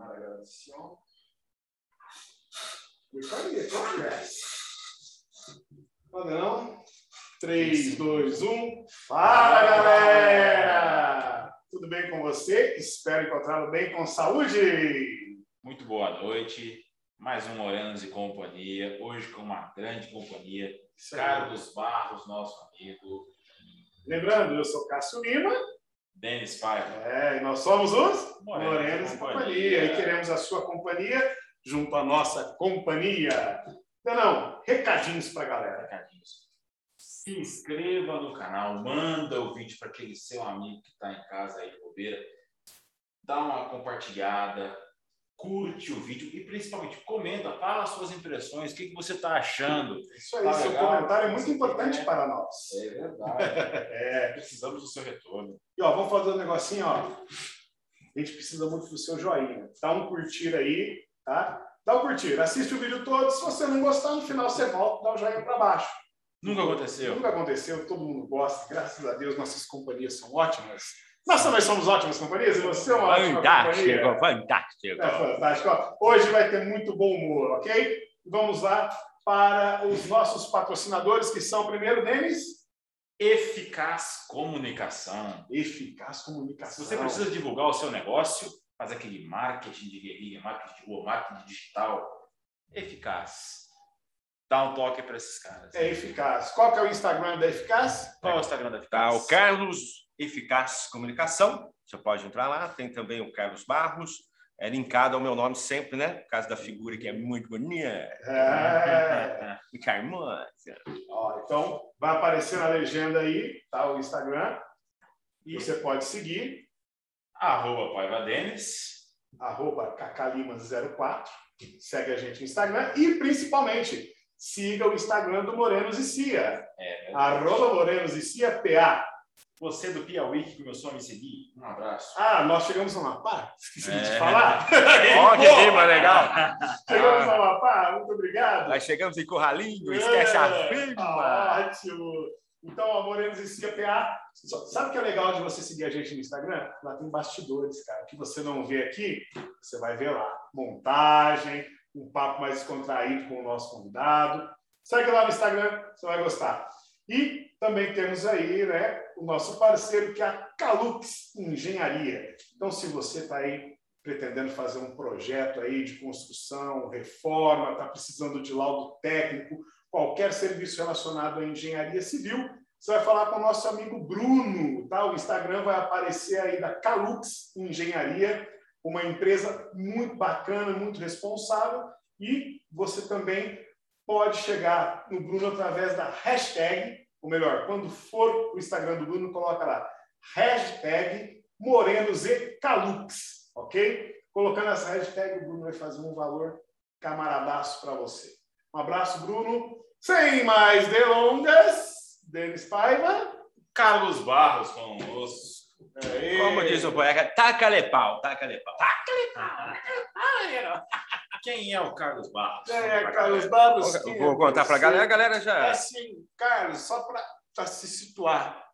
tomar a gravação. Recorde, progress. Padrão. 3, 2, 1. Fala, galera! Tudo bem com você? Espero encontrá-lo bem com saúde. Muito boa noite. Mais um Morenos e Companhia. Hoje com uma grande companhia. Carlos Barros, nosso amigo. Lembrando, eu sou Cássio Lima. Denis Paiva. É, e nós somos os Morenos Morenos e Companhia. Companhia. E queremos a sua companhia junto à nossa companhia. Não, não, recadinhos pra galera. Recadinhos. Se inscreva no canal, manda o vídeo para aquele seu amigo que está em casa aí, bobeira. Dá uma compartilhada, curte o vídeo e principalmente comenta, fala as suas impressões, o que, que você está achando. Isso aí, Tá seu legal. comentário é muito importante quer. para nós. É verdade. É. Precisamos do seu retorno. E ó, vamos fazer um negocinho, ó. A gente precisa muito do seu joinha. Dá um curtir aí, tá? Dá um curtir, assiste o vídeo todo. Se você não gostar, no final você volta, dá o joinha para baixo. Nunca aconteceu. Nunca aconteceu, todo mundo gosta. Graças a Deus, nossas companhias são ótimas. Nós também somos ótimas companhias e você é uma ótima Fantástico, companhia. fantástico. É fantástico. Hoje vai ter muito bom humor, ok? Vamos lá para os nossos patrocinadores, que são, primeiro, Denis, Eficaz comunicação. Eficaz Se Comunicação. você precisa divulgar o seu negócio, fazer aquele marketing de guerrilha, marketing de rua, marketing digital eficaz. Dá um toque para esses caras. É eficaz. Qual que é o Instagram da Eficaz? Qual é o Instagram da Tá, Eficaz? o Carlos Eficaz Comunicação, você pode entrar lá. Tem também o Carlos Barros, é linkado ao meu nome sempre, né? Por causa da figura que é muito bonita, É. charmosa. Ó, então, vai aparecer na legenda aí, tá? O Instagram. E você pode seguir, Arroba Paiva Denis. arroba cacalima04. Segue a gente no Instagram. E, principalmente, siga o Instagram do Morenos e Cia. É, Arroba Morenos e Cia, PA. Você do Piauí que começou a me seguir, um abraço. Ah, nós chegamos no Amapá? Esqueci de É. te falar. Ó, que clima legal. Chegamos Ah. no Amapá, muito obrigado. Nós chegamos em Curralinho, esquece a É, firma. Ótimo. Então, a Morenos e Cia PA. Sabe o que é legal de você seguir a gente no Instagram? Lá tem bastidores, cara. O que você não vê aqui, você vai ver lá. Montagem, um papo mais descontraído com o nosso convidado. Segue lá no Instagram, você vai gostar. E também temos aí né, o nosso parceiro, que é a Calux Engenharia. Então, se você está aí pretendendo fazer um projeto aí de construção, reforma, está precisando de laudo técnico, qualquer serviço relacionado à engenharia civil, você vai falar com o nosso amigo Bruno, tá? O Instagram vai aparecer aí da Calux Engenharia, uma empresa muito bacana, muito responsável, e você também pode chegar no Bruno através da hashtag, ou melhor, quando for o Instagram do Bruno, coloca lá, hashtag Morenos e Calux, ok? Colocando essa hashtag, o Bruno vai fazer um valor camaradaço para você. Um abraço, Bruno. Sem mais delongas, Denis Paiva. Carlos Barros conosco. Aê. Como diz o poeta, taca-lhe pau, taca-lhe pau. Quem é o Carlos Barros? É, Carlos Barros. Eu quem Vou é contar para a galera, a galera É já... assim, Carlos, só para se situar,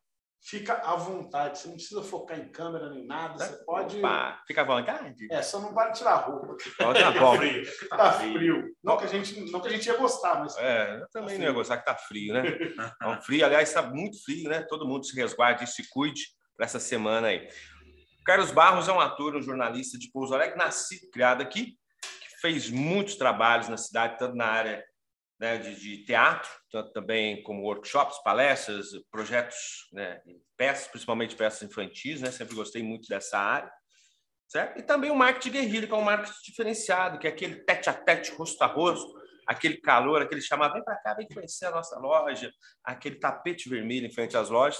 fica à vontade. Você não precisa focar em câmera nem nada. Você pode. Opa, fica à vontade. É, só não vale tirar a roupa. Ó, Tá bom. frio. Tá frio. Não que a gente, não que a gente ia gostar, mas É, eu também não ia gostar que tá frio, né? É um frio, aliás, está muito frio, né? Todo mundo se resguarde e se cuide para essa semana aí. Carlos Barros é um ator, um jornalista de Pouso Alegre, nascido, criado aqui, fez muitos trabalhos na cidade, tanto na área né, de, de teatro, tanto também como workshops, palestras, projetos, né, peças, principalmente peças infantis, né? Sempre gostei muito dessa área. Certo? E também o marketing guerrilha, que é um marketing diferenciado, que é aquele tete a tete, rosto a rosto, aquele calor, aquele chamar, vem para cá, vem conhecer a nossa loja, aquele tapete vermelho em frente às lojas.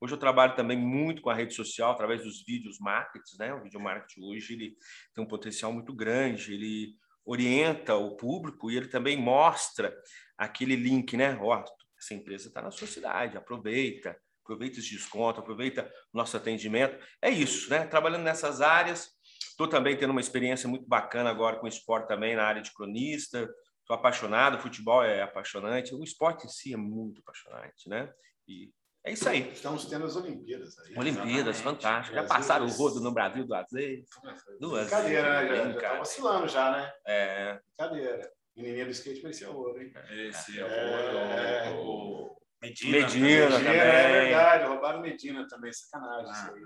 Hoje eu trabalho também muito com a rede social, através dos vídeos markets, né? O vídeo marketing hoje ele tem um potencial muito grande, ele orienta o público e ele também mostra aquele link, né? Ó, essa empresa está na sua cidade, aproveita, aproveita esse desconto, aproveita nosso atendimento. É isso, né? Trabalhando nessas áreas, estou também tendo uma experiência muito bacana agora com esporte também na área de cronista. Estou apaixonado, futebol é apaixonante, o esporte em si é muito apaixonante, né? E É isso aí. Estamos tendo as Olimpíadas aí. Olimpíadas, Exatamente. fantástico. Já passaram o fez- rodo no Brasil do azeite. Do Brincadeira, né? Já, já tá vacilando já, né? É, Brincadeira. Menininha do skate merecia ouro, hein? Esse É. é o, o Medina. Medina também. é verdade. Roubaram Medina também. Sacanagem isso Ah, aí.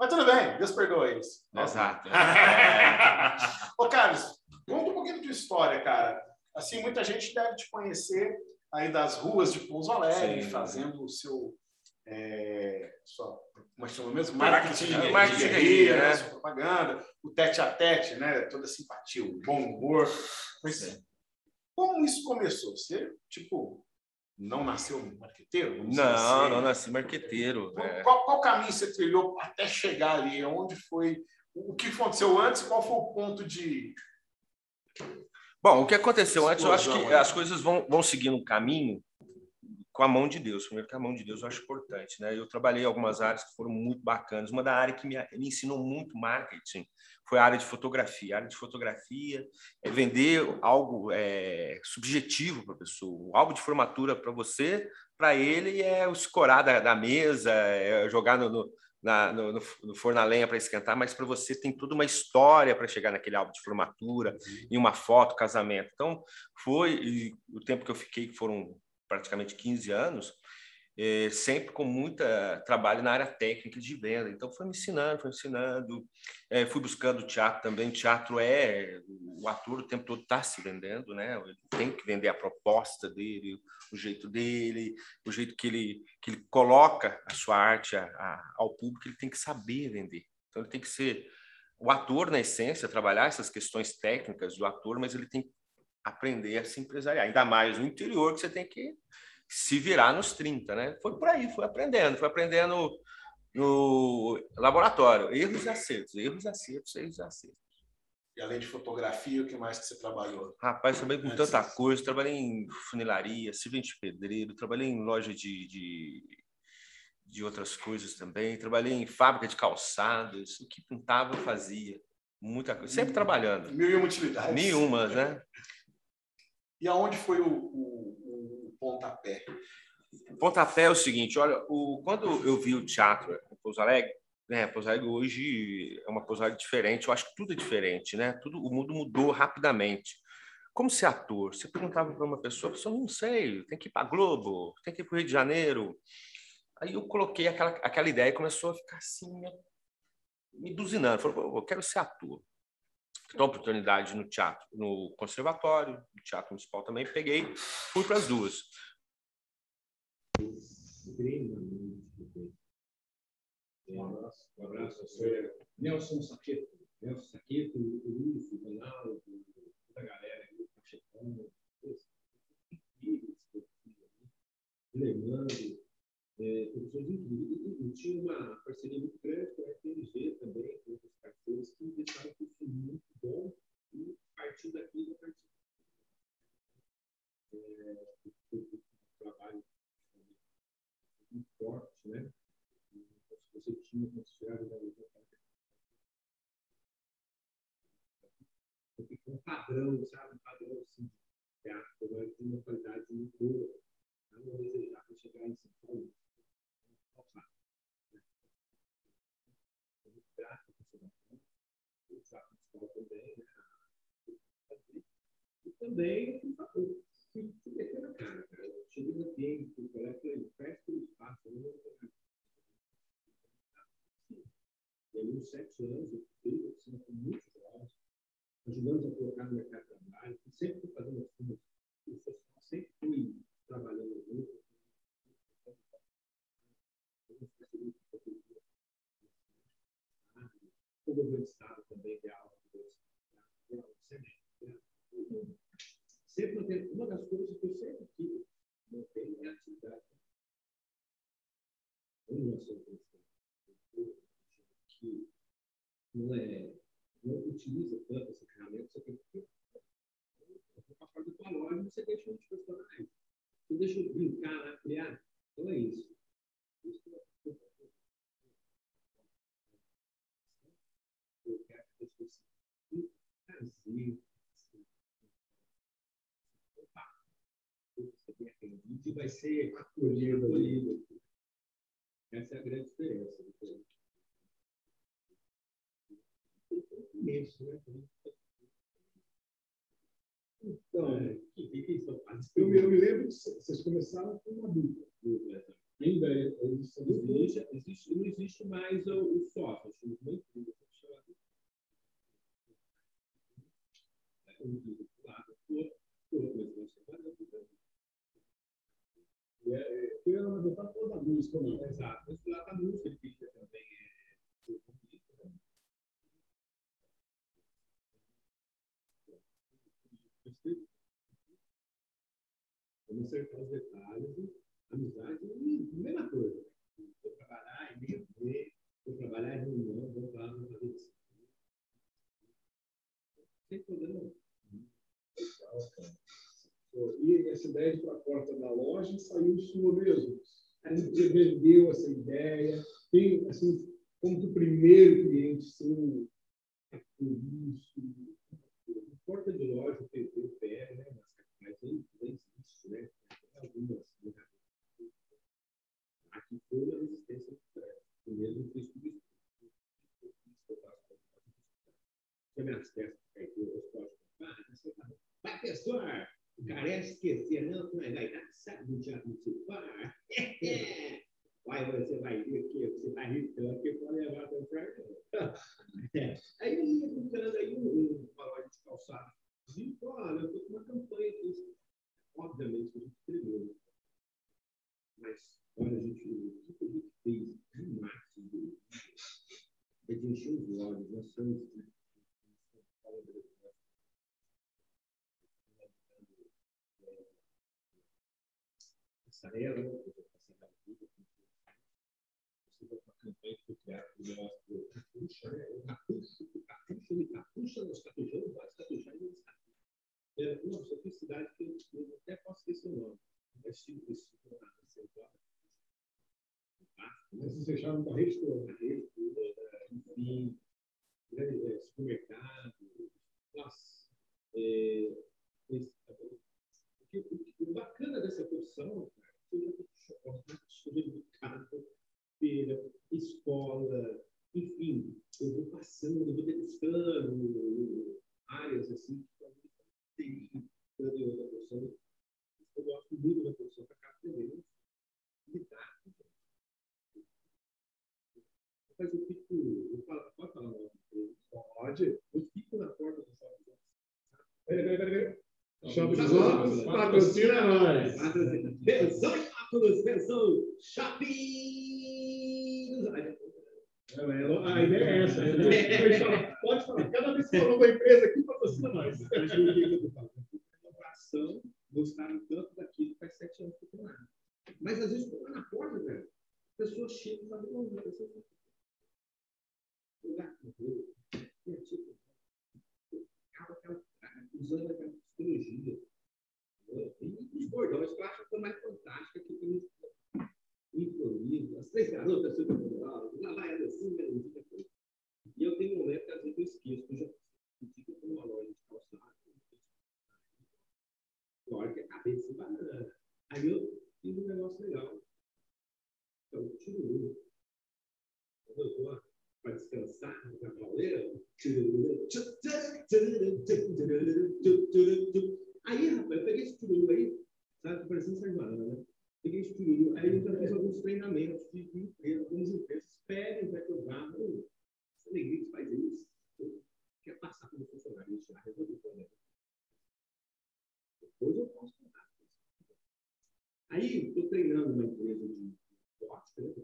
Mas tudo bem. Deus perdoa eles. exato. Ô, Carlos, conta um pouquinho da tua história, cara. Assim, muita gente deve te conhecer aí das ruas de Pouso Alegre, Sim. fazendo o seu... É, como é que chama mesmo? Marketing Marketing, de marketing guerrilha, né? né? sua propaganda, o tete a tete, né? Toda a simpatia, o bom humor. Mas como isso começou? Você, tipo, não nasceu marqueteiro? Não, assim? não nasci marqueteiro. Qual, é. qual, qual caminho você trilhou até chegar ali? Onde foi? O que aconteceu antes? Qual foi o ponto de. Bom, o que aconteceu antes, eu acho que né? as coisas vão, vão seguindo um caminho com a mão de Deus. Primeiro que a mão de Deus eu acho importante, né? Eu trabalhei algumas áreas que foram muito bacanas. Uma da área que me, me ensinou muito marketing foi a área de fotografia. A área de fotografia é vender algo é, subjetivo para a pessoa. O álbum de formatura para você, para ele é o escorar da, da mesa, é jogar no, no, na, no, no, no forno a lenha para esquentar, mas para você tem toda uma história para chegar naquele álbum de formatura, em uma foto, casamento. Então, foi e o tempo que eu fiquei, que foram praticamente 15 anos, eh, sempre com muita trabalho na área técnica de venda. Então, foi me ensinando, foi ensinando. Eh, fui buscando teatro também. Teatro é... O ator o tempo todo está se vendendo, né? Ele tem que vender a proposta dele, o jeito dele, o jeito que ele, que ele coloca a sua arte a- a- ao público, ele tem que saber vender. Então, ele tem que ser o ator, na essência, trabalhar essas questões técnicas do ator, mas ele tem que aprender a se empresariar. Ainda mais no interior, que você tem que se virar nos 30, né? Foi por aí, foi aprendendo, foi aprendendo no laboratório. Erros e acertos, erros e acertos, erros e acertos. E além de fotografia, o que mais que você trabalhou? Rapaz, trabalhei com tanta coisa, trabalhei em funilaria, servente de pedreiro, trabalhei em loja de, de, de outras coisas também, trabalhei em fábrica de calçados, o que pintava eu fazia, muita coisa, sempre trabalhando. Mil e uma utilidades. Nenhuma, né? E aonde foi o, o, o pontapé? Pontapé é o seguinte, olha, o, quando eu vi o teatro em Pouso Alegre, né, Pouso Alegre hoje é uma Pouso Alegre diferente, eu acho que tudo é diferente, né? Tudo, o mundo mudou rapidamente. Como ser ator? Você perguntava para uma pessoa, a pessoa não sei, tem que ir para Globo, tem que ir para o Rio de Janeiro. Aí eu coloquei aquela, aquela ideia e começou a ficar assim, me, buzinando. Falei, eu quero ser ator. Então, oportunidade no teatro, no conservatório, no teatro municipal também, peguei, fui para as duas. É, um abraço ao senhor Nelson Saqueto. Nelson Saqueto, o Lúcio, o Ronaldo, toda a galera o Cachetão. O Leandro, é, incríveis. E, tinha uma parceria muito grande com a FMG também, com outros parceiros que deixaram o curso muito bom e partiu daqui da partir. É, o trabalho muito forte, né? E Se você tinha considerado da luta um padrão, sabe? Um padrão assim, de teatro, uma qualidade muito boa. Eu não desejava chegar em São Paulo. Faltar. né? Sou muito grato por essa bacana. O teatro musical também, né? E também, fui fui meter na cara, cara. Cheguei no fui falar, falei, presta o espaço, não pegar. E aí, uns sete anos, eu fiz oficina com muitos jovens, ajudando a colocar no mercado de trabalho, sempre fui fazendo as coisas, sempre fui trabalhando junto. O governo do Estado também deu aula de sempre, sempre mantendo, uma das coisas que eu sempre quis manter é a atividade. Inovação que não é não utiliza tanto essa ferramenta, você tem que eu vou fora da tua loja você deixa os personagens. Você deixa eu brincar, né? criar. Então é isso. Isso que eu eu quero que as pessoas se prazer, e vai ser acolhido ali. Essa é a grande diferença. Imenso, né? Então, é, que, que, que eu, me, eu me lembro que vocês começaram com uma dupla. Ainda existe, existe, existe, não existe mais o, o sócio, acho muito incrível. É, eu era uma toda a música, não. Exato. Mas lá da música ele fica também. Vamos acertar os detalhes. Amizade 10 para a porta da loja e saiu sua mesmo. Aí você vendeu essa ideia, tem, assim, como o primeiro cliente seu, é por isso, pública, você vai uma campanha que o do capucha, né? O o o capuchões, eles é, que eu, até posso esquecer o nome. Mas tive fecharam uma rede toda. Rede toda, enfim, né. Nossa, é, esse, o, o bacana dessa profissão, supermercado, feira, escola, enfim, eu vou passando, eu vou degustando áreas assim, que tem outra profissão. Eu gosto muito da profissão para cá aprendendo lidar com mas eu fico. Eu falo, pode falar? Pode. Eu fico na porta do shopping. Peraí, peraí, peraí. Shopping dos Óculos, patrocina nós. Pensão em óculos, pensão Shopping A ideia é essa. Pode falar. Cada vez que falou uma empresa aqui, patrocina nós. Inovação, gostaram tanto daquilo que faz sete anos que eu lá. Mas às vezes, lá na porta, velho, pessoas chegam e falam, não, não, pessoas. Usando aquela psicologia. E os bordões que eu acho que mais fantástica que tem improviso, as três garotas super poderosas, lá vai a assim, melodia. E eu tenho um momento que às vezes eu esqueço, eu já fico com uma loja de calçado. Lógico que a cabeça de banana. Aí eu fiz um negócio legal. Então, tiro um. Eu estou para descansar na pauleira. Aí, rapaz, eu peguei esse tururu aí, sabe? Parecendo Sérgio Marana, né? Peguei esse tururu, aí eu fiz alguns treinamentos de empresa, algumas empresas pedem para que eu vá. Essa alegria que faz isso. Quer passar como funcionário, isso já resolveu o problema. Depois eu posso contar. Aí, estou treinando uma empresa de ótica, né?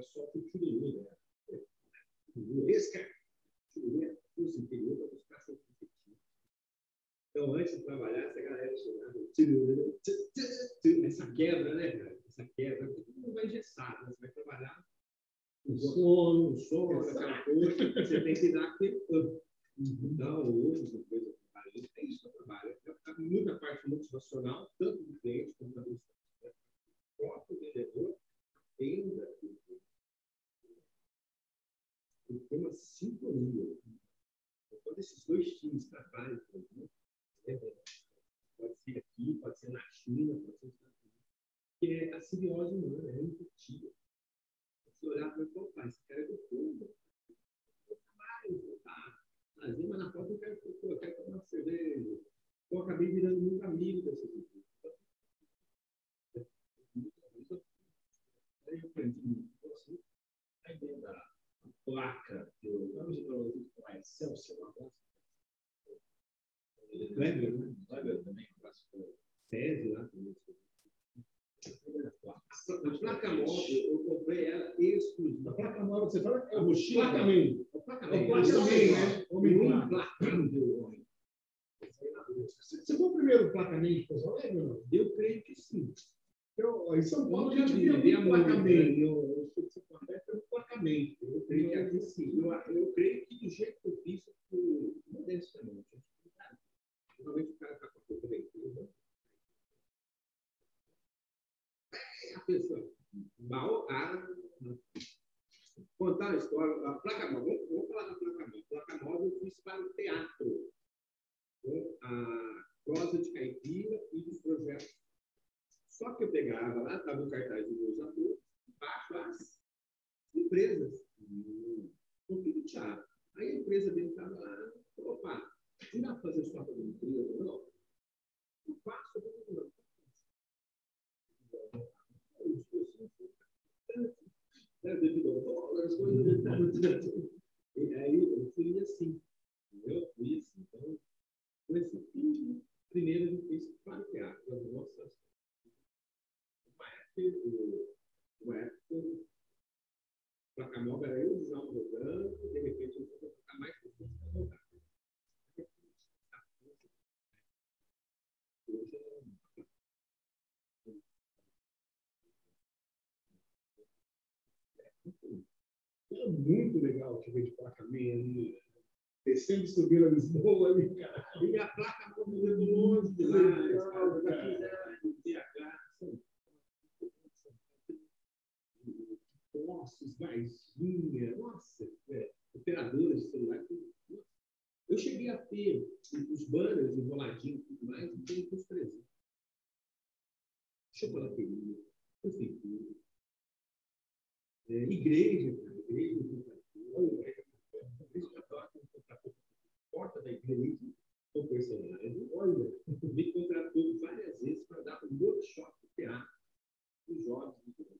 Essa galera sofre o chururu, né? Chururu é curso interior para buscar seu objetivo. Então, antes de trabalhar, essa galera chegava, essa quebra, né, cara? Essa quebra, todo mundo vai engessado, né? Você vai trabalhar o sono, o sono, aquela coisa, você tem que dar aquele up. Então, hoje, essa coisa é isso que eu trabalho. Muita parte motivacional, tanto do cliente quanto da administração. O próprio vendedor entenda que tem uma sintonia. Quando esses dois times trabalham juntos, é pode ser aqui, pode ser na China, pode ser nos Estados Unidos, que é a simbiose humana, é empatia. Você olhar para o pai, esse cara é gostoso, mais, tá? Às vezes, mas na foto eu quero, eu quero tomar uma cerveja. Eu acabei virando muito amigo dessas pessoas. Aí eu aprendi muito. Assim, aí dentro da placa, eu, vamos falar Excelsior, uma placa. Placa eu comprei ela exclusiva. Placa você fala é? Placa placa placa né? Placa. Você o primeiro Alegre ou não? Eu creio que sim. Eu, em São Paulo, a Eu já vi, via vi a muito placamento. placamento. Eu, sou de São Paulo, é pelo placamento. Eu creio que aqui sim. Eu, eu creio que do jeito que eu fiz, eu modestamente. Normalmente o cara está com a coisa bem crua. A pessoa, mal, a, contar uma história, a placa móvel, vamos, vamos falar da placa móvel. A placa móvel eu fiz para o teatro, com a prosa de caipira e dos projetos. Só que eu pegava lá, estava o cartaz dos meus atores, embaixo as empresas. Um filho do teatro. Aí a empresa dele estava lá, opa, não dá para fazer só para uma empresa, não? Eu faço, eu vou não. Né, Devido ao dólar, as coisas não adiantando. E aí eu fui assim. Eu fui assim. Então, foi assim. Primeiro eu fiz para teatro, as nossas. Uma época, uma época placa móvel era eu e o João rodando, de repente eu vou tocar mais pessoas para. Hoje é muito legal que veio de placamento. Descendo e subindo a Lisboa ali, cara. E a placa móvel muito longe demais, cara. Daqui da TH, são postos, Varginha, nossa, é, operadoras de celular. Eu cheguei a ter os banners enroladinhos e tudo mais, e tem uns 300. Chocolateria, prefeitura, é, igreja, cara, igreja, igreja porta da igreja, o personagem, olha, me contratou várias vezes para dar um workshop de teatro para os jovens. do Brasil fantástico,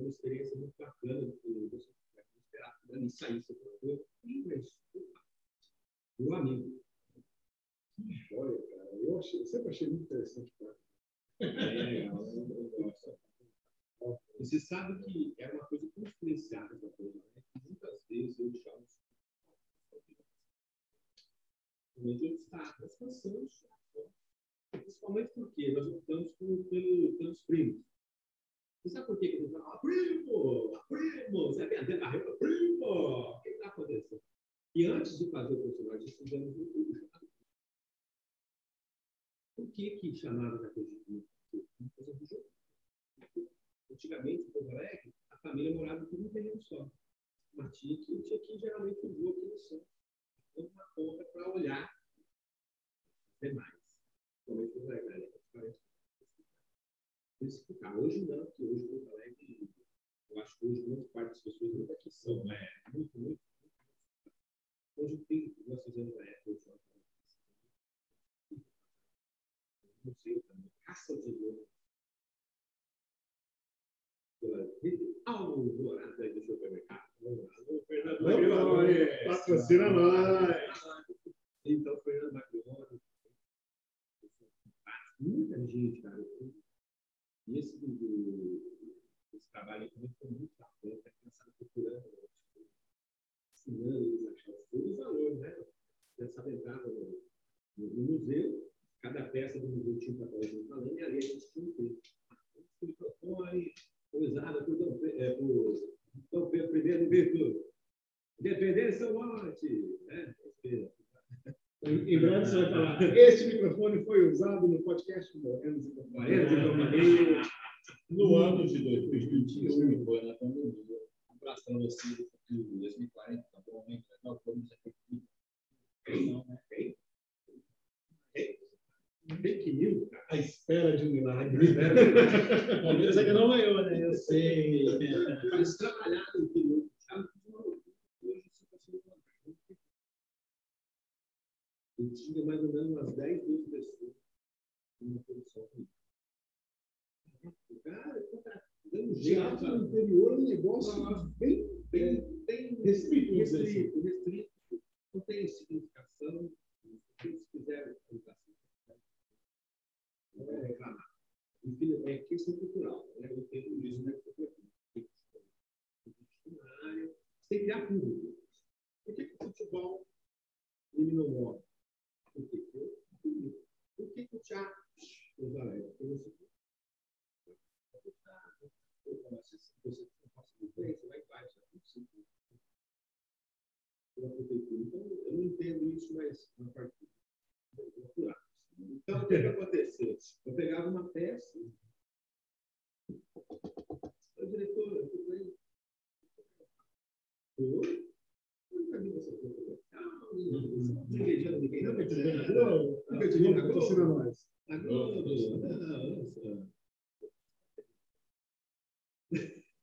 uma experiência muito bacana, porque você vai esperar que dali saísse o inglês. Meu amigo, Que joia, cara. Eu, achei, eu sempre achei muito interessante. Cara. é, eu gosto. E você sabe que é uma coisa influenciada essa coisa, né? Que muitas vezes eu chamo Realmente eu destaco as canções, principalmente porque nós optamos pelo, pelos primos. Você sabe por que que gente fala, primo, primo, você é vendendo a roupa, primo, o que está acontecendo? E antes de fazer o personagem, fizemos um chamado Por que que chamaram da coisa de jogo. Antigamente, em Porto Alegre, a família morava tudo em terreno só. Aqui, um tia aqui, geralmente o vô aqui no centro. Então, uma conta para olhar demais. Principalmente Porto Alegre, né? Parece especificar. Hoje não, porque hoje Porto Alegre, eu acho que hoje grande parte das pessoas ainda aqui são, né? Muito, muito, muito. Hoje tem, nós fizemos na época, eu falo, não sei, também, caça de novo. Pela Alvorada do supermercado. Fernando Magrione. Patrocina nós. Então, Fernando Magrione. Muita gente, cara. E esse, do, esse trabalho também foi muito bacana, a criançada procurando, tipo, ensinando eles a achar os valores, né? A criançada entrava no, no, no museu, cada peça do museu tinha um papelzinho falando, e ali a gente tinha um texto. O microfone usado por Dom eh, por Dom Pedro I Virtude. Independência ou morte. Né? Em breve você vai falar, este microfone foi usado no podcast de e e Companheiros então, no ano de 2021, foi na pandemia, abraçando assim do futuro 2040, tá bom. Nós vamos aqui. Fake news à espera de um milagre. Palmeiras ainda não é ganhou, né? Eu sei. Mas trabalhar no Eu tinha mais ou menos umas 10, 12 pessoas numa produção comigo. O cara está dando jeito no interior, um negócio bem, bem, bem restrito, restrito, restrito. Não tem significação. Se quiser educação, não vai reclamar. Enfim, é questão cultural. Né? Eu entendo isso, né? Na área, você tem que criar público. Por que, que o futebol ele não morre? Por quê? Por, por que, o teatro? Porque você você não. Então, eu não entendo isso, mas na parte. Então, o que, aconteceu? Eu pegava uma peça. Ô, diretor, tudo bem? Oi? Eu nunca vi fazer.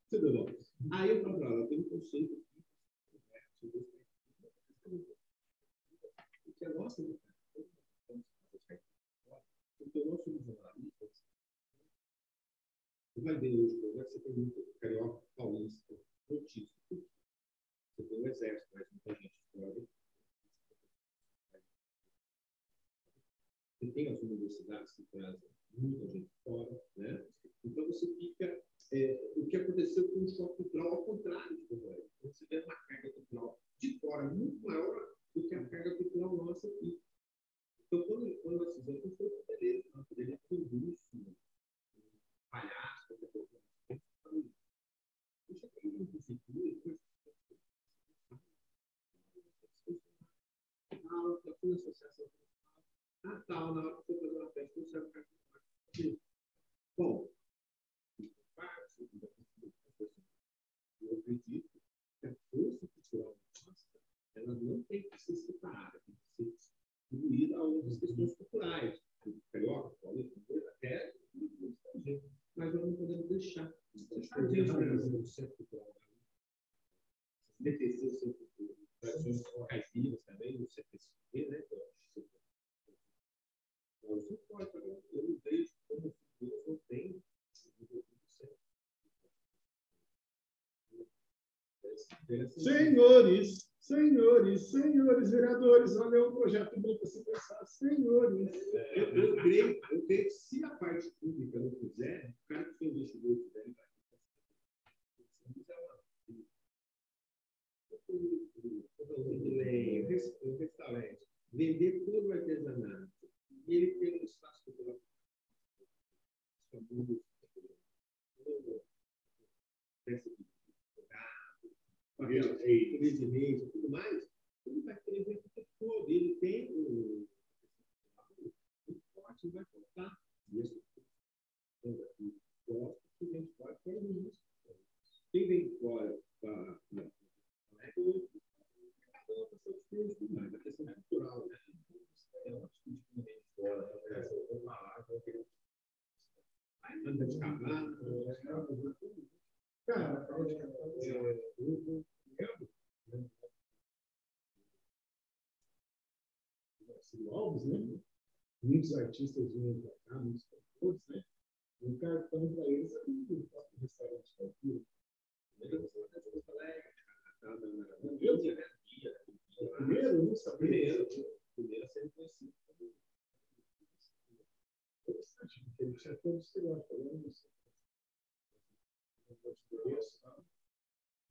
Tudo bom. Aí eu falo para ela, tem um conceito aqui. Que é nosso, né? Porque nós somos jornalistas. Você vai ver hoje, como é que você muito carioca paulista, notícia. Você tem um exército, mas muita gente fora. Você tem as universidades que trazem muita gente fora, né? Então você fica. É, o que aconteceu com o choque cultural ao contrário de Porto Alegre. Você vê uma carga cultural de fora muito maior do que a carga cultural nossa aqui. Então, quando, quando nós fizemos, foi com beleza, não. Poderia ter um palhaço, qualquer coisa. Deixa eu ver prefeitura, ah, eu associação. Ah, tal, na hora que foi fazer uma festa, não sabe o que Bom, eu acredito que a força cultural nossa, ela não tem que ser separada, tem que ser incluída a outras questões culturais, carioca, paulista, até mas nós não podemos deixar. A gente tem o centro cultural CTC, o centro cultural, tradições caipiras também, o CTC, né? Então, isso pode, eu não vejo como Deus não tem Senhores, senhores, senhores vereadores, olha um projeto bom para se pensar. Senhores. Eu, eu, creio, eu creio que se a parte pública não fizer, o cara que foi investidor fizer, ele vai. O restaurante, vender todo o artesanato, ele tem um espaço cultural. Peça de residência e tudo mais, ele vai querer ver o tempo todo. Ele tem um forte, vai contar. E esse gosta que vem fora para isso. Quem vem fora para não é que eu cada um seus filhos tudo mais. A questão cultural, né? É uma vem de fora. Eu vou falar, eu quero. Aí anda de cavalo, Cara, Alves, né? Muitos artistas vinham para cá, muitos cantores, né? O cartão para eles é um restaurante calpira. Primeiro, eu não sabia. Primeiro, primeiro a ser reconhecido. Interessante, porque ele tinha todo o estereótipo, eu não sei.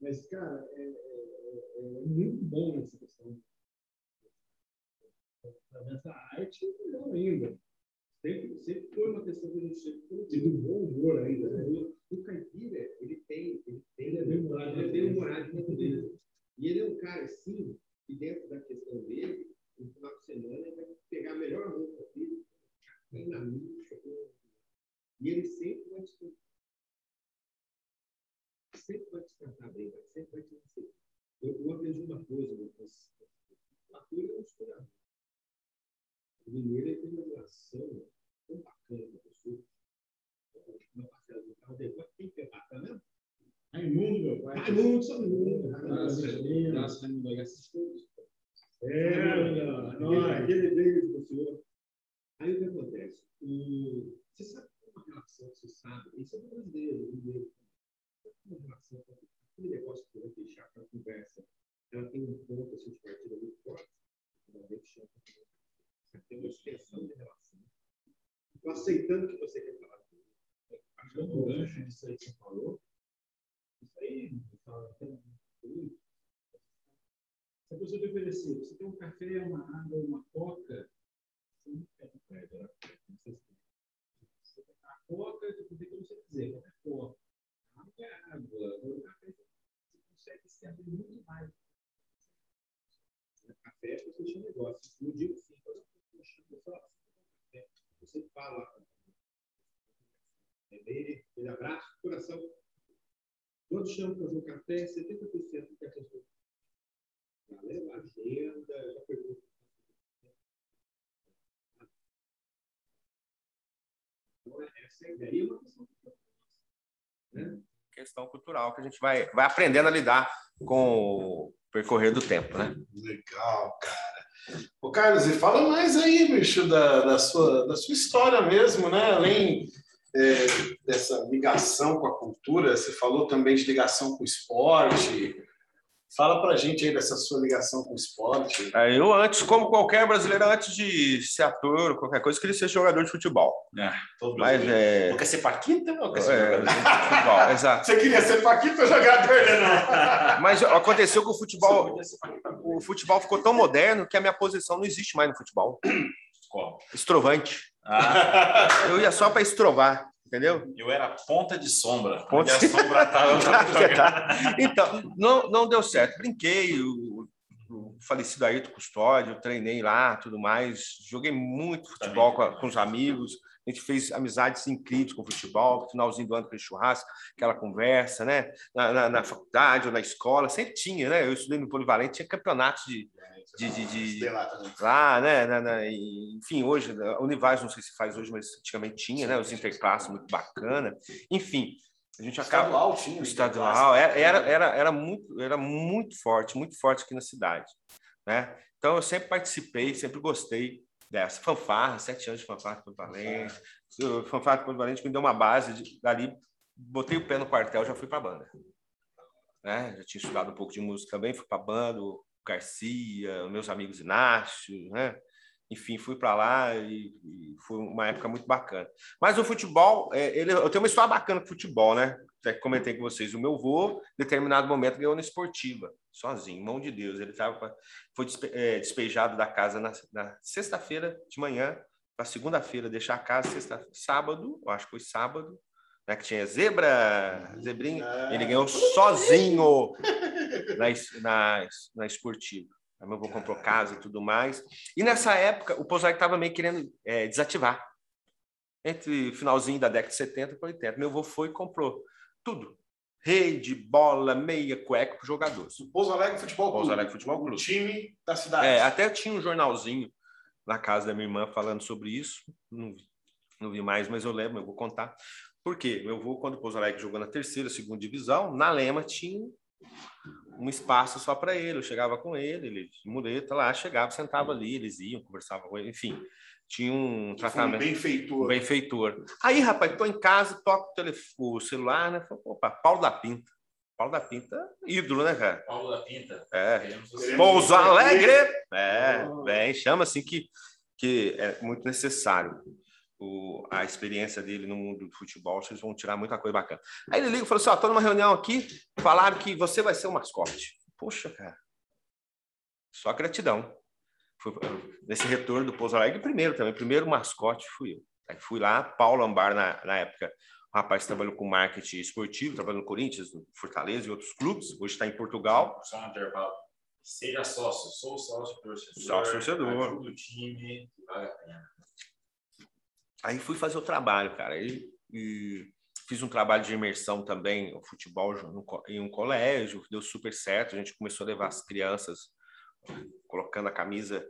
Mas, cara, é, é, é, muito bom essa questão. Nessa arte, não ainda. Sempre, sempre foi uma questão que a gente sempre E do bom humor ainda. Né? O, o caipira, ele tem, ele tem, ele é bem humorado, ele é bem humorado dentro dele. E ele é um cara assim, que dentro da questão dele, no final de semana, ele vai pegar a melhor roupa dele, na mídia, e ele sempre vai discutir sempre vai te tratar bem, vai sempre vai te receber. Eu, eu aprendi uma coisa, Lucas. Cultura é um historiador. O mineiro tem uma relação tão bacana com a pessoa. uma parcela do carro dele. Mas quem que tá mesmo? Raimundo, meu pai. Raimundo, só Raimundo. Nossa, Raimundo. nossa, Raimundo, coisas. É, não, aquele beijo do senhor. Aí o que acontece? O, você sabe que uma relação, você sabe, isso é do brasileiro, brasileiro. Uma relação, aquele negócio que vai deixar para a conversa, ela tem um ponto assim, de partida muito forte, ela deixa você tem uma extensão de relação. Estou aceitando que você quer falar comigo. É um gancho disso aí que você falou. Isso aí, fala, tem um se a pessoa te oferecer, você tem um café, uma água, uma coca, você não quer comprar ela. Você quer a coca, você tem como você quiser, qualquer coca. Água é café você consegue se abrir muito mais. Café, você um negócio. No dia sim, você fala. Ele, ele coração. Quando chama para fazer um café, 70% do que a pessoa Galera, agenda, já pergunto. Essa a ideia. É uma questão né? Questão cultural que a gente vai, vai aprendendo a lidar com o percorrer do tempo, né? Legal, cara. Ô, Carlos, e fala mais aí, bicho, da, da, sua, da sua história mesmo, né? Além é, dessa ligação com a cultura, você falou também de ligação com o esporte, Fala para a gente aí dessa sua ligação com o esporte. É, eu antes, como qualquer brasileiro, antes de ser ator ou qualquer coisa, queria ser jogador de futebol. É, Mas é... Quer ser Paquita ou quer ser é, jogador de futebol? Exato. Você queria ser Paquita ou jogador, né? Não? Mas aconteceu que o futebol, o futebol ficou tão moderno que a minha posição não existe mais no futebol. Qual? Estrovante. Ah, Eu ia só para estrovar, entendeu? eu era ponta de sombra. Ponta a sombra tava. então, não, não deu certo. Brinquei, o, o falecido Ayrton Custódio, treinei lá, tudo mais. Joguei muito futebol com, com os amigos. A gente fez amizades incríveis com o futebol. No finalzinho do ano, aquele churrasco, aquela conversa, né? Na, na, na faculdade ou na escola, sempre tinha, né? Eu estudei no Polivalente, tinha campeonatos de, de, de, de- Sei lá né? na- na- enfim, hoje, a Univais, não sei se faz hoje, mas antigamente tinha, né? Os interclasses, muito bacana. Enfim, a gente acaba. Estadual tinha. O estadual era, era, era, era, muito, era muito forte, muito forte aqui na cidade. Né? Então, eu sempre participei, sempre gostei dessa. Fanfarra, sete anos de fanfarra de Valente. Fanfarra de Valente me deu uma base, de, dali botei o pé no quartel, já fui para a banda. Né? Já tinha estudado um pouco de música também, fui para a banda, o Garcia, meus amigos Inácio, né? Enfim, fui para lá e, e foi uma época muito bacana. Mas o futebol, é, ele, eu tenho uma história bacana com o futebol, né? Até que comentei com vocês. O meu avô, em determinado momento, ganhou na esportiva, sozinho, mão de Deus. Ele tava, foi é, despejado da casa na, na sexta-feira de manhã, para segunda-feira, deixar a casa, sexta, sábado, eu acho que foi sábado, né? Que tinha zebra, zebrinha. Ele ganhou sozinho na, na, na esportiva. Aí meu avô comprou casa e tudo mais. E nessa época, o Alegre estava meio querendo é, desativar. Entre finalzinho da década de 70 e 80. Meu avô foi e comprou tudo. Rede, bola, meia, cueca para jogadores. Pouso Alegre Futebol Clube. Pouso Alegre Futebol O Clube. time da cidade. É, até tinha um jornalzinho na casa da minha irmã falando sobre isso. Não, vi- não vi mais, mas eu lembro, eu vou contar. Por quê? Meu avô, quando o Pouso Alegre jogou na terceira, segunda divisão, na Lema tinha um espaço só para ele. Eu chegava com ele, ele de muleta lá, chegava, sentava ali, eles iam, conversavam com ele, enfim. Tinha um Foi um tratamento. benfeitor. O benfeitor. Aí, rapaz, tô em casa, toco o, telefone, o celular, né? Falei, Opa, Paulo da Pinta. Paulo da Pinta, ídolo, né, cara? Paulo da Pinta. É. Pouso Alegre! É, bem, chama assim que, que é muito necessário. O, a experiência dele no mundo do futebol, vocês vão tirar muita coisa bacana. Aí ele liga e falou assim: Ó, tô numa reunião aqui, falaram que você vai ser o mascote. Poxa, cara. Só gratidão. Fui, nesse retorno do Pouso Alegre, primeiro também, primeiro mascote fui eu. Aí fui lá, Paulo Ambar, na, na época, o rapaz trabalhou com marketing esportivo, trabalhou no Corinthians, no Fortaleza e outros clubes, hoje está em Portugal. Só um intervalo. Seja sócio, sou sócio torcedor. Sócio torcedor. Time, vale a pena. Aí fui fazer o trabalho, cara. E, e fiz um trabalho de imersão também, o futebol em um colégio, deu super certo. A gente começou a levar as crianças, colocando a camisa,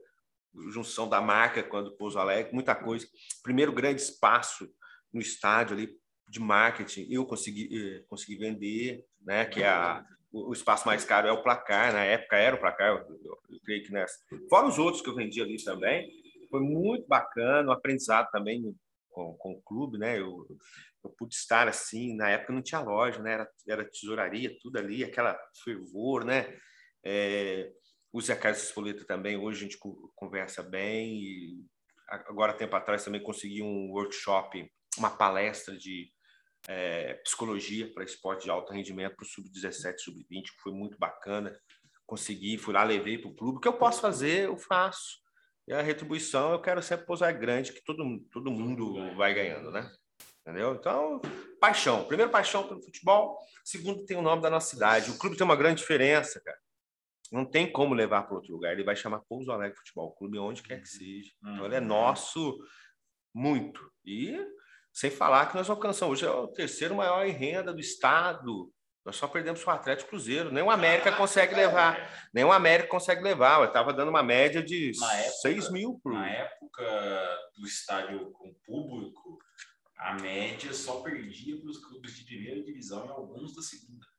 junção da marca quando Pouso Alegre, muita coisa. Primeiro grande espaço no estádio ali de marketing eu consegui, eh, consegui vender, né? Que é a, o, o espaço mais caro é o placar, na época era o placar, eu, eu, eu creio que nessa. Fora os outros que eu vendi ali também, foi muito bacana, o aprendizado também com, com o clube, né? Eu, eu pude estar assim, na época não tinha loja, né? Era, era tesouraria, tudo ali, aquela fervor, né? É, o Zé Carlos Espoleta também, hoje a gente conversa bem. E agora, tempo atrás, também consegui um workshop, uma palestra de é, psicologia para esporte de alto rendimento para o sub-17, sub-20, que foi muito bacana. Consegui, fui lá, levei para o clube. O que eu posso fazer, eu faço. E a retribuição, eu quero sempre pousar grande, que todo, todo mundo vai ganhando, né? Entendeu? Então, paixão. Primeiro, paixão pelo futebol. Segundo, tem o nome da nossa cidade. O clube tem uma grande diferença, cara. Não tem como levar para outro lugar. Ele vai chamar Pouso Alegre Futebol Clube, onde quer que seja. Então, ele é nosso muito. E sem falar que nós alcançamos. Hoje é o terceiro maior em renda do estado. Nós só perdemos para o Atlético Cruzeiro. Nem o América consegue levar. Nem o América consegue levar. Eu estava dando uma média de época, 6 mil. Por... Na época do estádio com público, a média só perdia para os clubes de primeira divisão e alguns da segunda.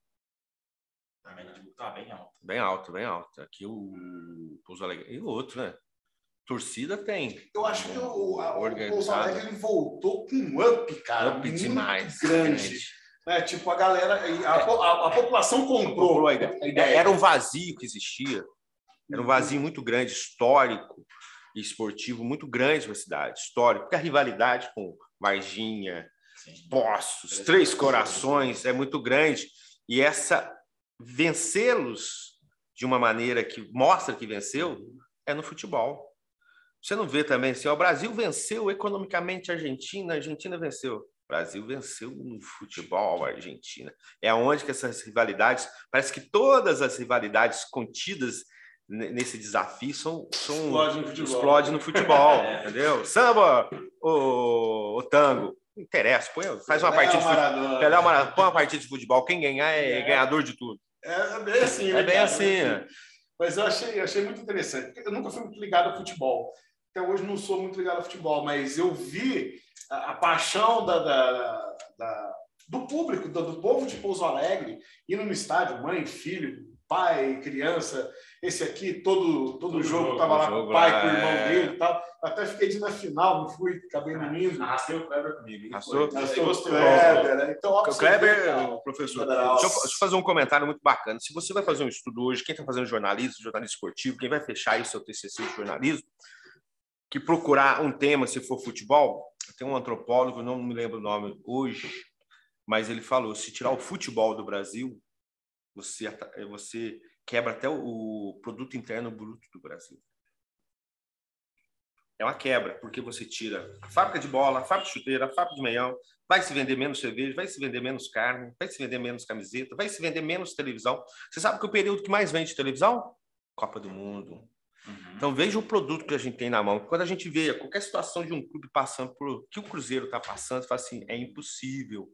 A média de tá bem alta. Bem alta, bem alta. Aqui o Pouso Alegre. E o outro, né? Torcida tem. Eu acho que o, a, o Pouso Alegre ele voltou com um up, cara. Up muito demais. Grande. grande. Né? Tipo, a galera, a, a, a população comprou. A ideia. Era um vazio que existia. Era um vazio muito grande, histórico e esportivo muito grande para a cidade. Histórico, porque a rivalidade com Varginha, Poços, Três Corações é muito grande. E essa vencê-los de uma maneira que mostra que venceu é no futebol. Você não vê também assim, o Brasil venceu economicamente a Argentina, a Argentina venceu. O Brasil venceu no futebol a Argentina. É onde que essas rivalidades, parece que todas as rivalidades contidas nesse desafio são, são explode no futebol, explode no futebol é. entendeu? Samba, o, o tango, não interessa, põe, faz uma partida de futebol, Pelé, põe uma partida de futebol, quem ganhar é, é. ganhador de tudo. É, é bem assim, né, É bem assim. É. Mas eu achei, achei muito interessante. Eu nunca fui muito ligado a futebol. Até hoje não sou muito ligado a futebol, mas eu vi a, a paixão da, da, da, do público, do, do povo de Pouso Alegre, indo no estádio, mãe, filho, pai, criança, esse aqui, todo, todo, todo jogo estava lá com o pai, com o irmão é... dele e tal. Até fiquei de na final, não fui, acabei não indo. Arrastei o Kleber comigo. Arrastou, o Kleber, né? Então, o Kleber, o professor, deixa eu, deixa eu, fazer um comentário muito bacana. Se você vai fazer um estudo hoje, quem está fazendo jornalismo, jornalismo esportivo, quem vai fechar aí seu TCC de jornalismo, que procurar um tema, se for futebol, tem um antropólogo, não me lembro o nome hoje, mas ele falou, se tirar o futebol do Brasil, você, você quebra até o produto interno bruto do Brasil. É uma quebra, porque você tira a fábrica de bola, a fábrica de chuteira, a fábrica de meião, vai se vender menos cerveja, vai se vender menos carne, vai se vender menos camiseta, vai se vender menos televisão. Você sabe que o período que mais vende televisão? Copa do Mundo. Uhum. Então veja o produto que a gente tem na mão. Quando a gente vê qualquer situação de um clube passando por que o Cruzeiro está passando, você fala assim, é impossível.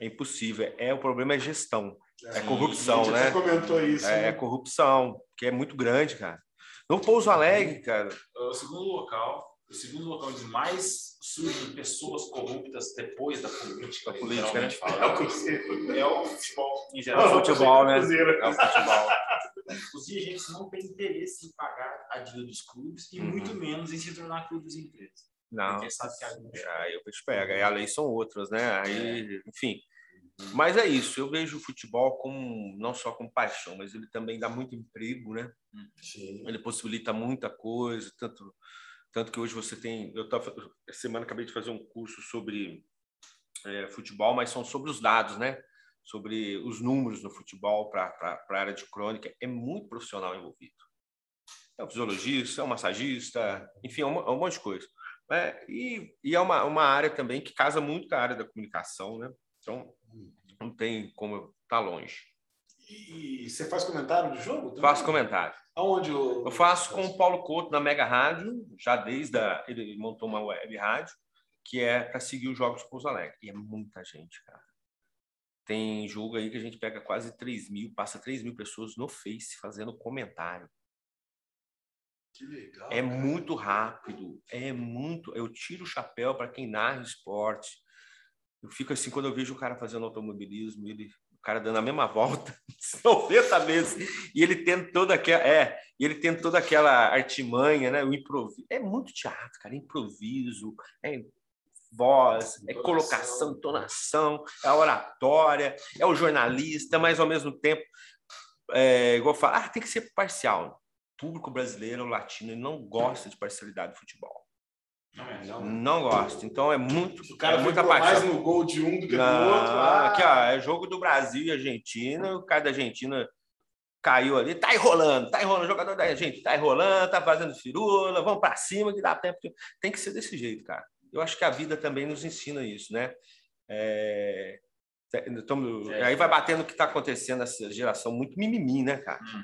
É impossível. É o problema é gestão. É corrupção, Sim, né? comentou isso. É, né? corrupção, que é muito grande, cara. No Pouso Alegre, cara. É o segundo local, o segundo local de mais surgem pessoas corruptas depois da política. A política, né? Fala, é, o é o futebol em geral. É o futebol, né? É o futebol. Os dirigentes não têm interesse em pagar a dívida dos clubes e uhum. muito menos em se tornar clubes e empresas. Não. Porque sabe que a aí eu te pega. Aí a lei são outras, né? Aí, é. enfim. Mas é isso, eu vejo o futebol como não só com paixão, mas ele também dá muito emprego, né? Sim. Ele possibilita muita coisa, tanto tanto que hoje você tem, eu tava essa semana acabei de fazer um curso sobre é, futebol, mas são sobre os dados, né? Sobre os números no futebol para a área de crônica, é muito profissional envolvido. É um fisiologista, é um massagista, enfim, é um, é um monte de coisa. É, e, e é uma, uma área também que casa muito com a área da comunicação, né? Então, não tem como estar tá longe. E você faz comentário de jogo? Também? Faço comentário. Aonde eu... eu faço com o Paulo Couto na Mega Rádio, já desde a... ele montou uma web rádio que é para seguir os jogos de Pouso Alegre. E é muita gente, cara. Tem jogo aí que a gente pega quase 3 mil, passa 3 mil pessoas no Face fazendo comentário. Legal. É cara. muito rápido, é muito. Eu tiro o chapéu para quem narra esporte Eu fico assim, quando eu vejo o cara fazendo automobilismo, ele, o cara dando a mesma volta 90 vezes, e ele tendo toda aquela, é, e ele tendo toda aquela artimanha, né? O improviso. É muito teatro, cara, improviso, é voz, é colocação, entonação, é a oratória, é o jornalista, mas ao mesmo tempo, é, igual eu falo, ah, tem que ser parcial. Público brasileiro, latino, não gosta de parcialidade de futebol. Não, não gosto. Então é muito. O cara é muita mais no gol de um do que do outro. Ah. Aqui, ó, é jogo do Brasil e Argentina. O cara da Argentina caiu ali, tá enrolando, tá enrolando. O jogador da gente tá enrolando, tá fazendo firula, vamos para cima que dá tempo. Tem que ser desse jeito, cara. Eu acho que a vida também nos ensina isso, né? É... Então, é. Aí vai batendo o que está acontecendo nessa geração muito mimimi, né, cara? Hum.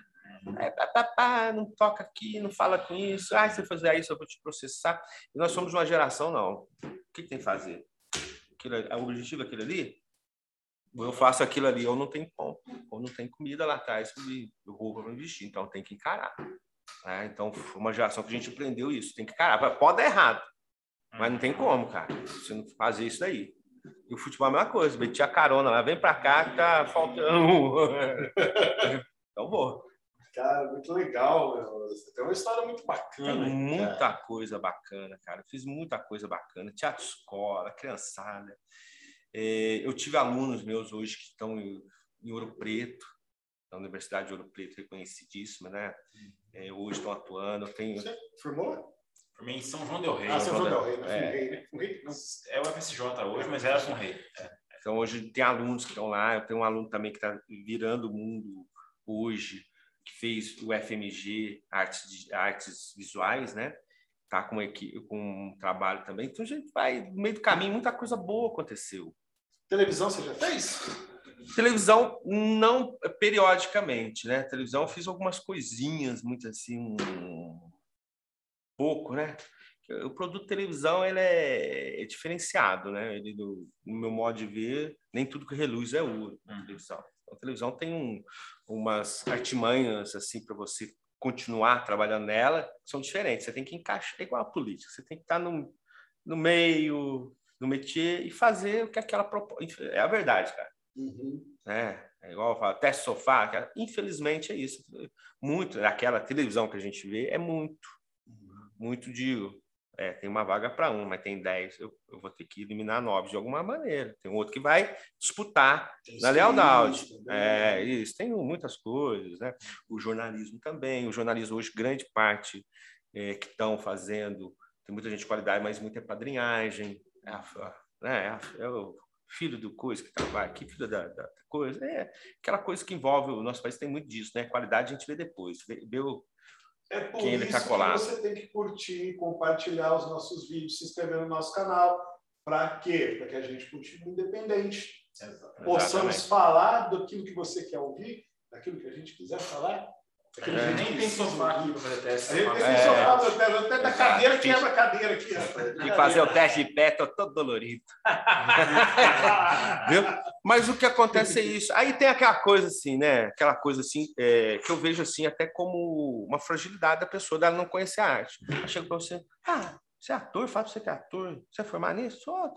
É, pá, pá, pá, não toca aqui, não fala com isso. Ah, se você fizer isso, eu vou te processar. E nós somos uma geração, não. O que, tem que fazer? Aquilo, o objetivo é aquilo ali? Eu faço aquilo ali, ou não tem pão, ou não tem comida lá atrás, eu roubo para investir. Então tem que encarar. Né? Então, foi uma geração que a gente aprendeu isso. Tem que encarar. Pode dar errado, mas não tem como, cara. Você não fazer isso daí. E o futebol é a mesma coisa. Meti a carona lá, vem para cá que tá faltando. então vou. Cara, muito legal. Você tem uma história muito bacana. Tem muita cara. coisa bacana, cara. Fiz muita coisa bacana. Teatro escola, criançada. É, eu tive alunos meus hoje que estão em, em Ouro Preto, na Universidade de Ouro Preto, reconhecidíssima, né? É, hoje estão atuando. Eu tenho... Você formou? Formei em São João Del Rey. Ah, São João Del Rey, né? É, é o FSJ hoje, mas era São Rei. É. Então, hoje tem alunos que estão lá. Eu tenho um aluno também que está virando o mundo hoje que fez o FMG Artes, Artes Visuais, né? Tá com, equipe, com um trabalho também. Então a gente vai no meio do caminho, muita coisa boa aconteceu. Televisão você já fez? Televisão não periodicamente, né? Televisão eu fiz algumas coisinhas, muito assim, um pouco, né? O produto televisão ele é, é diferenciado, né? Ele, no, no, meu modo de ver, nem tudo que reluz é ouro na televisão. A televisão tem um, umas artimanhas assim para você continuar trabalhando nela, são diferentes. Você tem que encaixar, é igual a política, você tem que estar no, no meio, no métier e fazer o que aquela proposta. É a verdade, cara. Uhum. É, é igual eu falo, teste sofá, cara. infelizmente é isso. Muito, aquela televisão que a gente vê é muito, uhum. muito de é, tem uma vaga para um, mas tem dez, eu, eu, vou ter que eliminar nove de alguma maneira. Tem outro que vai disputar tem na lealdade. É, isso, tem muitas coisas, né? O jornalismo também. O jornalismo hoje, grande parte é, que estão fazendo, tem muita gente de qualidade, mas muita é padrinhagem. É, a, né? é, o filho do coisa que trabalha aqui, filho da, da, coisa. É aquela coisa que envolve o nosso país, tem muito disso, né? Qualidade a gente vê depois. Vê, vê o, é por Quem isso tá que você tem que curtir, compartilhar os nossos vídeos, se inscrever no nosso canal. Para quê? Para que a gente continue independente. Exatamente. Possamos falar daquilo que você quer ouvir, daquilo que a gente quiser falar. É. Nem tem sofá aqui para fazer teste. A gente tem é. sofá para fazer até da cadeira, quebra a cadeira aqui. E fazer o teste de pé, tô todo dolorido. Viu? Mas o que acontece é isso. Aí tem aquela coisa assim, né? Aquela coisa assim, é, que eu vejo assim até como uma fragilidade da pessoa, dela não conhecer a arte. Eu chego para você, ah, você é ator, fala para você que é ator. Você é formado nisso? Sou.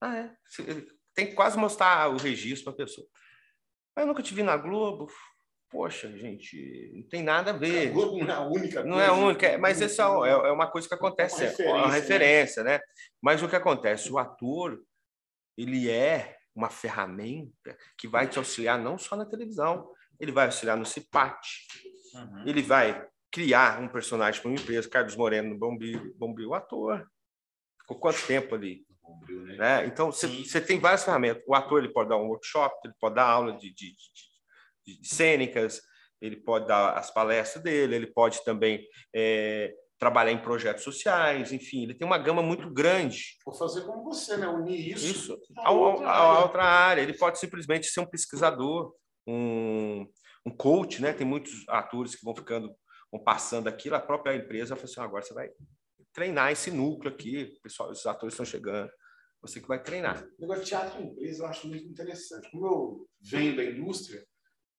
Ah, é. Tem que quase mostrar o registro para a pessoa. Eu nunca te vi na Globo, poxa, gente, não tem nada a ver. Não é a única Não é a única, mas essa é, é uma coisa que acontece, é uma referência, é uma referência né? né? Mas o que acontece? O ator, ele é uma ferramenta que vai te auxiliar não só na televisão, ele vai auxiliar no CIPAT, uhum. ele vai criar um personagem para uma empresa, Carlos Moreno no Bombril, Bombril, ator. Ficou quanto tempo ali? Bombril, né? né? Então, você tem várias ferramentas. O ator ele pode dar um workshop, ele pode dar aula de, de de cênicas, ele pode dar as palestras dele, ele pode também é, trabalhar em projetos sociais, enfim, ele tem uma gama muito grande. Vou fazer como você, né? Unir isso, isso a, outra, a, a outra área. Ele pode simplesmente ser um pesquisador, um, um coach, né? Tem muitos atores que vão ficando, vão passando aquilo, a própria empresa fala assim, agora você vai treinar esse núcleo aqui, pessoal, os atores estão chegando, você que vai treinar. O negócio de teatro empresa eu acho muito interessante. Como eu venho da indústria,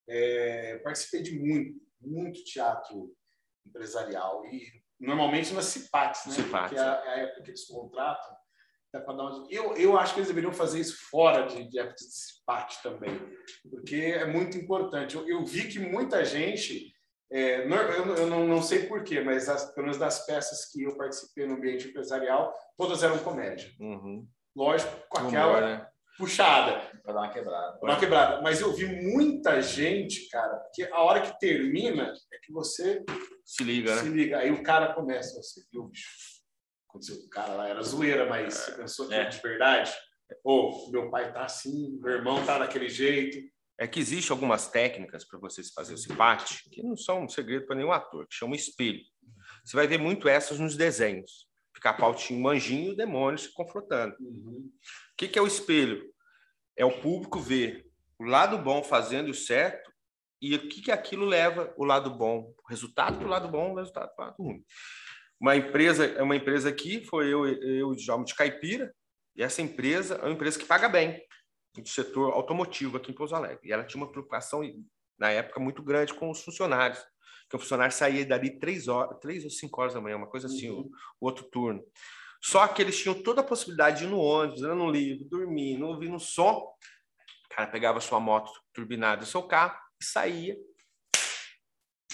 é, participei de muito, muito teatro empresarial e normalmente nas CIPATs, né? CIPATs. Que é a, é a época que eles contratam dar uma- eu, eu acho que eles deveriam fazer isso fora de, de época de desempate também, porque é muito importante. Eu, eu vi que muita gente, é, eu, não- eu não, não sei porquê, mas as, pelo menos das peças que eu participei no ambiente empresarial, todas eram comédia. Uhum. Lógico, com Humor, aquela né? Puxada. Pra dar uma quebrada. Uma quebrada. Mas eu vi muita gente, cara, que a hora que termina é que você Se liga, se né? liga. Aí o cara começa, você viu, bicho? Aconteceu com o cara lá, era zoeira, mas você pensou que é. era de verdade? Ou meu pai tá assim, meu irmão tá daquele jeito. É que existe algumas técnicas para vocês fazerem esse parte que não são um segredo para nenhum ator, que chama espelho. Você vai ver muito essas nos desenhos. Ficar pautinho, um anjinho e o demônio se confrontando. O que, que é o espelho? É o público ver o lado bom fazendo o certo e o que, que aquilo leva o lado bom. O resultado para o lado bom, o resultado para o lado ruim. Uma empresa, é uma empresa aqui, foi eu, eu o Djalma de Caipira, e essa empresa é uma empresa que paga bem, do setor automotivo aqui em Pouso Alegre. E ela tinha uma preocupação, na época, muito grande com os funcionários. Que o funcionário saía dali três horas, três ou cinco horas da manhã, uma coisa assim, o, o outro turno. Só que eles tinham toda a possibilidade de ir no ônibus, lendo um livro, dormir, ouvindo um som. O cara pegava sua moto turbinada, seu carro, e saía.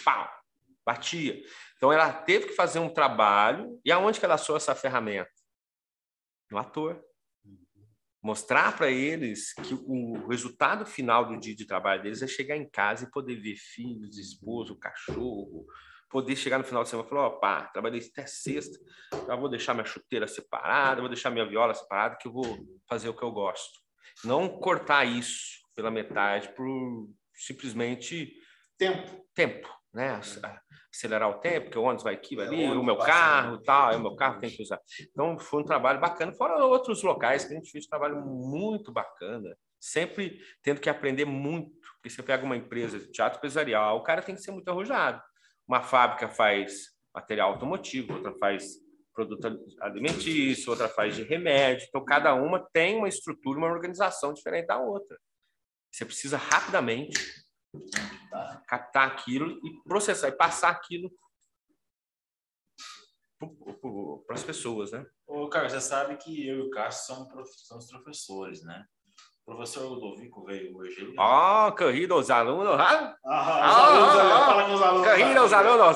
Pau! Batia. Então ela teve que fazer um trabalho. E aonde que ela achou essa ferramenta? No ator. Mostrar para eles que o resultado final do dia de trabalho deles é chegar em casa e poder ver filhos, esposo, cachorro, poder chegar no final de semana e falar: ó, pá, trabalhei até sexta, já vou deixar minha chuteira separada, vou deixar minha viola separada, que eu vou fazer o que eu gosto. Não cortar isso pela metade por simplesmente Tempo. tempo, né? Ac- Acelerar o tempo, que o ônibus vai aqui, vai É, ali, o o meu carro e tal, é o meu carro tem que usar. Então foi um trabalho bacana, fora outros locais que a gente fez um trabalho muito bacana, sempre tendo que aprender muito, porque você pega uma empresa de teatro empresarial, o cara tem que ser muito arrojado. Uma fábrica faz material automotivo, outra faz produto alimentício, outra faz de remédio. Então, cada uma tem uma estrutura, uma organização diferente da outra. Você precisa rapidamente captar aquilo e processar e passar aquilo para as pessoas, né? Ô, Carlos, você sabe que eu e o Cássio somos, prof- somos professores, né? O professor Ludovico veio hoje. Ah, alunos, ah, Ah, os Ah, alunos ah, ali, ah. fala com os alunos.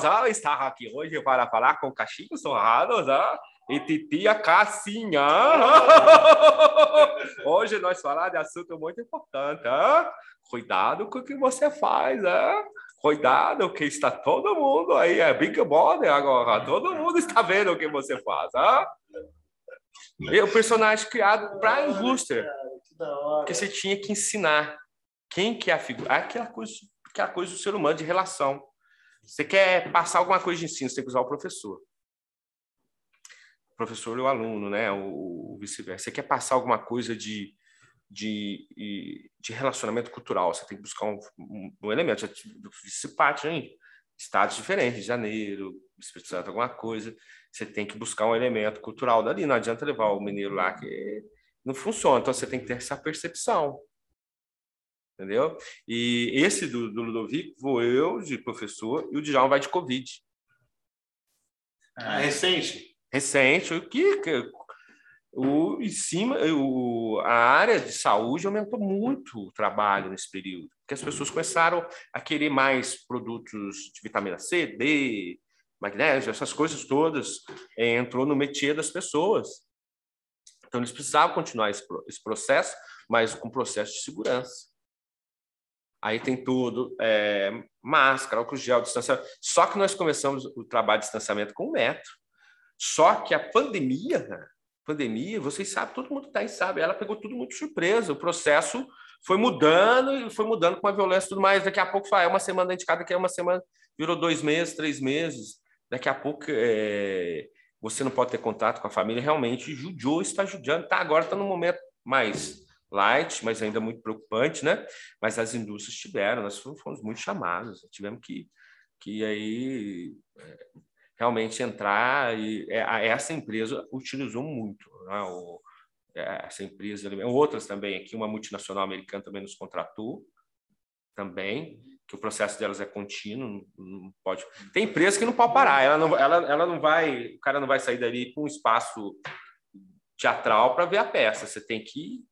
ah, está aqui hoje para falar com Caxias Sorrados, ah, e titia Cassinha. Hoje nós falar de assunto muito importante, ah. Cuidado com o que você faz, ah. Cuidado que está todo mundo aí, é Big Brother agora, todo mundo está vendo o que você faz, ah. E o personagem criado para a indústria. Que você tinha que ensinar quem que é a figura, aquela coisa, aquela coisa do ser humano de relação. Você quer passar alguma coisa de ensino, você tem que usar o professor. O professor e o aluno, né? O, o vice-versa. Você quer passar alguma coisa de, de, de relacionamento cultural, você tem que buscar um, um, um elemento. Tive- Fiz parte em estados diferentes, Rio de Janeiro, precisar de alguma coisa, você tem que buscar um elemento cultural dali. Não adianta levar o mineiro lá que não funciona. Então você tem que ter essa percepção. Entendeu? E esse do, do Ludovico vou eu de professor e o Djalma vai de Covid. Ah, recente. Recente, o que que- o em cima o, a área de saúde aumentou muito o trabalho nesse período, porque as pessoas começaram a querer mais produtos de vitamina C, D, magnésio, essas coisas todas eh, entrou no métier das pessoas. Então eles precisavam continuar esse, esse processo, mas com processo de segurança. Aí tem tudo, é, máscara, álcool gel, distanciamento. Só que nós começamos o trabalho de distanciamento com um metro. Só que a pandemia, né? Pandemia, vocês sabem, todo mundo está aí sabe, ela pegou tudo muito surpresa. O processo foi mudando e foi mudando com a violência e tudo mais. Daqui a pouco vai, é uma semana indicada, daqui a uma semana virou dois meses, três meses. Daqui a pouco é, você não pode ter contato com a família. Realmente, judiou, está judiando. Tá, agora está num momento mais light, mas ainda muito preocupante, né? Mas as indústrias tiveram, nós fomos muito chamados, tivemos que, que aí é, realmente entrar e é, essa empresa utilizou muito, né? O, é, essa empresa, outras também aqui, uma multinacional americana também nos contratou, também, que o processo delas é contínuo, não, pode. Tem empresa que não pode parar, ela não, ela, ela não vai, o cara não vai sair dali para um espaço teatral para ver a peça. Você tem que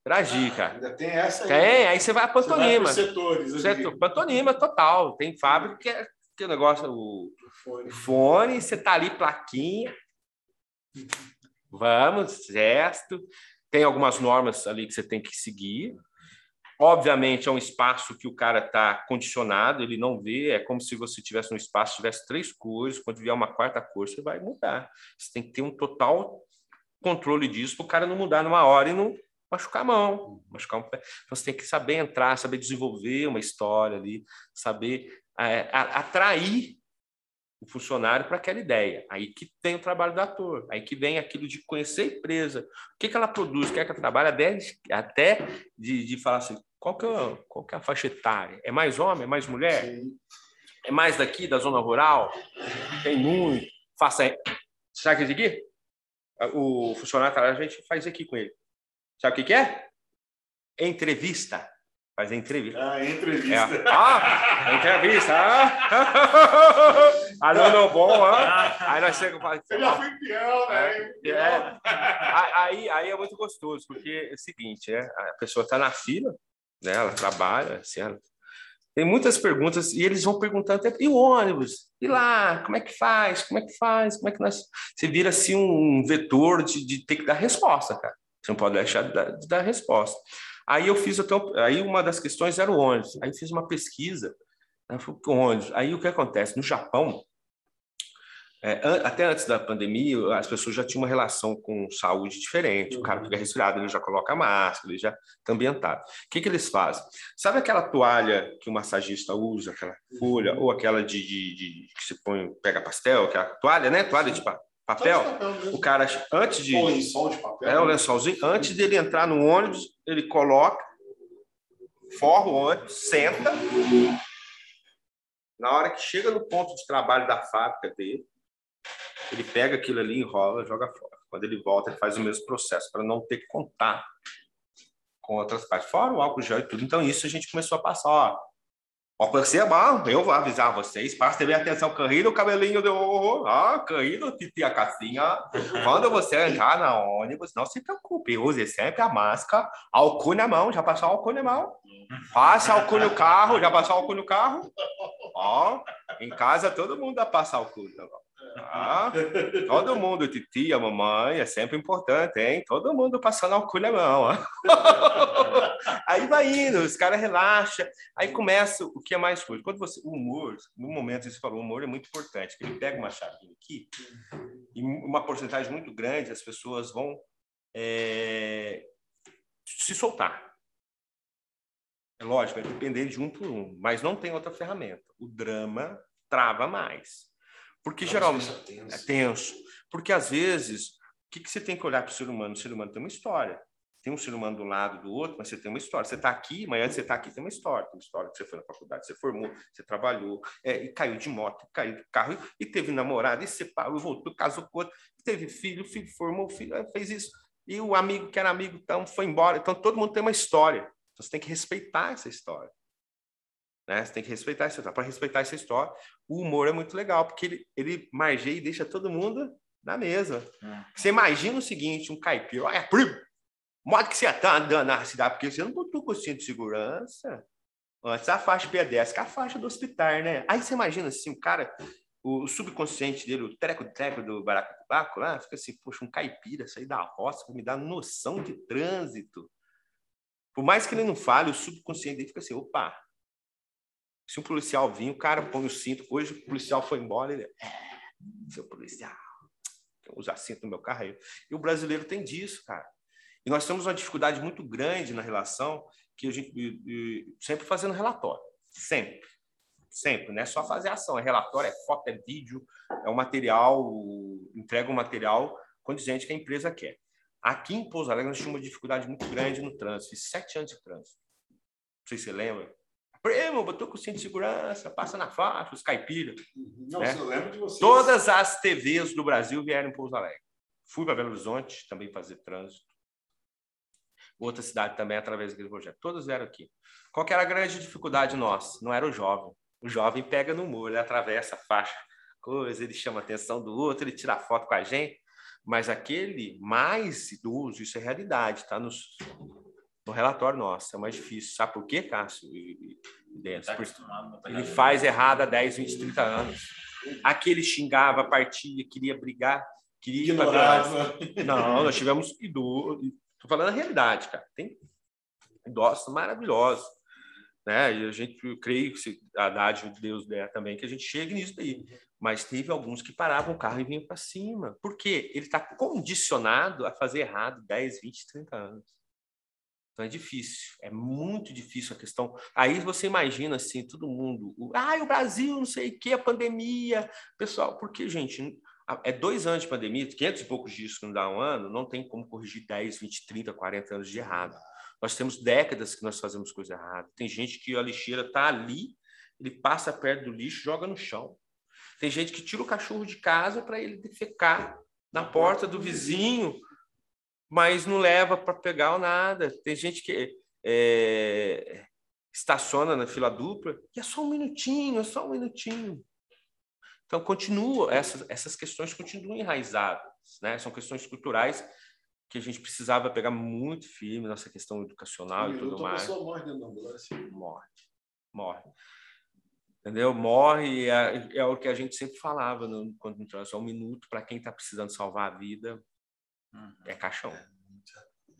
interagir, cara. Ainda tem essa aí. Tem, aí você vai a Você vai pantonima. setores. Certo? Pantonima total. Tem fábrica que é que o negócio, o Fone. fone, você tá ali, plaquinha. Vamos, gesto. Tem algumas normas ali que você tem que seguir. Obviamente, é um espaço que o cara está condicionado, ele não vê, é como se você tivesse um espaço, tivesse três cores, quando vier uma quarta cor, você vai mudar. Você tem que ter um total controle disso para o cara não mudar numa hora e não machucar a mão, machucar um pé. Então, você tem que saber entrar, saber desenvolver uma história ali, saber é, atrair o funcionário para aquela ideia. Aí que tem o trabalho do ator, aí que vem aquilo de conhecer a empresa, o que, que ela produz, o que, é que ela trabalha, até de, de falar assim, qual que, é, qual que é a faixa etária? É mais homem, é mais mulher? Sim. É mais daqui, da zona rural? Tem muito. Faça aí. Sabe o que é isso aqui? O funcionário, tá a gente faz aqui com ele. Sabe o que que é? Entrevista. Fazer entrevista. Ah, É. entrevista. Ah, entrevista. Ah. Alô, bom. Ah. Aí nós chegamos e falamos, Eu já fui peão, né? é. Aí, aí é muito gostoso, porque é o seguinte, né? a pessoa está na fila, né? ela trabalha, assim, ela- tem muitas perguntas e eles vão perguntando até, e o ônibus? E lá? Como é que faz? Como é que faz? Como é que nós... Você vira assim um vetor de, de ter que dar resposta, cara. Você não pode deixar de dar, de dar resposta. Aí eu fiz até, um- aí uma das questões era o ônibus. Aí fiz uma pesquisa, né? "Que ônibus. Aí o que acontece? No Japão, é, até antes da pandemia, as pessoas já tinham uma relação com saúde diferente. O cara fica resfriado, ele já coloca máscara, ele já está ambientado. O que, que eles fazem? Sabe aquela toalha que o massagista usa, aquela folha, ou aquela de, de- de- que se põe, pega pastel, aquela toalha, né? Toalha de pa- papel. O cara, antes de. Lençol de papel. É, o lençolzinho. Antes dele entrar no ônibus, ele coloca, forra o ônibus, senta. Na hora que chega no ponto de trabalho da fábrica dele, ele pega aquilo ali, enrola, joga fora. Quando ele volta, ele faz o mesmo processo, para não ter que contar com outras partes. Fora o álcool gel e tudo. Então, isso a gente começou a passar, ó. Você é eu vou avisar vocês. Passa TV atenção, Carrilho, o cabelinho do. Ó, Carrilho, titi a cassinha. Quando você entrar na ônibus, não se preocupe, use sempre a máscara, álcool na mão, já passou álcool na mão. Passa álcool no carro, já passou álcool no carro. Ó, em casa todo mundo vai passar álcool na mão. Ah, todo mundo, titi, a mamãe, é sempre importante, hein? Todo mundo passando na mão. Aí vai indo, os caras relaxam, aí começa o que é mais coisa. Quando você, o humor, no momento você falou, o humor é muito importante, que ele pega uma chavinha aqui, e uma porcentagem muito grande, as pessoas vão é, se soltar. É lógico, vai depender de um por um, mas não tem outra ferramenta. O drama trava mais. Porque geralmente é tenso. Porque às vezes, o que, que você tem que olhar para o ser humano? O ser humano tem uma história. Tem um ser humano do lado do outro, mas você tem uma história. Você está aqui, mas antes você está aqui, tem uma história. Tem uma história que você foi na faculdade, você formou, você trabalhou, é, e caiu de moto, caiu de carro, e teve namorado, e separou, e voltou, casou com outro, teve filho, filho formou, filho, é, fez isso. E o amigo que era amigo, então, foi embora. Então, todo mundo tem uma história. Então, você tem que respeitar essa história. Né? Você tem que respeitar essa história. Para respeitar essa história, o humor é muito legal, porque ele, ele margeia e deixa todo mundo na mesa. Hum. Você imagina o seguinte, um caipira, olha, primo, modo que você está andando na cidade, porque você não botou com o cinto de segurança. Antes a faixa pedestre, que é a faixa do hospital, né? Aí você imagina assim, o cara, o subconsciente dele, o treco-treco do baraco baco lá, fica assim, poxa, um caipira sair da roça para me dar noção de trânsito. Por mais que ele não fale, o subconsciente dele fica assim, opa, se um policial vir, o cara põe o cinto. Hoje o policial foi embora, ele é, seu policial, uso cinto no meu carro. aí. E o brasileiro tem disso, cara. E nós temos uma dificuldade muito grande na relação, que a gente sempre fazendo relatório, sempre, sempre, não é só fazer ação, é relatório, é foto, é vídeo, é o material, entrega o material condizente que a empresa quer. Aqui em Pouso Alegre nós tínhamos uma dificuldade muito grande no trânsito, fiz sete anos de trânsito. Não sei se você lembra. Primo, botou com cinto de segurança, passa na faixa, os caipiras. Não, né? eu lembro de vocês. Todas as TVs do Brasil vieram em Pouso Alegre. Fui para Belo Horizonte também fazer trânsito. Outra cidade também através daquele projeto. Todos vieram aqui. Qual que era a grande dificuldade nossa? Não era o jovem. O jovem pega no muro, ele atravessa a faixa, coisa, ele chama a atenção do outro, ele tira foto com a gente. Mas aquele mais idoso, isso é realidade, está nos, no relatório nosso, é mais difícil. Sabe por quê, Cássio? E, e? Tá tá ele faz errado há 10, 20, 30 anos. Aquele xingava, partia, queria brigar, queria ir não, nós tivemos idosos. Estou falando a realidade, cara. Tem idosos maravilhosos. Né? E a gente, eu creio que se a dádiva de Deus der também, que a gente chegue nisso daí. Mas teve alguns que paravam o carro e vinham para cima. Por quê? Ele está condicionado a fazer errado 10, 20, 30 anos. Então é difícil, é muito difícil a questão. Aí você imagina assim, todo mundo, ah, o Brasil, não sei o que, a pandemia. Pessoal, porque, gente, é dois anos de pandemia, 500 e poucos dias que não dá um ano, não tem como corrigir 10, 20, 30, 40 anos de errado. Nós temos décadas que nós fazemos coisa errada. Tem gente que a lixeira está ali, ele passa perto do lixo, joga no chão. Tem gente que tira o cachorro de casa para ele defecar na porta do vizinho, mas não leva para pegar ou nada. Tem gente que é, estaciona na fila dupla e é só um minutinho, é só um minutinho. Então, continua, essas, essas questões continuam enraizadas, né? São questões culturais que a gente precisava pegar muito firme nessa questão educacional Um e tudo minuto, a mais. pessoa morre dentro da ambulância. Morre, morre. Entendeu? Morre é, é o que a gente sempre falava no, quando no trânsito, é um minuto para quem está precisando salvar a vida. É caixão.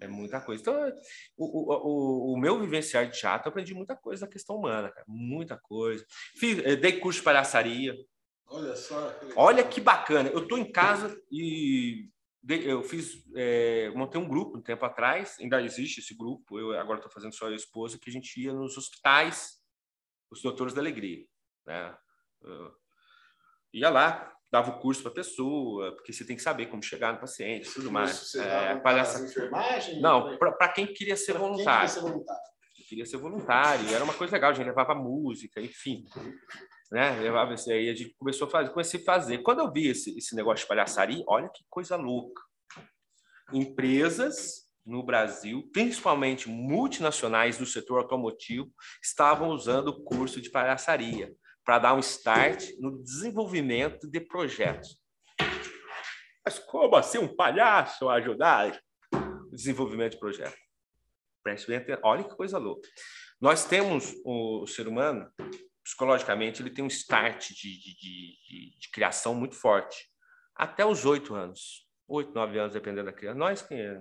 É muita coisa. Então, o, o, o, meu vivenciar de teatro, eu aprendi muita coisa da questão humana, cara. Muita coisa. Fiz, eh, dei curso de palhaçaria. Olha só. que. Olha que bacana. Eu estou em casa e eu fiz, eh, montei um grupo um tempo atrás, ainda existe esse grupo, eu agora estou fazendo só eu e a esposa, que a gente ia nos hospitais, os doutores da alegria. Né? Eu ia lá, dava o curso para a pessoa, porque você tem que saber como chegar no paciente e tudo mais. É, palhaça- para enfermagem? Não, para quem queria ser Pra quem voluntário. queria ser voluntário? Queria ser voluntário, era uma coisa legal, a gente levava música, enfim. Né? Levava isso aí, a gente começou a fazer, comecei a fazer. Quando eu vi esse, esse negócio de palhaçaria, olha que coisa louca. Empresas no Brasil, principalmente multinacionais do setor automotivo, estavam usando o curso de palhaçaria para dar um start no desenvolvimento de projetos. Mas como assim um palhaço ajudar o desenvolvimento de projeto? Preste bem atenção. Olha que coisa louca. Nós temos o, ser humano, psicologicamente, ele tem um start de, de, de, de- criação muito forte. Até os oito anos. Oito, nove anos, dependendo da criança. Nós, que é,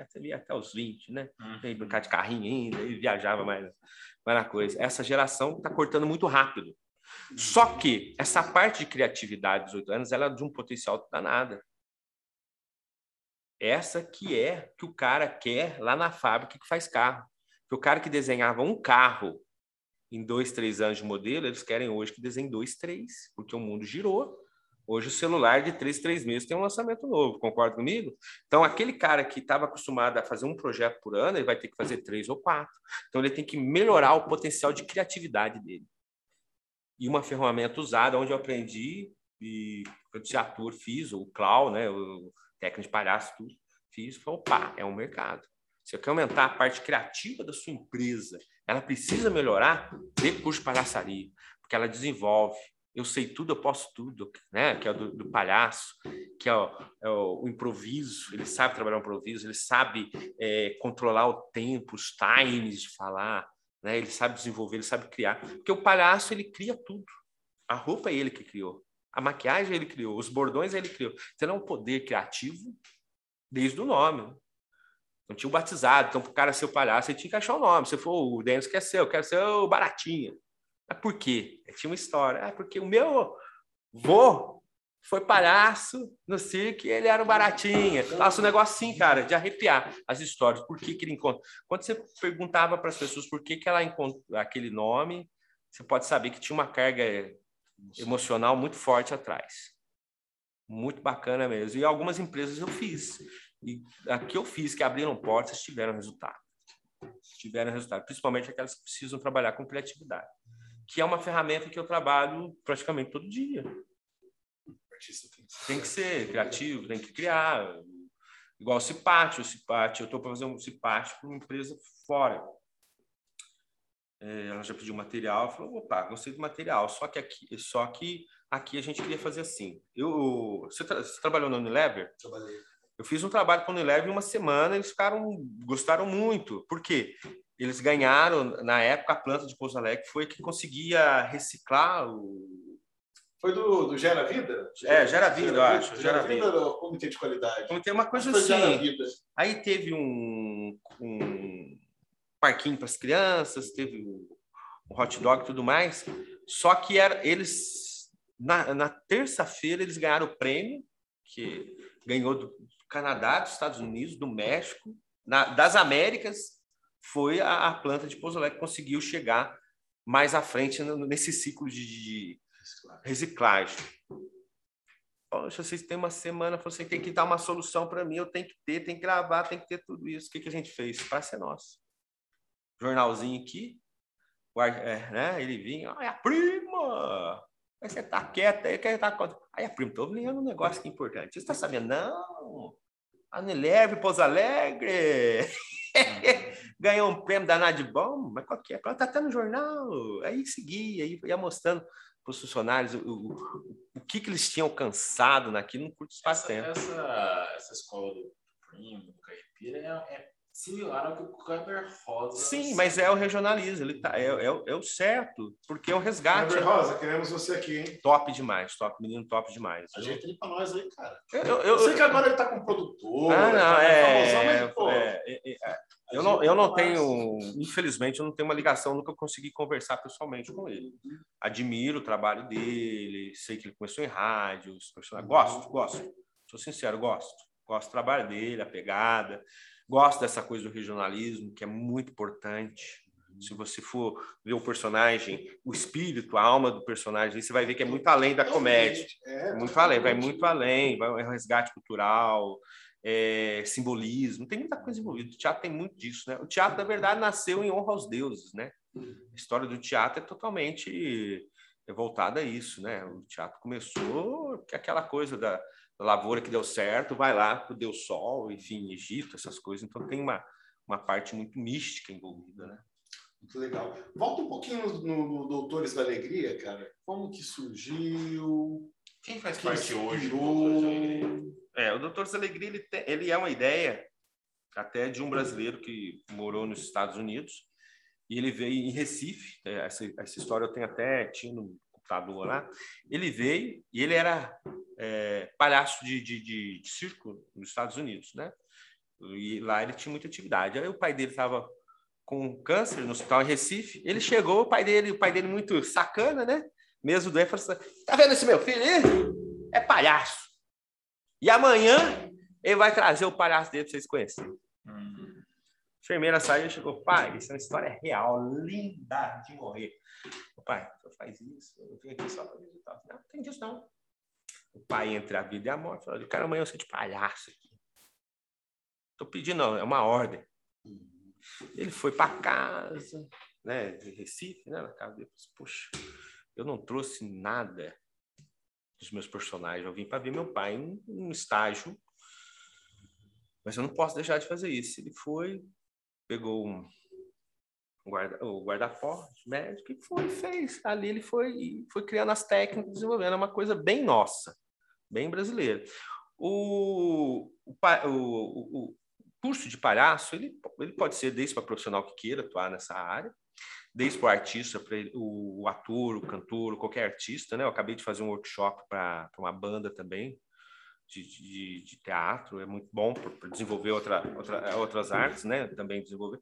até, até os 20, né? Uhum. Brincar de carrinho ainda, e viajava mais, mais na coisa. Essa geração está cortando muito rápido. Só que essa parte de criatividade dos oito anos, ela é de um potencial danada. Essa que é que o cara quer lá na fábrica que faz carro. Porque o cara que desenhava um carro em dois, três anos de modelo, eles querem hoje que desenhe dois, três, porque o mundo girou. Hoje o celular de três, três meses tem um lançamento novo, concorda comigo? Então, aquele cara que estava acostumado a fazer um projeto por ano, ele vai ter que fazer três ou quatro. Então, ele tem que melhorar o potencial de criatividade dele. E uma ferramenta usada, onde eu aprendi, e eu fiz, o Clau, né, o técnico de palhaço, tudo, fiz, foi, opa, é um mercado. Você quer aumentar a parte criativa da sua empresa, ela precisa melhorar, dê curso de palhaçaria, porque ela desenvolve. Eu sei tudo, eu posso tudo, né? Que é do, do palhaço, que é o, é o improviso, ele sabe trabalhar o improviso, ele sabe é, controlar o tempo, os times de falar, né? Ele sabe desenvolver, ele sabe criar. Porque o palhaço, ele cria tudo. A roupa é ele que criou. A maquiagem ele criou, os bordões ele criou. Então, é um poder criativo desde o nome. né? Não tinha o batizado. Então, para o cara ser o palhaço, ele tinha que achar o nome. Se for o Denis, quer ser, eu quero ser o Baratinha. Mas por quê? Tinha uma história. Ah, porque o meu vô foi palhaço no circo e ele era um baratinha. Nossa, um assim, cara, de arrepiar as histórias. Por que, que ele encontra? Quando você perguntava para as pessoas por que, que ela encontrou aquele nome, você pode saber que tinha uma carga emocional muito forte atrás. Muito bacana mesmo. E algumas empresas eu fiz. E aqui eu fiz, que abriram portas, tiveram resultado. Tiveram resultado. Principalmente aquelas que precisam trabalhar com criatividade. Que é uma ferramenta que eu trabalho praticamente todo dia. Artista tem que Tem que ser criativo, tem que criar. Igual o Cipate. O Cipate, eu estou para fazer um Cipate para uma empresa fora. É, ela já pediu material, falou, opa, gostei do material, só que aqui, só que aqui a gente queria fazer assim. Eu, você, tra você trabalhou no Unilever? Trabalhei. Eu fiz um trabalho com o Unilever em uma semana, eles ficaram, gostaram muito. Por quê? Eles ganharam, na época, a planta de Pouso Alegre foi que conseguia reciclar o... Foi do, do Gera Vida? É, Gera Vida, eu acho. Gera, Gera Vida ou Comitê de Qualidade? Então, tem uma coisa Foi Gera assim. Vida. Aí teve um, um parquinho para as crianças, teve o, o hot dog e tudo mais. Só que era, eles, na, na terça-feira, eles ganharam o prêmio, que ganhou do Canadá, dos Estados Unidos, do México, na- das Américas, foi a, a planta de Pouso Alegre que conseguiu chegar mais à frente nesse ciclo de, de reciclagem. Poxa, vocês têm uma semana, você tem que dar uma solução para mim, eu tenho que ter, tem que gravar, tem que ter tudo isso. O que, que a gente fez? Praça é nossa. Jornalzinho aqui, é, né? ele vinha, a prima! Aí você tá quieta aí, quer tá. Aí a prima, tô lendo um negócio que é importante. Você está sabendo? Não! A Unilever, Pouso Alegre! Ganhou um prêmio danado de bom, mas qual que é? Tá até no jornal. Aí seguia, aí ia mostrando para os funcionários o, o, o que, que eles tinham alcançado naquilo num curto espaço de Essa, tempo. essa, essa escola do Primo, do Caipira, é, é similar ao que o Kleber Rosa. Sim, mas é o regionalismo, ele tá, é, é, o- é o certo, porque é o resgate. Kleber Rosa, queremos você aqui, hein? Top demais, top, menino top demais. viu? Ajeita ele pra nós aí, cara. Eu, eu, Eu eu, sei que agora ele tá com produtor. ah, não, tá é, famosão, mas, pô, é, é, é, eu não, eu não tenho, infelizmente, eu não tenho uma ligação, nunca consegui conversar pessoalmente com ele. Admiro o trabalho dele, sei que ele começou em rádio, gosto, gosto, sou sincero, gosto. Gosto do trabalho dele, a pegada, gosto dessa coisa do regionalismo, que é muito importante. Se você for ver o personagem, o espírito, a alma do personagem, você vai ver que é muito além da comédia. É, Muito além, vai muito além, vai um resgate cultural, é, simbolismo, tem muita coisa envolvida. O teatro tem muito disso, né? O teatro, na verdade, nasceu em honra aos deuses, né? A história do teatro é totalmente voltada a isso, né? O teatro começou com aquela coisa da, da lavoura que deu certo, vai lá pro Deus Sol, enfim, Egito, essas coisas. Então tem uma, uma parte muito mística envolvida, né? Muito legal. Volta um pouquinho no, no Doutores da Alegria, cara. Como que surgiu? Quem faz Que parte hoje inspirou? É, o Doutor Alegria, ele, tem- ele é uma ideia até de um brasileiro que morou nos Estados Unidos e ele veio em Recife, é, essa, essa história eu tenho até, tinha no computador lá, ele veio e ele era é, palhaço de, de, de, de circo nos Estados Unidos, né? E lá ele tinha muita atividade. Aí o pai dele estava com câncer no hospital em Recife, ele chegou, o pai dele, o pai dele muito sacana, né? Mesmo doente, falou assim, tá vendo esse meu filho aí? É palhaço. E amanhã ele vai trazer o palhaço dele para vocês conhecerem. Hum. A enfermeira saiu e chegou, pai, isso é uma história real, linda de morrer. O pai, você faz isso, eu vim aqui só para visitar. Não, não tem disso não. O pai, entre a vida e a morte, falou, eu quero amanhã ser de palhaço aqui. Estou pedindo, não, é uma ordem. Ele foi para casa, né, de Recife, né, na casa dele, disse, poxa, eu não trouxe nada dos meus personagens, eu vim para ver meu pai em um estágio, mas eu não posso deixar de fazer isso. Ele foi, pegou um guarda, o guarda-forte médico e foi, fez. Ali ele foi, foi criando as técnicas, desenvolvendo é uma coisa bem nossa, bem brasileira. O, o, o, o- curso de palhaço, ele, ele pode ser desde para profissional que queira atuar nessa área, desde para o artista, para o, ator, o cantor, qualquer artista, né? Eu acabei de fazer um workshop para uma banda também, de, de, de teatro, é muito bom para desenvolver outra, outra, outras artes, né? Também desenvolver.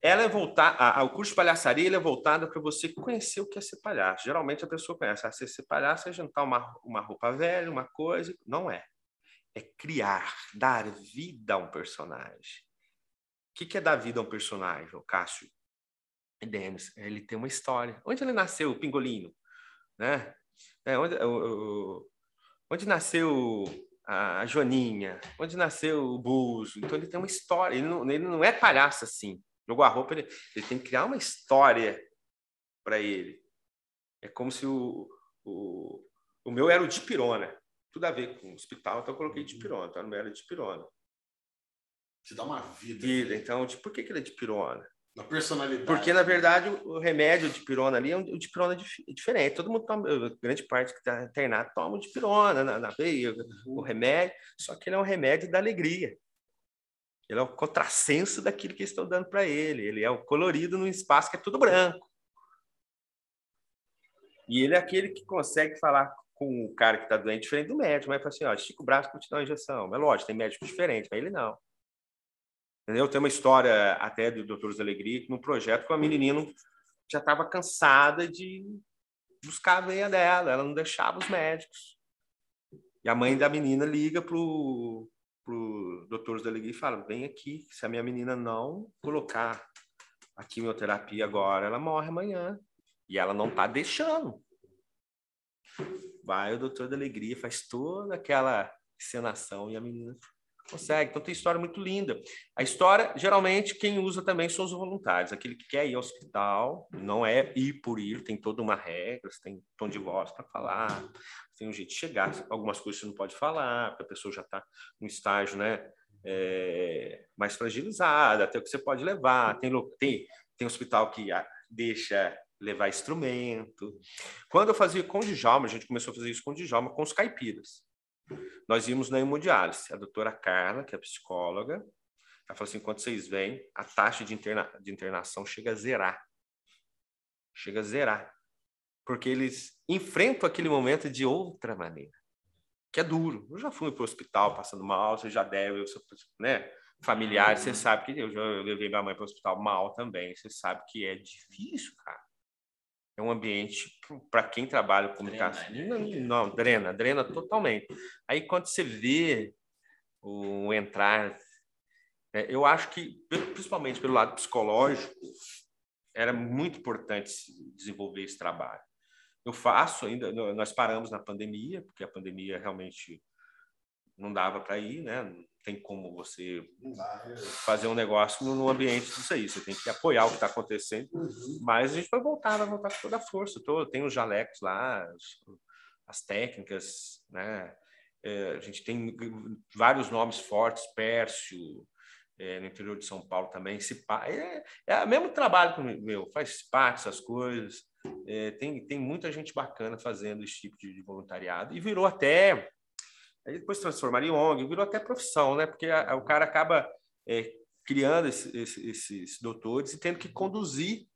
Ela é voltar, o curso de palhaçaria é voltado para você conhecer o que é ser palhaço. Geralmente a pessoa conhece, ah, ser, ser palhaço é juntar uma, uma roupa velha, uma coisa. Não é. É criar, dar vida a um personagem. O que, que é dar vida a um personagem, Cássio? Denis, ele tem uma história. Onde ele nasceu, o Pingolino? Né? É, onde, o, o, onde nasceu a Joaninha? Onde nasceu o Buzo? Então ele tem uma história. Ele não, ele não é palhaço assim. Jogou a roupa, ele, ele tem que criar uma história para ele. É como se o, o, o meu era o de pirona. Tudo a ver com o hospital, então eu coloquei de pirona. Então o meu era de pirona. Te dá uma vida. Vida. Então, tipo, por que, que ele é de pirona? Na personalidade. Porque, na verdade, o remédio de pirona ali é um de pirona dif- diferente. Todo mundo toma, grande parte que está internado toma o de pirona na, na veia, o remédio, só que ele é um remédio da alegria. Ele é o contrassenso daquilo que eles estão dando para ele. Ele é o colorido num espaço que é tudo branco. E ele é aquele que consegue falar com o cara que está doente diferente do médico. Mas fala assim, ó, estica o braço para te dar uma injeção. Mas lógico, tem médico diferente, mas ele não. Entendeu? Tem uma história até do Doutores da Alegria, num projeto com a menininha já estava cansada de buscar a veia dela, ela não deixava os médicos. E a mãe da menina liga pro pro Doutores da Alegria e fala: "Vem aqui, se a minha menina não colocar a quimioterapia agora, ela morre amanhã". E ela não tá deixando. Vai o Doutor da Alegria, faz toda aquela encenação e a menina consegue. Então tem história muito linda. A história, geralmente, quem usa também são os voluntários. Aquele que quer ir ao hospital, não é ir por ir, tem toda uma regra, tem tom de voz para falar, tem um jeito de chegar. Algumas coisas você não pode falar, porque a pessoa já está no estágio, né? é, mais fragilizada, até o que você pode levar. Tem, tem, tem hospital que ah, deixa levar instrumento. Quando eu fazia com o Djalma, a gente começou a fazer isso com o Djalma, com os caipiras. Nós íamos na hemodiálise. A doutora Carla, que é psicóloga, ela falou assim, quando vocês vêm, a taxa de, interna de internação chega a zerar. Chega a zerar. Porque eles enfrentam aquele momento de outra maneira. Que é duro. Eu já fui para o hospital passando mal, você já deve, eu sou, né? Familiar, você sabe que eu já levei minha mãe para o hospital mal também. Você sabe que é difícil, cara. É um ambiente para quem trabalha com comunicação. Drena, né? Não, não, drena, drena totalmente. Aí quando você vê o entrar, é, eu acho que, principalmente pelo lado psicológico, era muito importante se desenvolver esse trabalho. Eu faço ainda, nós paramos na pandemia, porque a pandemia realmente não dava para ir, né? Tem como você né? fazer um negócio no, ambiente disso aí. Você tem que apoiar o que está acontecendo. Mas a gente vai voltar, vai voltar com toda a força. Tô, tem os jalecos lá, as, as técnicas, né? É, a gente tem vários nomes fortes, Pércio, é, no interior de São Paulo também. Cipa, é, é o mesmo trabalho que o meu, faz SPAC, essas coisas. É, tem, tem muita gente bacana fazendo esse tipo de, de voluntariado. E virou até Aí depois transformaria em ONG, virou até profissão, né? Porque a- a- o cara acaba é, criando esse- esse- esses doutores e tendo que conduzir.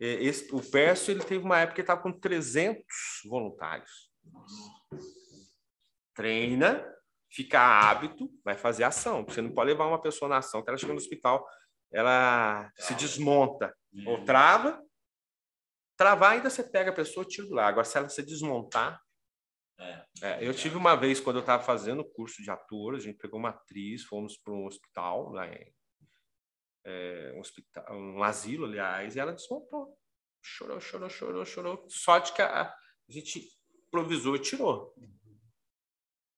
É, esse- o Pércio ele teve uma época que estava com 300 voluntários. Treina, fica hábito, vai fazer ação. Você não pode levar uma pessoa na ação, que ela chega no hospital, ela se desmonta ou trava. Travar ainda você pega a pessoa tira do lá. Agora, se ela se desmontar, é, eu tive uma vez, quando eu estava fazendo o curso de ator, a gente pegou uma atriz, fomos para um hospital, lá em, é, um, hospital um asilo, aliás, e ela desmontou. Chorou, chorou, chorou, chorou. Sorte que a, a gente improvisou e tirou.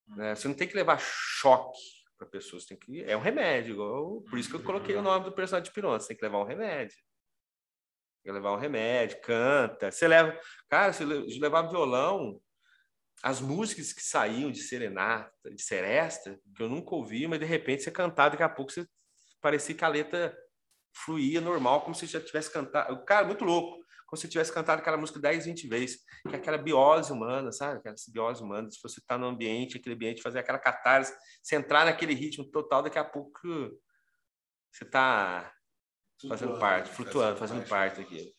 Né? Você não tem que levar choque para pessoas, tem que é um remédio. igual- por isso que eu coloquei o nome do personagem de pirona. Você tem que levar um remédio. Tem que levar um remédio, canta. Você leva, cara, você le- levava violão, as músicas que saíam de serenata, de seresta, que eu nunca ouvi, mas de repente você cantava, daqui a pouco você parecia que a letra fluía normal, como se já tivesse cantado. Cara, muito louco. Como se você tivesse cantado aquela música 10, 20 vezes, que é aquela biose humana, sabe? Aquela biose humana, se você está no ambiente, aquele ambiente, fazer aquela catarse, você entrar naquele ritmo total, daqui a pouco você está fazendo parte, flutuando, fazendo parte daquilo.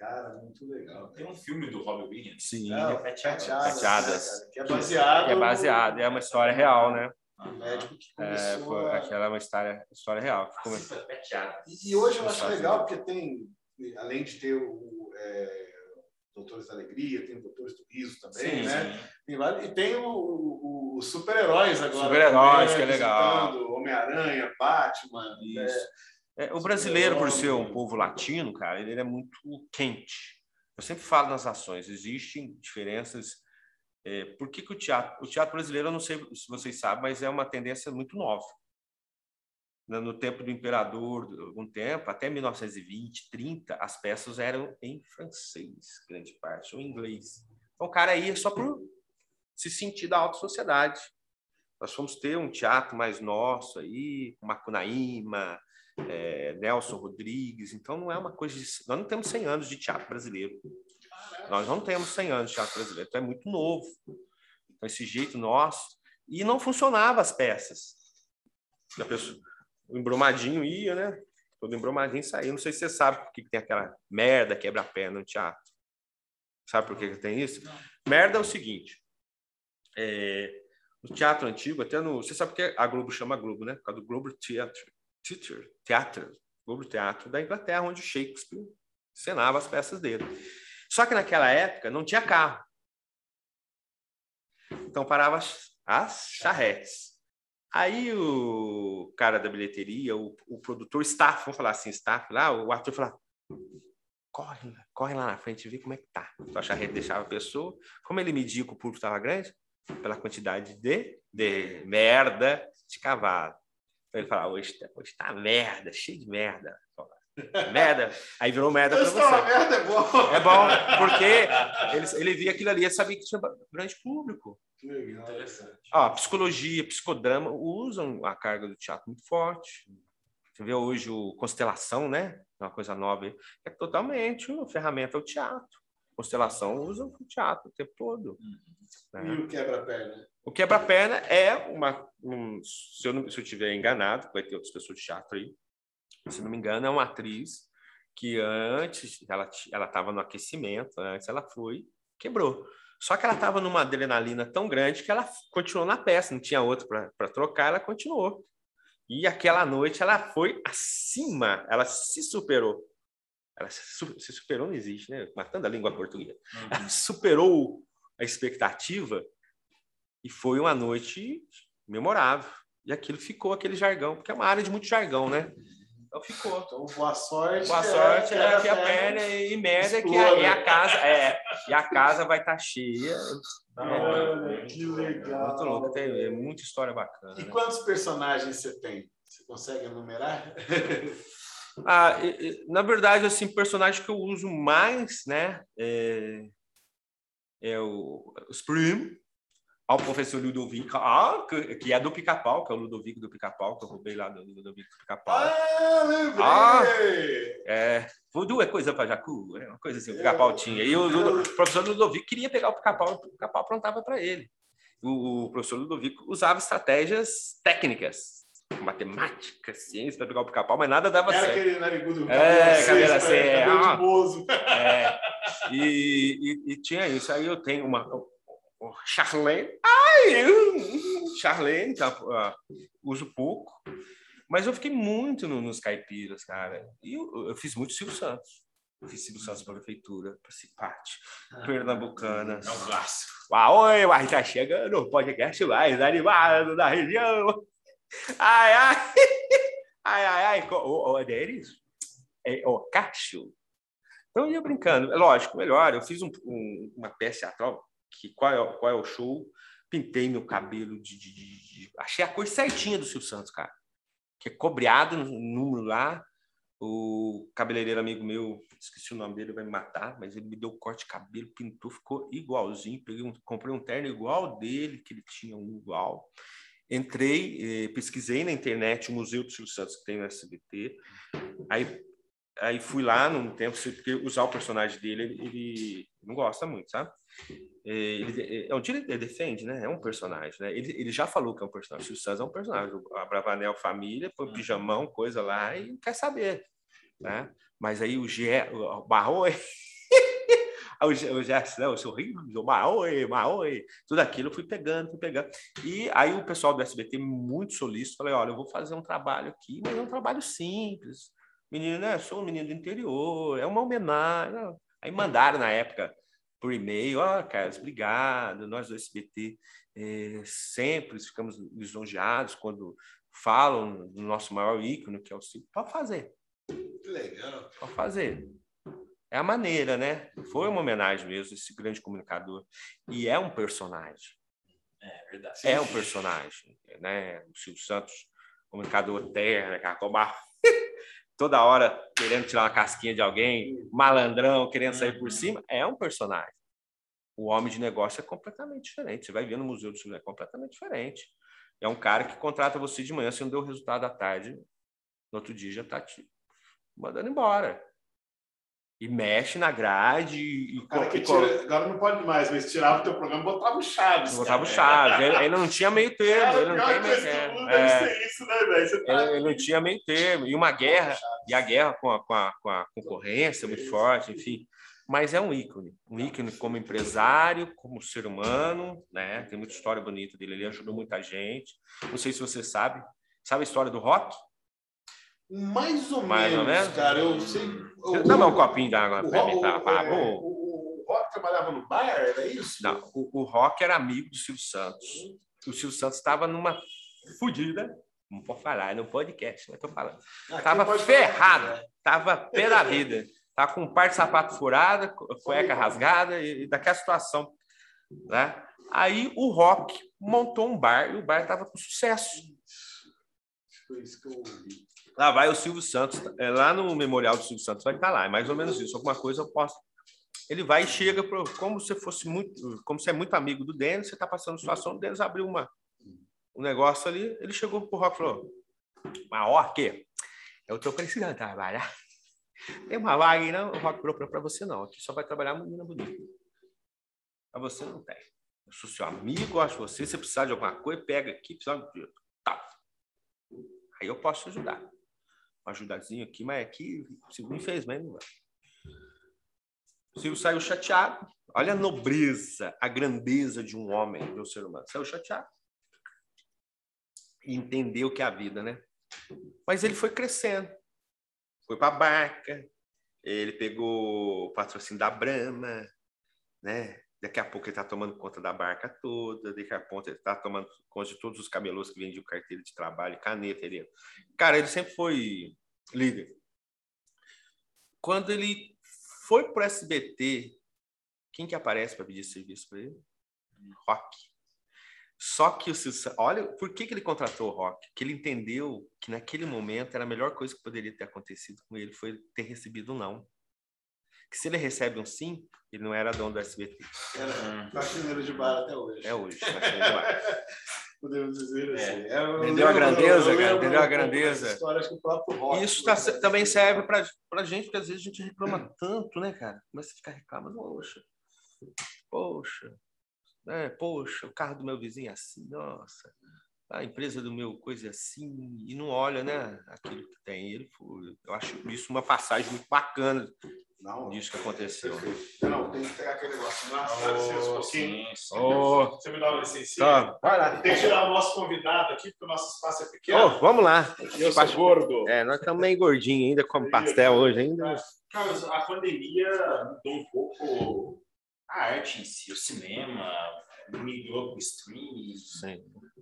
Cara, muito legal. Tem um filme do Robin Williams. Sim. É, né, cara, Que é baseado. Que é baseado, é uma história real, né? no médico que É, começou. foi, a- aquela é uma história, história real. que come- Assista Peteadas. E hoje eu acho legal porque tem, além de ter o é, Doutores da Alegria, tem o Doutores do Riso também, Sim, né? sim. Tem vários- e tem o- o- os super-heróis agora. Super-heróis, que é né, legal. Homem-Aranha, Batman. Isso. É, o brasileiro, por ser um povo latino, cara, ele é muito quente. Eu sempre falo nas ações, existem diferenças. É, por que, que o teatro, o teatro brasileiro, eu não sei se vocês sabem, mas é uma tendência muito nova. No no tempo do imperador, algum tempo, até 1920, 30, as peças eram em francês, grande parte, ou em inglês. Então o cara ia só por se sentir da alta sociedade. Nós fomos ter um teatro mais nosso aí, com Macunaíma, é, Nelson Rodrigues. Então, não é uma coisa de. Nós não temos 100 anos de teatro brasileiro. Nós não temos 100 anos de teatro brasileiro. Então, é muito novo. Então, esse jeito nosso. E não funcionava as peças. A pessoa, o embromadinho ia, né? Todo embromadinho saía. Não sei se você sabe por que tem aquela merda quebra-pé no teatro. Sabe por que que tem isso? Merda é o seguinte. É, no teatro antigo, até no. Você sabe que a Globo chama Globo, né? Por causa do Globo Theatre. Theatre. Teatro. Globo Teatro da Inglaterra, onde Shakespeare encenava as peças dele. Só que naquela época não tinha carro. Então parava as, as charretes. Aí o cara da bilheteria, o, o produtor, staff, vamos falar assim, staff lá, o ator falava, corre, corre lá na frente e vê como é que tá. Então a charrete deixava a pessoa. Como ele media que o público estava grande? Pela quantidade de, de merda de cavalo. Ele falava, hoje tá, hoje tá merda, cheio de merda. Merda. Aí virou merda para Esse você. tá merda é bom. É bom, porque ele, ele via aquilo ali e sabia que tinha grande público. Que legal. Interessante. Ó, psicologia, psicodrama usam a carga do teatro muito forte. Você vê hoje o Constelação, né? É Uma coisa nova. É totalmente uma ferramenta o teatro. Constelação usa o teatro o tempo todo. né? E o quebra-perna? O quebra-perna é uma. um- se, eu não, se eu estiver enganado, vai ter outras pessoas de teatro aí. Se não me engano, é uma atriz que antes ela ela estava no aquecimento, antes ela foi, quebrou. Só que ela estava numa adrenalina tão grande que ela continuou na peça, não tinha outro para trocar, ela continuou. E aquela noite ela foi acima, ela se superou. Ela se, su- se superou, não existe, né? Matando a língua portuguesa. Ela superou a expectativa e foi uma noite memorável. E aquilo ficou, aquele jargão, porque é uma área de muito jargão, né? Então ficou. Então, boa sorte. Boa sorte, é, que a perna e merda que a, e a casa é e a casa vai estar cheia. Da hora. Olha, que legal. Muito louco, tem é muita história bacana. E né? quantos personagens você tem? Você consegue enumerar? Ah, na verdade, assim, o personagem que eu uso mais, né, é, é o, os Prim, ao professor Ludovico, ah, que, que é do Pica-Pau, que é o Ludovico do Pica-Pau, que eu roubei lá do Ludovico do Pica-Pau. Ah, lembrei! Ah! É, voodoo é coisa para Jacu, é uma coisa assim, o pica-pau tinha. E o, Ludo- o professor Ludovico queria pegar o pica-pau, o pica-pau aprontava para ele. O, o professor Ludovico usava estratégias técnicas, matemática, ciência para pegar o pica-pau, mas nada dava Era certo. aquele narigudo. É, cabelo assim, cabelo ah. de bozo. É, e, e- e tinha isso. Aí eu tenho uma. o- o Charlene. Ai! hum, Charlene, tá, ah, uso pouco. Mas eu fiquei muito no- nos caipiras, cara. E eu, eu fiz muito Silvio Santos. Eu fiz Silvio Santos para a prefeitura, para Cipate, Pernambucana. É um clássico. Ah, oi, mas tá chegando o podcast mais animado da região. Ai, ai. Ai, ai, ai. Ô, ô, Adéris, é o Cássio. Então, eu ia brincando. É lógico, melhor. Eu fiz um- um- uma peça teatral, que qual é, o- qual é o show? Pintei meu cabelo de, de- de- Achei a cor certinha do Silvio Santos, cara. Que é cobreado no número lá. O cabeleireiro amigo meu, esqueci o nome dele, vai me matar, mas ele me deu o corte de cabelo, pintou, ficou igualzinho. Peguei um, comprei um terno igual dele, que ele tinha um igual. Entrei, eh, pesquisei na internet o Museu do Silvio Santos que tem no SBT. Aí, aí fui lá num tempo, porque usar o personagem dele, ele, ele não gosta muito, sabe? Eh, Ele, é um dia ele defende, né? É um personagem, né? Ele, ele já falou que é um personagem. O Silvio Santos é um personagem. A Bravanel família, põe pijamão, coisa lá e não quer saber, né? Mas aí o Gé, o Barroe, o Gé, o Gerson, né? o sorriso, o Barroe, Barroe, tudo aquilo eu fui pegando, fui pegando. E aí o pessoal do SBT, muito solícito, falei, olha, eu vou fazer um trabalho aqui, mas é um trabalho simples. Menino, né? Sou um menino do interior, é uma homenagem. não. Aí mandaram na época por e-mail, ó, Carlos, obrigado, nós do SBT eh, sempre ficamos lisonjeados quando falam do nosso maior ícone, que é o Silvio. Pode fazer, Que legal. pode fazer. É a maneira, né? Foi uma homenagem mesmo, esse grande comunicador. E é um personagem. É verdade. É um personagem, né? O Silvio Santos, comunicador terno, aquela cobar- toda hora querendo tirar uma casquinha de alguém, malandrão, querendo sair por cima, é um personagem. O homem de negócio é completamente diferente. Você vai ver no Museu do Silvio, é completamente diferente. É um cara que contrata você de manhã, se não deu o resultado à tarde, No outro dia já tá te mandando embora. E mexe na grade e, O cara que e- tira, agora não pode mais, mas tirava o teu programa e botava o Chaves. botava o. Chaves. Ele, ele não tinha meio termo. É, Ele não tem meio termo. É. isso, né, velho? Tá ele, ele não tinha meio termo. E uma guerra, e a guerra com a, com a, com a concorrência muito forte, enfim. Mas é um ícone, um ícone como empresário, como ser humano, né? Tem muita história bonita dele, ele ajudou muita gente. Não sei se você sabe. Sabe a história do rock? Mais ou Mais ou menos, menos? cara. Eu sei. eu- Dá um copinho d'água para mim, tá? o, é, o- o Rock trabalhava no bar, era isso? Não, o, o Rock era amigo do Silvio Santos. O Silvio Santos estava numa fodida, não pode falar, é no podcast, mas tô falando. Aqui Tava pode falar, ferrado, né? tava pé da vida. Tava com um par de sapato furada, cueca rasgada e, e daquela situação, né? Aí o Rock montou um bar e o bar tava com sucesso. Foi isso que eu ouvi. Lá vai o Silvio Santos, é, lá no memorial do Silvio Santos vai estar lá, é mais ou menos isso. Alguma coisa eu posso. Ele vai e chega pro, como se fosse muito, como você é muito amigo do Denis, você está passando situação, o Denis abriu uma um negócio ali, ele chegou pro Rock e falou: "Mas Rock, eu tô precisando trabalhar. Tem uma vaga aí, não? O Rock falou para você não, aqui só vai trabalhar menina bonita. Para você não tem. Eu sou seu amigo, acho você, se precisar de alguma coisa, pega aqui, precisa de. Tá. Aí eu posso ajudar ajudazinha aqui, mas aqui, infelizmente, não vai. Silvio saiu chateado. Olha a nobreza, a grandeza de um homem, de um ser humano. Saiu chateado. E entendeu que é a vida, né? Mas ele foi crescendo. Foi para a barca, ele pegou o patrocínio da Brahma, né? Daqui a pouco ele está tomando conta da barca toda, daqui a pouco ele está tomando conta de todos os camelôs que vendiam carteira de trabalho, caneta. Ele... Cara, ele sempre foi líder. Quando ele foi para o SBT, quem que aparece para pedir serviço para ele? Rock. Só que o Silvio- olha, por que, que ele contratou o Rock? Que ele entendeu que naquele momento era a melhor coisa que poderia ter acontecido com ele foi ter recebido um não. Que se ele recebe um sim, ele não era dono do SBT. Era faxineiro de bar até hoje. É hoje. vai ser demais. Podemos dizer É. assim. Eu Entendeu a lembro- grandeza, eu cara? Entendeu a grandeza? dessa História, acho que o próprio rock. Isso tá, também serve para a gente, porque às vezes a gente reclama tanto, né, cara? Começa a ficar reclamando, poxa, poxa, né? poxa, o carro do meu vizinho é assim, nossa, a empresa do meu coisa é assim, e não olha, né, aquilo que tem. Ele, eu acho isso uma passagem muito bacana Não, disso que aconteceu. perfeito. Não, tem que pegar aquele negócio. Nossa, pouquinho. Sim, sim. Ô, Você me dá uma licencinha? tá, vai lá. Tem que tirar o nosso convidado aqui, porque o nosso espaço é pequeno. Ô, vamos lá. eu sou gordo. É, nós estamos meio gordinhos ainda, como pastel hoje ainda. Carlos, a pandemia mudou um pouco a arte em si, o cinema, migrou para o streaming,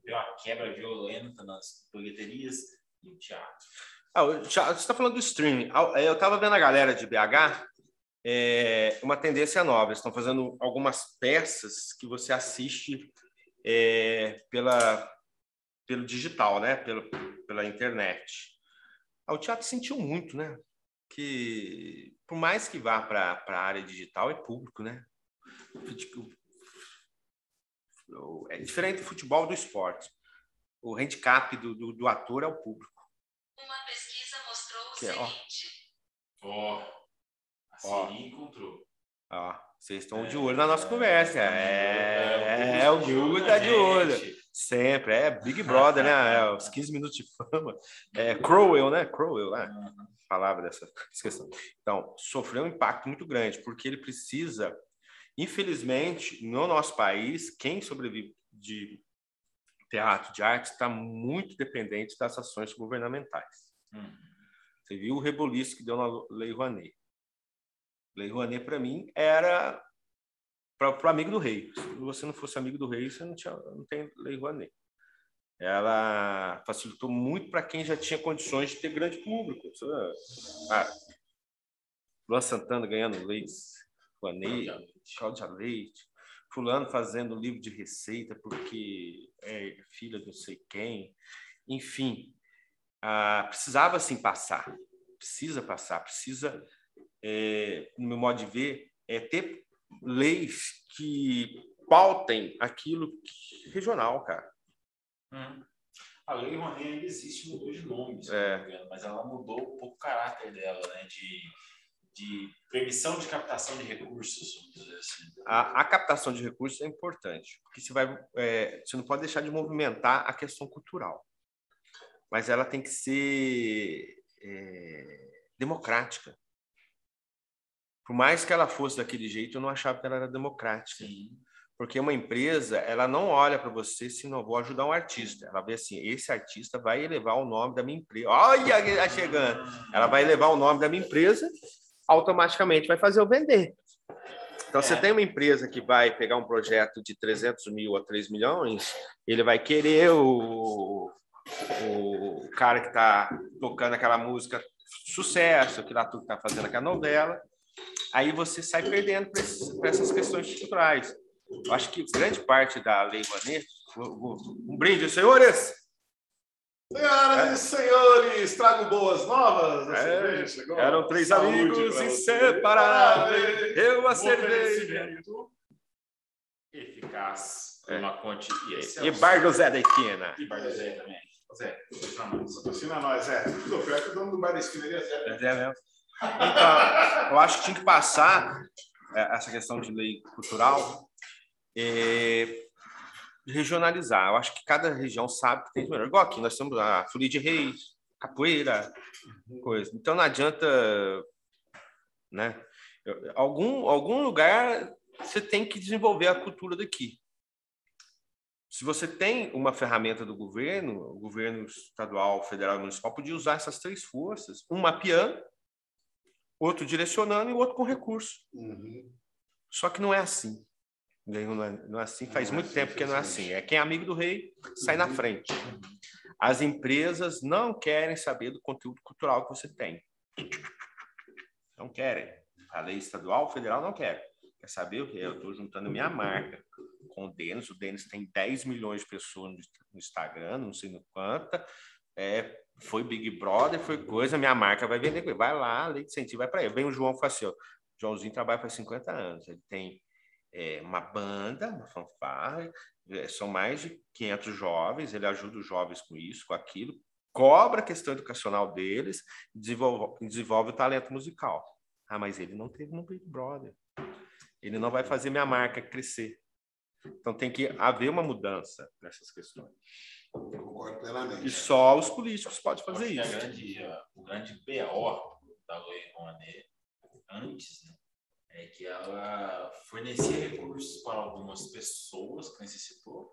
deu uma quebra violenta nas bilheterias e o teatro. Ah, você está falando do streaming. Ah, Eu estava vendo a galera de BH, é, uma tendência nova. Eles estão fazendo algumas peças que você assiste é, pela, pelo digital, né? Pelo, pela internet. Ah, o teatro sentiu muito, né? Que por mais que vá para a área digital, é público, né? Tipo, É diferente do futebol do esporte. O handicap do, do, do ator é o público. Uma pesquisa o é, ó. Ó, a Ó. Siri encontrou. Ó, vocês estão de olho na nossa conversa. É, É, é, o o Google Google tá de olho. Sempre. É Big Brother, né? É, os 15 minutos de fama. É Crowell, né? Crowell, né? Falava dessa questão. Então, sofreu um impacto muito grande, porque ele precisa, infelizmente, no nosso país, quem sobrevive de teatro, de arte, está muito dependente das ações governamentais. Hum. Você viu o reboliço que deu na Lei Rouanet. Lei Rouanet, para mim, era para o amigo do rei. Se você não fosse amigo do rei, você não, tinha, não tem Lei Rouanet. Ela facilitou muito para quem já tinha condições de ter grande público. Ah, Luan Santana ganhando leis, Rouanet, Cláudia Leite, fulano fazendo livro de receita porque é filha de não sei quem. Enfim, ah, precisava assim passar, precisa passar, precisa, é, no meu modo de ver, é ter leis que pautem aquilo que- regional, cara. Hum. A Lei Rouanet ainda existe, mudou de nome, É. engano, mas ela mudou um pouco o caráter dela, né? De, de permissão de captação de recursos, vamos dizer assim. A, a captação de recursos é importante, porque você, vai, é, você não pode deixar de movimentar a questão cultural. Mas ela tem que ser é, democrática. Por mais que ela fosse daquele jeito, eu não achava que ela era democrática. Sim. Porque uma empresa, ela não olha para você se não vou ajudar um artista. Ela vê assim, esse artista vai elevar o nome da minha empresa. Olha, quem tá chegando. Ela vai elevar o nome da minha empresa, automaticamente vai fazer eu vender. Então, você É. tem uma empresa que vai pegar um projeto de 300 mil a 3 milhões, ele vai querer o, o cara que está tocando aquela música sucesso, que lá tu está fazendo aquela novela, aí você sai perdendo para essas questões culturais. Eu acho que grande parte da Lei Rouanet... Um brinde, senhores! Senhoras e senhores, trago boas novas. É, cerveja. Eram três Saúde amigos inseparáveis. Eu a cerveja. oferecimento. Eficaz, É. uma E excelsa. Bar do Zé da Esquina. E Bar do Zé também. Zé, nós. Patrocina nós, é. Não, pior que o dono do bar da esquina ali é Zé. É Zé mesmo. Então, eu acho que tinha que passar é, essa questão de lei cultural é, regionalizar. Eu acho que cada região sabe que tem de melhor. Igual aqui, nós temos a Folia de Reis, capoeira, coisa. Então não adianta, né? Algum, algum lugar você tem que desenvolver a cultura daqui. Se você tem uma ferramenta do governo, o governo estadual, federal e municipal podia usar essas três forças, um mapeando, outro direcionando e o outro com recurso. Uhum. Só que não é assim. Não é, não é assim, faz Não é muito assim, tempo que não é assim. É quem é amigo do rei sai na Uhum. frente. As empresas não querem saber do conteúdo cultural que você tem. Não querem. A lei estadual, federal não quer. Quer saber o que? Eu estou juntando minha marca com o Denis. O Denis tem 10 milhões de pessoas no Instagram, não sei no quanta. É, foi Big Brother, foi coisa, minha marca vai vender. Vai lá, a lei de incentivo vai para ele. Vem o João e fala assim, ó, Joãozinho trabalha faz 50 anos. Ele tem é, uma banda, uma fanfarra, é, são mais de 500 jovens, ele ajuda os jovens com isso, com aquilo, cobra a questão educacional deles, desenvolve, desenvolve o talento musical. Ah, mas ele não teve no Big Brother. Ele não vai fazer minha marca crescer. Então tem que haver uma mudança nessas questões. Concordo E plenamente. só os políticos podem Eu fazer isso. grande, o grande BO da Lei Rouanet antes né, é que ela fornecia recursos para algumas pessoas que necessitou.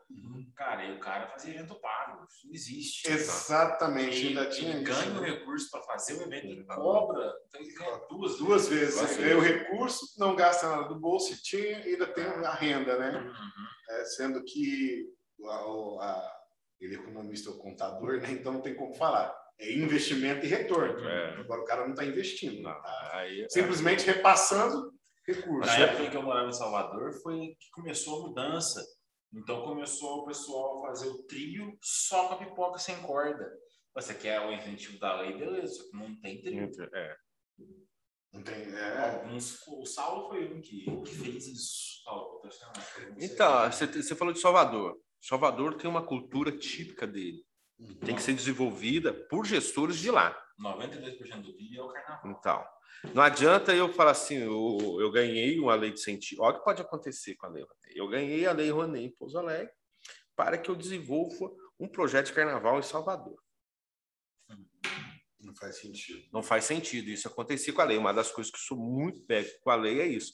Cara, e o cara fazia evento pago. Isso não existe. Exatamente, Ele, ainda tinha ele isso. ganha o né? recurso para fazer o evento e cobra. Então ele ganha duas Duas vezes. Duas Você vezes. ganha o recurso, não gasta nada do bolso e tinha, ainda tem a renda, né? Uhum. É, sendo que a- o- a- ele é economista ou contador, né? então não tem como falar. É investimento e retorno. É. Agora o cara não está investindo. Não, tá aí, Simplesmente repassando recursos. Na época em que eu morava em Salvador, foi que começou a mudança. Então começou o pessoal a fazer o trio só com a pipoca sem corda. Você quer o incentivo da lei, beleza, só que não tem trio. é. Não tem, é, Alguns, o Saulo foi um que, que fez isso. Saulo. Então, você, você falou de Salvador. Salvador tem uma cultura típica dele. Tem que ser desenvolvida por gestores de lá. 92% do dia é o carnaval. Então, não adianta eu falar assim, eu, eu ganhei uma lei de incentivo. Olha o que pode acontecer com a lei Rouanet. Eu ganhei a lei Rouanet em Pouso Alegre para que eu desenvolva um projeto de carnaval em Salvador. não faz sentido. Não faz sentido isso acontecer com a lei. Uma das coisas que eu sou muito pego com a lei é isso.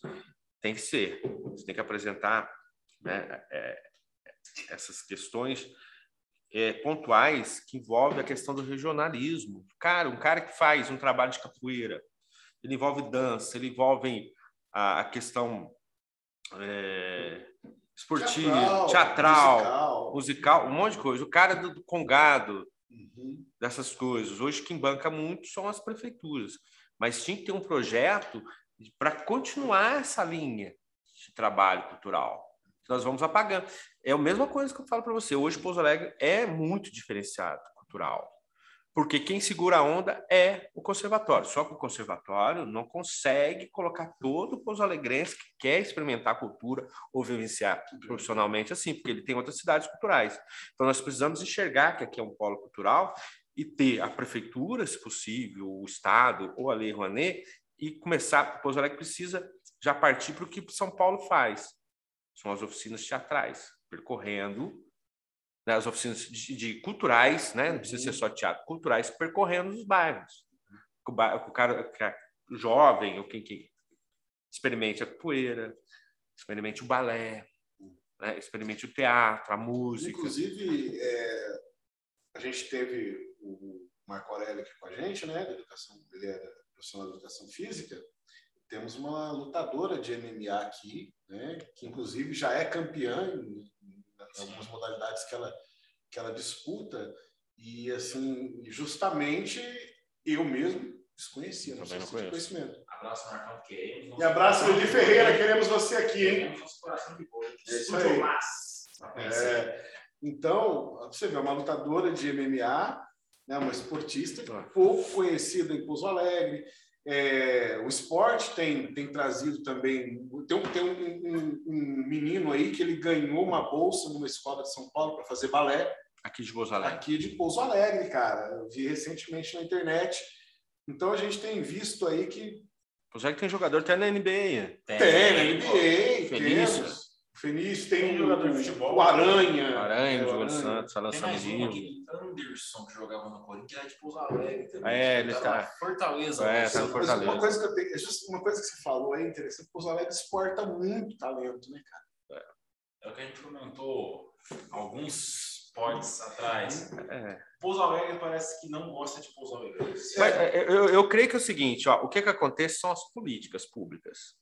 Tem que ser. Você tem que apresentar né, é, essas questões é, pontuais que envolvem a questão do regionalismo. Cara, um cara que faz um trabalho de capoeira, ele envolve dança, ele envolve a, a questão é, esportiva, teatral, musical. musical, um monte de coisa. O cara do, do congado, Uhum. dessas coisas. Hoje quem banca muito são as prefeituras, mas tinha que ter um projeto para continuar essa linha de trabalho cultural. Nós vamos apagando. É a mesma coisa que eu falo para você. Hoje Pouso Alegre é muito diferenciado cultural. Porque quem segura a onda é o conservatório. Só que o conservatório não consegue colocar todo o Pouso Alegrense que quer experimentar a cultura ou vivenciar profissionalmente assim, porque ele tem outras cidades culturais. Então nós precisamos enxergar que aqui é um polo cultural e ter a prefeitura, se possível, o Estado ou a Lei Rouanet, e começar, o Pouso Alegre precisa já partir para o que São Paulo faz. São as oficinas teatrais, percorrendo né, as oficinas de, de culturais, né, não precisa ser só teatro, culturais, percorrendo os bairros. O, ba- o cara, o cara jovem, ou quem que experimente a capoeira, experimente o balé, né, experimente o teatro, a música. Inclusive, é, a gente teve o Marco Aurélio aqui com a gente, né? Da educação, ele é profissional de educação física. Temos uma lutadora de MMA aqui, né? Que inclusive já é campeã em, em algumas modalidades que ela que ela disputa e assim justamente eu mesmo desconhecia, não tinha conhecimento. Abraço, Marcão, E abraço, Lili Ferreira, queremos você aqui, hein? Nosso coração de boi. É isso aí. É, então, você vê, é uma lutadora de MMA, né, uma esportista pouco conhecida em Pouso Alegre. É, o esporte tem, tem trazido também. Tem, um, tem um, um- um menino aí que ele ganhou uma bolsa numa escola de São Paulo para fazer balé, Aqui de Pouso Alegre. aqui de Pouso Alegre, cara. Eu vi recentemente na internet. Então a gente tem visto aí que Pouso Alegre tem jogador até na NBA. tem na NBA. O Fenício tem, Tem o- jogador de futebol. o Aranha. Aranha, É, o Aranha. Santos, Alan Tem Anderson, que jogava no Corinthians, era de Pouso Alegre também. É, ele Tá Fortaleza. É, né? tá Fortaleza. uma coisa que eu tenho, é just- uma coisa que você falou aí interessante, Pouso Alegre exporta muito talento, né, cara? É o que a gente comentou alguns pods atrás. É. Pouso Alegre parece que não gosta de Pouso Alegre. Mas, é, eu, eu creio que é o seguinte, ó, o que, que acontece são as políticas públicas.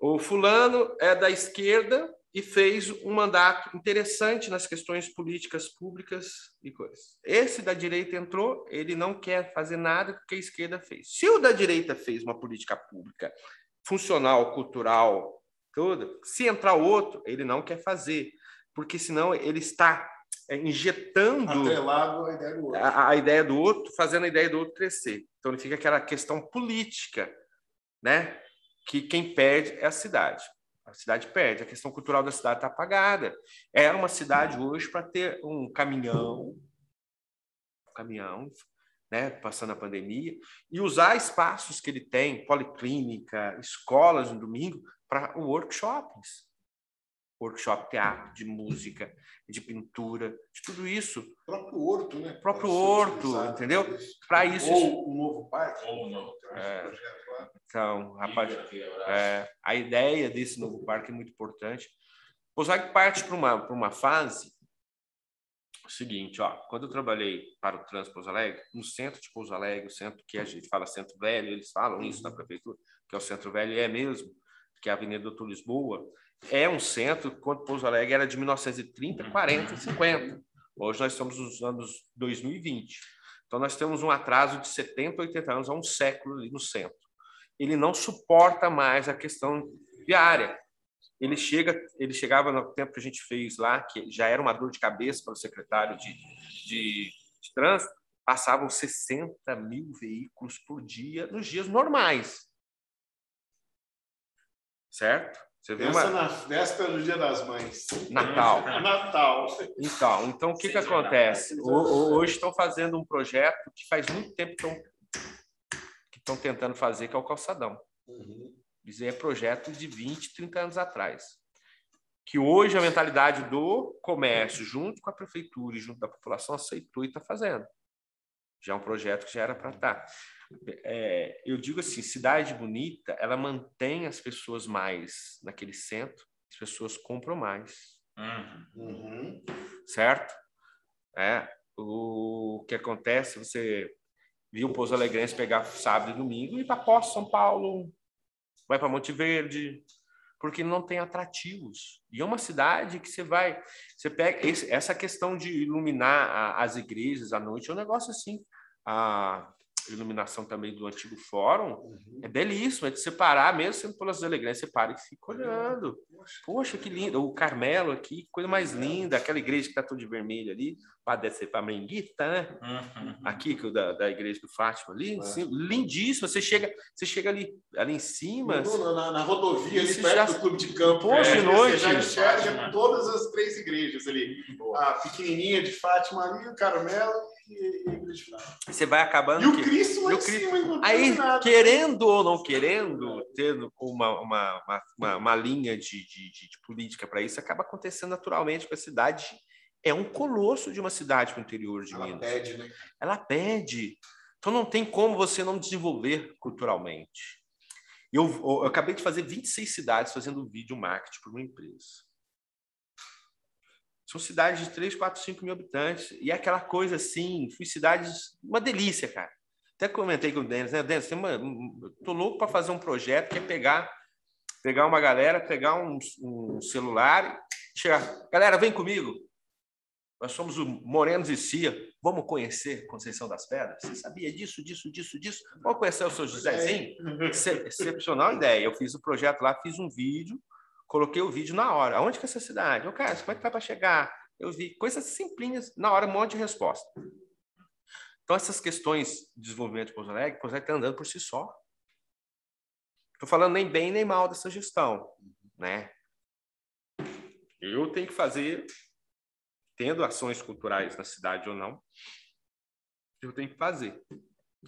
O fulano é da esquerda e fez um mandato interessante nas questões políticas públicas e coisas. Esse da direita entrou, ele não quer fazer nada que a esquerda fez. Se o da direita fez uma política pública funcional, cultural, toda, se entrar outro, ele não quer fazer, porque senão ele está é, injetando à ideia do outro. a, a ideia do outro, fazendo a ideia do outro crescer. Então, ele fica aquela questão política, né? Que quem perde é a cidade. A cidade perde, a questão cultural da cidade está apagada. Era uma cidade hoje para ter um caminhão, um caminhão, né? Passando a pandemia, e usar espaços que ele tem, policlínica, escolas no domingo, para workshops. Workshop teatro, de música, de pintura, de tudo isso. O próprio Horto, né? próprio Pode ser Horto, entendeu? Para isso, Ou um novo parque. Ou não. É. Então, rapaz, é, a ideia desse novo parque é muito importante. O Zag parte para uma, para uma fase o seguinte, ó, quando eu trabalhei para o Trans Pouso Alegre, no centro de Pouso Alegre, o centro que a gente fala centro velho, eles falam isso na prefeitura, que é o centro velho, e é mesmo, que é a Avenida Doutor Lisboa, é um centro, quando Pouso Alegre era de 1930, 40, 50. Hoje nós estamos nos anos 2020. Então nós temos um atraso de 70, 80 anos, há um século ali no centro. Ele não suporta mais a questão viária. Ele chega, ele chegava no tempo que a gente fez lá, que já era uma dor de cabeça para o secretário de, de, de trânsito, passavam 60 mil veículos por dia nos dias normais. Certo? Você Pensa uma na véspera do Dia das Mães. Natal. Natal. Então, então o que, que acontece? O- o- Hoje estão fazendo um projeto que faz muito tempo que estão, que estão tentando fazer, que é o calçadão. Isso aí é projeto de 20, 30 anos atrás. Que hoje a mentalidade do comércio, junto com a prefeitura e junto da população, aceitou e está fazendo. Já é um projeto que já era para estar. É, eu digo assim, cidade bonita, ela mantém as pessoas mais naquele centro, as pessoas compram mais Uhum. Uhum. certo? É, o que acontece, você viu o Pouso Alegrense pegar sábado e domingo e ir para Poço, São Paulo, vai para Monte Verde, porque não tem atrativos. E é uma cidade que você vai, você pega esse- essa questão de iluminar a- as igrejas à noite, é um negócio assim. A, iluminação também do antigo fórum. É belíssimo, é de separar, mesmo sendo pelas elegâncias, separa e fica olhando. Poxa, que lindo. O Carmelo aqui, que coisa mais linda. Aquela igreja que está toda de vermelho ali, para descer para Menguita, né? Uhum. Aqui, que o da, da igreja do Fátima ali. assim, lindíssimo. Você chega, você chega ali, ali em cima. No- na, na rodovia, ali Você perto já- do clube de campo. Poxa, né? de noite. Você já enxerga todas as três igrejas ali. A pequenininha de Fátima ali, o Carmelo e. Você vai acabando. E o Cristo lá E em cima, Aí, nada. querendo ou não querendo, tendo uma, uma, uma, uma, linha de, de, de- de política para isso, acaba acontecendo naturalmente com a cidade. É um colosso de uma cidade para o interior de Ela Minas. pede, né? Ela pede. Então não tem como você não desenvolver culturalmente. Eu, eu acabei de fazer 26 cidades fazendo vídeo marketing para uma empresa. São cidades de 3, 4, 5 mil habitantes. E é aquela coisa assim, fui cidades, uma delícia, cara. Até comentei com o Denis, né? Denis, uma, tô louco para fazer um projeto que é pegar, pegar uma galera, pegar um, um celular e chegar. Galera, vem comigo. Nós somos o Morenos e Cia. Vamos conhecer Conceição das Pedras? Você sabia disso, disso, disso, disso? Vamos conhecer o seu Josézinho? Excep- Excepcional ideia. Eu fiz o projeto lá, fiz um vídeo, coloquei o vídeo na hora. Aonde que é essa cidade? Ô, cara, como é que vai para chegar? Eu vi coisas simplinhas, na hora, um monte de resposta. Então, essas questões de desenvolvimento de Pouso Alegre, Pouso Alegre está andando por si só. Estou falando nem bem nem mal dessa gestão, né? Eu tenho que fazer, tendo ações culturais na cidade ou não, eu tenho que fazer.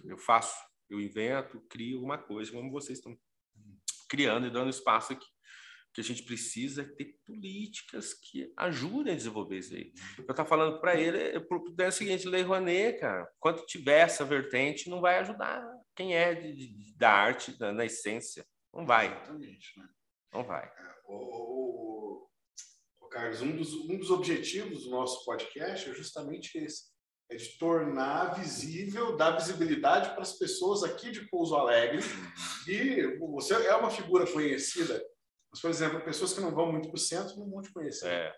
Eu faço, eu invento, crio alguma coisa, como vocês estão criando e dando espaço aqui. O que a gente precisa é ter políticas que ajudem a desenvolver isso aí. Eu estava falando para ele, é o seguinte, Lei Rouanet, cara, quando tiver essa vertente, não vai ajudar quem é de, de- da arte, da, na essência. Não vai, Exatamente, né? não vai. Ô, ô, ô, Carlos, um dos, um dos objetivos do nosso podcast é justamente esse. É de tornar visível, dar visibilidade para as pessoas aqui de Pouso Alegre. E você é uma figura conhecida, mas, por exemplo, pessoas que não vão muito para o centro não vão te conhecer. É,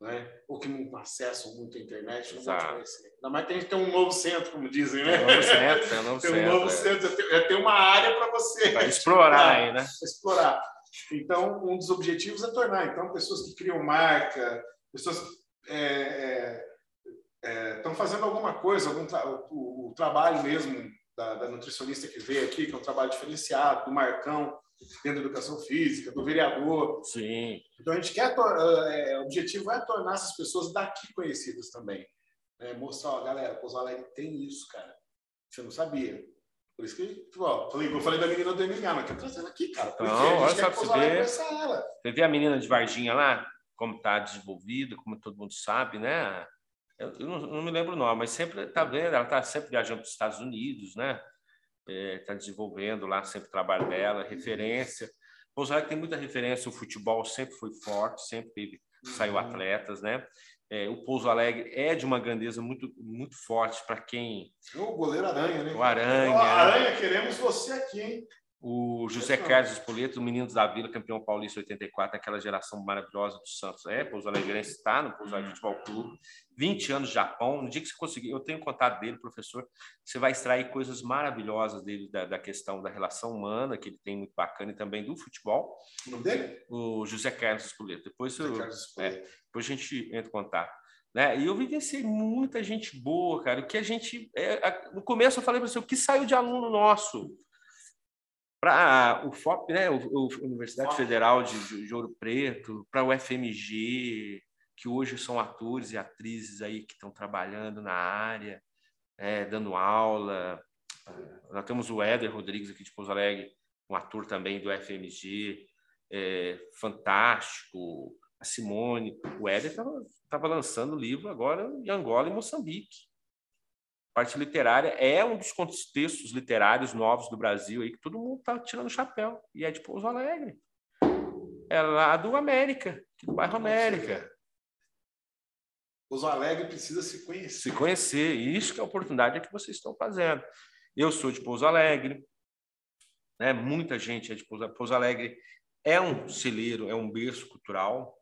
Né? Ou que não acessam muito a internet não Exato. vão te conhecer. Ainda mais que a gente tem um novo centro, como dizem, né? é um novo centro, é um novo Tem um centro. novo é. centro, é ter- é ter uma área para você Vai explorar aí, né? explorar. Então, um dos objetivos é tornar. Então, pessoas que criam marca, pessoas é, estão fazendo alguma coisa, algum tra- o, o trabalho mesmo da, da nutricionista que veio aqui, que é um trabalho diferenciado, do Marcão, dentro da educação física, do vereador. Sim, Então, a gente quer, tor- é, o objetivo é tornar essas pessoas daqui conhecidas também. É, mostrar, ó, galera, Pouso Alegre tem isso, cara. Você não sabia. Por isso que, tipo, ó, falei, eu falei da menina do mas quero trazer ela aqui, cara. Porque a olha só pra você ver. Você vê a menina de Varginha lá, como está desenvolvida, como todo mundo sabe, né? Eu, eu não, não me lembro o nome, mas sempre está vendo, ela está sempre viajando para os Estados Unidos, né? Está desenvolvendo lá sempre o trabalho dela, referência. Pouso Alegre tem muita referência, o futebol sempre foi forte, sempre teve, saiu atletas, né? É, o Pouso Alegre é de uma grandeza muito, muito forte para quem. O goleiro Aranha, né? O Aranha. Ó, Aranha, queremos você aqui, hein? O José Carlos Espoleto, o Meninos da Vila, campeão paulista 84, aquela geração maravilhosa do Santos. É, Pouso Alegrense está no Pouso Alegre Futebol Clube. 20 anos de Japão. No dia que você conseguir, eu tenho contato dele, professor, você vai extrair coisas maravilhosas dele, da, da questão da relação humana, que ele tem muito bacana, e também do futebol. O nome dele? O José Carlos Espoleto. Depois, eu, Espoleto. depois a gente entra em contato. Né? E eu vivenciei muita gente boa, cara. O que a gente. é, a- no começo eu falei para você, o que saiu de aluno nosso? Para o FOP, né? o, o Universidade Federal de, de- Ouro Preto, para o FMG, que hoje são atores e atrizes aí que estão trabalhando na área, né, dando aula. Nós temos o Éder Rodrigues aqui de Pouso Alegre, um ator também do FMG, é, fantástico. A Simone, o Éder estava lançando livro agora em Angola e Moçambique. Parte literária é um dos contextos literários novos do Brasil aí que todo mundo está tirando o chapéu. E é de Pouso Alegre. É lá do América, do bairro América. Pouso Alegre precisa se conhecer. Se conhecer. E isso que é a oportunidade que vocês estão fazendo. Eu sou de Pouso Alegre. Né? Muita gente é de Pouso Alegre. Pouso Alegre é um celeiro, é um berço cultural.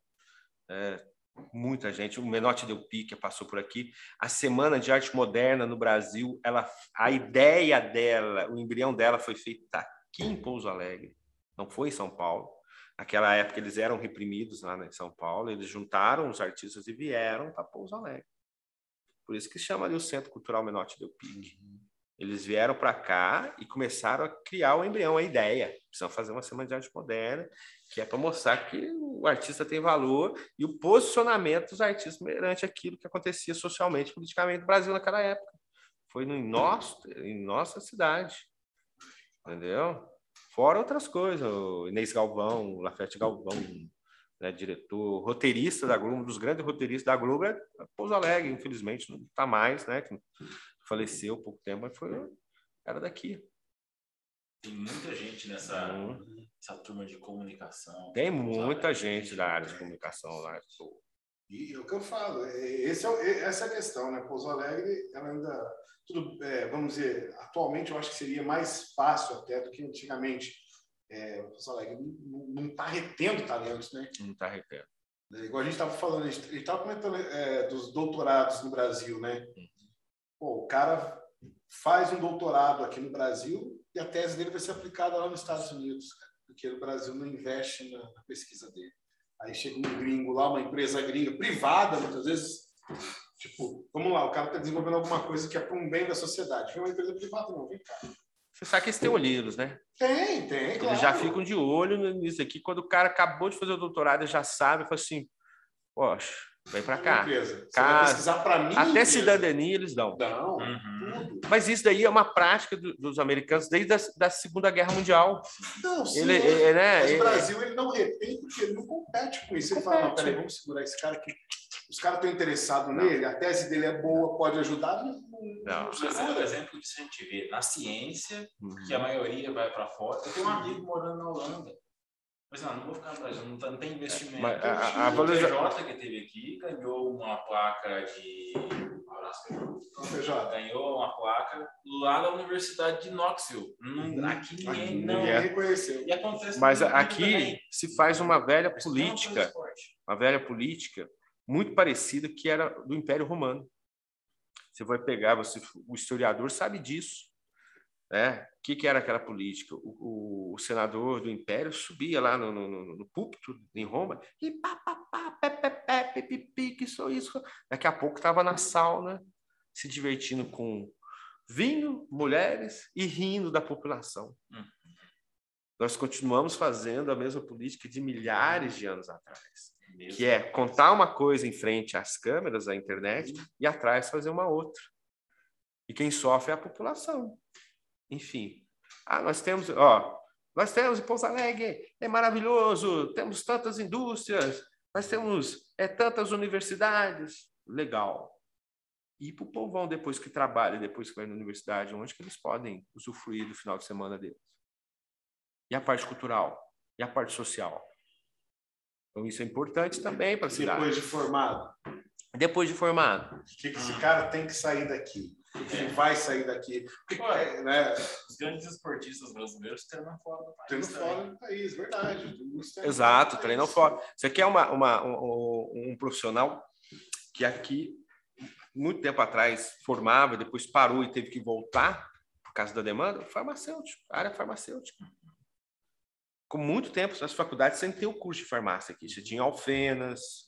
É, muita gente. O Menotti Del Pique passou por aqui. A Semana de Arte Moderna no Brasil, ela, a ideia dela, o embrião dela foi feita aqui em Pouso Alegre, não foi em São Paulo. Naquela época eles eram reprimidos lá em São Paulo, eles juntaram os artistas e vieram para Pouso Alegre. Por isso que chama ali o Centro Cultural Menotti Del Pique. Eles vieram para cá e começaram a criar o embrião, a ideia. Precisam fazer uma semana de arte moderna, que é para mostrar que o artista tem valor e o posicionamento dos artistas perante aquilo que acontecia socialmente, politicamente no Brasil naquela época. Foi no, em, nosso, em nossa cidade. Entendeu? Fora outras coisas, o Inês Galvão, o Lafete Galvão, né, diretor, roteirista da Globo, um dos grandes roteiristas da Globo é Pouso Alegre, infelizmente não está mais, né? Faleceu há pouco tempo, mas foi era daqui. Tem muita gente nessa, hum. turma de comunicação. Tem muita gente da área de comunicação lá. E é o que eu falo, é, esse é, essa é a questão, né? Pouso Alegre, ela ainda, tudo, é, vamos dizer, atualmente eu acho que seria mais fácil até do que antigamente. É, Pouso Alegre não está retendo talentos, né? Não está retendo. É, igual a gente estava falando, a gente estava comentando é, dos doutorados no Brasil, né? Uhum. Pô, o cara faz um doutorado aqui no Brasil e a tese dele vai ser aplicada lá nos Estados Unidos, porque o Brasil não investe na, na pesquisa dele. Aí chega um gringo lá, uma empresa gringa, privada, muitas vezes, tipo, vamos lá, o cara está desenvolvendo alguma coisa que é para um bem da sociedade. Vem uma empresa privada, não, vem cá. Você sabe que eles têm olheiros, né? Tem, tem, claro. Eles já ficam de olho nisso aqui. Quando o cara acabou de fazer o doutorado, ele já sabe, fala assim, poxa, Vem para cá. Casa, mim, até empresa. cidadania eles dão. Dão, uhum. Mas isso daí é uma prática do, dos americanos desde a da Segunda Guerra Mundial. Não, sim. Ele, ele, né, Mas o Brasil ele não retém porque ele não compete com isso. Ele compete. fala, não, peraí, vamos segurar esse cara aqui. Os caras estão interessados nele, a tese dele é boa, pode ajudar. Não, não. Mas é um exemplo disso a gente vê na ciência, uhum. que a maioria vai para fora. Eu tenho um amigo morando na Holanda. Mas não, não vou ficar no Brasil, não, tá, não tem investimento. Mas, a, a, o PJ que teve aqui ganhou uma placa de. PJ. Ganhou uma placa lá da Universidade de Knoxville. Não, aqui ninguém não ninguém reconheceu. E acontece Mas aqui se faz uma velha política, uma velha política muito parecida que era do Império Romano. Você vai pegar, você, o historiador sabe disso. Né? O que, que era aquela política? O, o, o, senador do Império subia lá no, no, no púlpito em Roma e pá, pá, pá, pé, pé, pé, pipipi, que sou isso. Daqui a pouco estava na sauna, se divertindo com vinho, mulheres e rindo da população. Hum. Nós continuamos fazendo a mesma política de milhares de anos atrás, Mesmo. que é contar uma coisa em frente às câmeras, à internet, e atrás fazer uma outra. E quem sofre é a população. Enfim. Ah, nós temos, ó, nós temos Pouso Alegre, é maravilhoso, temos tantas indústrias, nós temos é, tantas universidades. Legal. E para o povão, depois que trabalha, depois que vai na universidade, onde que eles podem usufruir do final de semana deles? E a parte cultural? E a parte social? Então, isso é importante também para a cidade. Depois de formado. Depois de formado. O que, que esse cara tem que sair daqui? Vai sair daqui. Ué, né? Os grandes esportistas brasileiros treinam fora do país. Treinam fora do país, verdade. Exato, treinam fora. Você quer uma, uma, um, um profissional que aqui, muito tempo atrás, formava, depois parou e teve que voltar por causa da demanda? Farmacêutico, área farmacêutica. Com muito tempo, nas faculdades, sem ter o curso de farmácia aqui. Você tinha alfenas,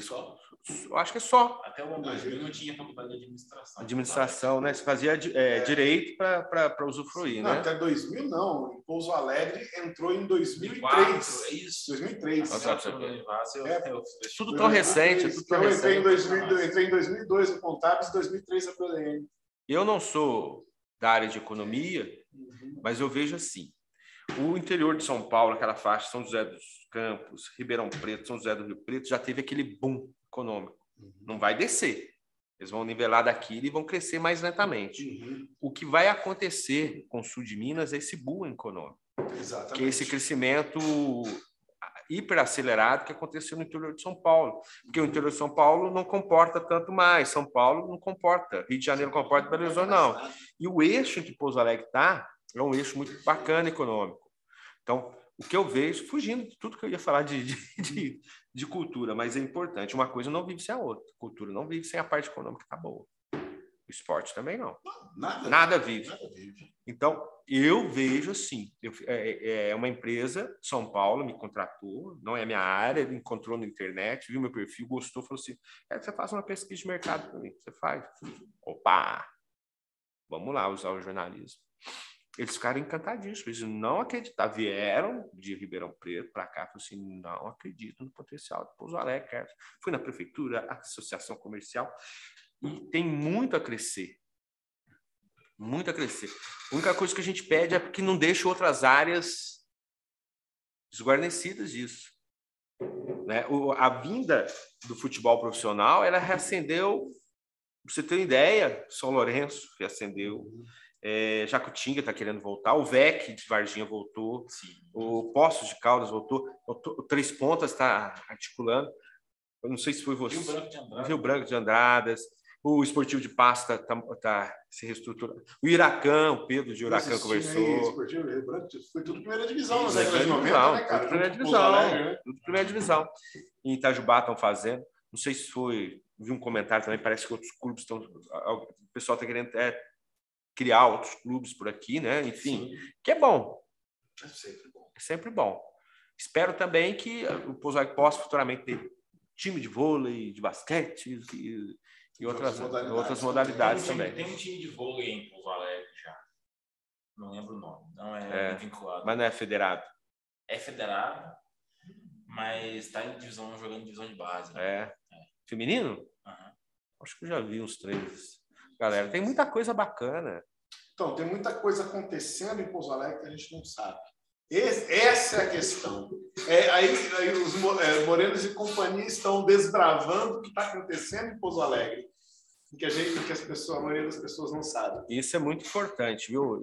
só. Eu acho que é só. Até o ano 2000 não tinha faculdade de administração. Administração, né? Você fazia é, é. direito para usufruir, não, né? Até 2000 não. Em Pouso Alegre entrou em 2003. é isso. 2003. Nossa, é, tudo tão recente. Tudo tão eu entrei em, 2000, eu entrei em 2002 no Contábeis e 2003 na PLN. Eu não sou da área de economia, uhum. mas eu vejo assim. O interior de São Paulo, aquela faixa, São José dos Campos, Ribeirão Preto, São José do Rio Preto, já teve aquele boom econômico. Uhum. Não vai descer. Eles vão nivelar daqui e vão crescer mais lentamente. Uhum. O que vai acontecer com o sul de Minas é esse boom econômico. Exatamente. Que é esse crescimento hiperacelerado que aconteceu no interior de São Paulo. Porque o interior de São Paulo não comporta tanto mais. São Paulo não comporta. Rio de Janeiro comporta, Belo Horizonte não. E o eixo em que Pouso Alegre está é um eixo muito bacana econômico. Então, o que eu vejo, fugindo de tudo que eu ia falar de, de, de, de cultura, mas é importante. Uma coisa não vive sem a outra. Cultura não vive sem a parte econômica tá boa. O esporte também não. Nada, Nada vive. Nada vive. Então, eu vejo assim, eu- é, é uma empresa, São Paulo, me contratou, não é minha área, encontrou na internet, viu meu perfil, gostou, falou assim, é, você faz uma pesquisa de mercado para mim, você faz? Opa! Vamos lá usar o jornalismo. Eles ficaram encantadíssimos, eles não acreditavam, vieram de Ribeirão Preto para cá, falaram assim, não acredito no potencial de Pouso Alegre. cara." Fui na prefeitura, associação comercial, e tem muito a crescer. Muito a crescer. A única coisa que a gente pede é que não deixe outras áreas desguarnecidas disso. Né? O- a vinda do futebol profissional, ela reacendeu, pra você ter uma ideia, São Lourenço reacendeu, é, Jacutinga está querendo voltar, o VEC de Varginha voltou, o Poços de Caldas voltou, o, Três Pontas está articulando. Eu não sei se foi você. Rio Branco de Andrade. Rio Branco de Andradas, o Esportivo de Pasta está se reestruturando. O Iracã, o Pedro de Iracã Esse time aí, conversou. Esportivo, Rio Branco, Foi tudo primeira divisão nas Isso, décadas de primeira 90, divisão, né, cara? tudo primeira divisão. Né? Tudo primeira divisão. Em Itajubá estão fazendo. Não sei se foi. Vi um comentário também, parece que outros clubes estão. O pessoal está querendo é, criar outros clubes por aqui, né? Enfim, que é bom. É sempre bom. É sempre bom. Espero também que o Pouso Alegre possa futuramente ter time de vôlei, de basquete e, e outras, Outras modalidades outras também. modalidades tem, um também. time- tem um time de vôlei em Pouso Alegre já. Não lembro o nome. Não É, é, vinculado. Mas não é federado. É federado, mas está em divisão, jogando em divisão de base. né? É. Feminino? Aham. Acho que eu já vi uns três. Galera, tem muita coisa bacana. Então, tem muita coisa acontecendo em Pouso Alegre que a gente não sabe. Esse- essa é a questão. É, aí, aí os é, Morenos e companhia estão desbravando o que está acontecendo em Pouso Alegre. Que a gente, que as pessoas, a maioria das pessoas não sabe. Isso é muito importante, viu?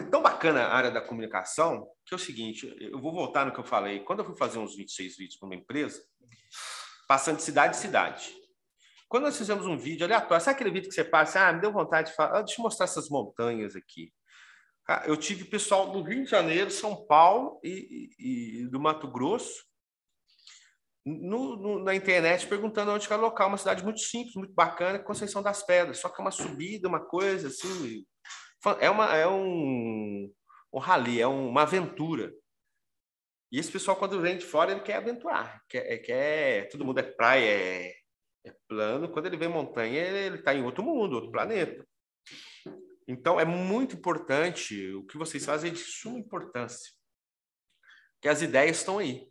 É tão bacana a área da comunicação que é o seguinte: eu vou voltar no que eu falei. Quando eu fui fazer uns 26 vídeos para uma empresa, passando de cidade em cidade. Quando nós fizemos um vídeo aleatório, sabe aquele vídeo que você passa? Ah, me deu vontade de falar, ah, deixa eu mostrar essas montanhas aqui. Ah, Eu tive pessoal do Rio de Janeiro, São Paulo e, e- e do Mato Grosso no- no- na internet perguntando onde é o local, uma cidade muito simples, muito bacana, Conceição das Pedras, só que é uma subida, uma coisa assim, é uma é um um rally, é uma aventura. E esse pessoal quando vem de fora ele quer aventurar, quer, quer todo mundo é praia, é, é plano, quando ele vem montanha ele está em outro mundo, outro planeta. Então é muito importante o que vocês fazem é de suma importância, que as ideias estão aí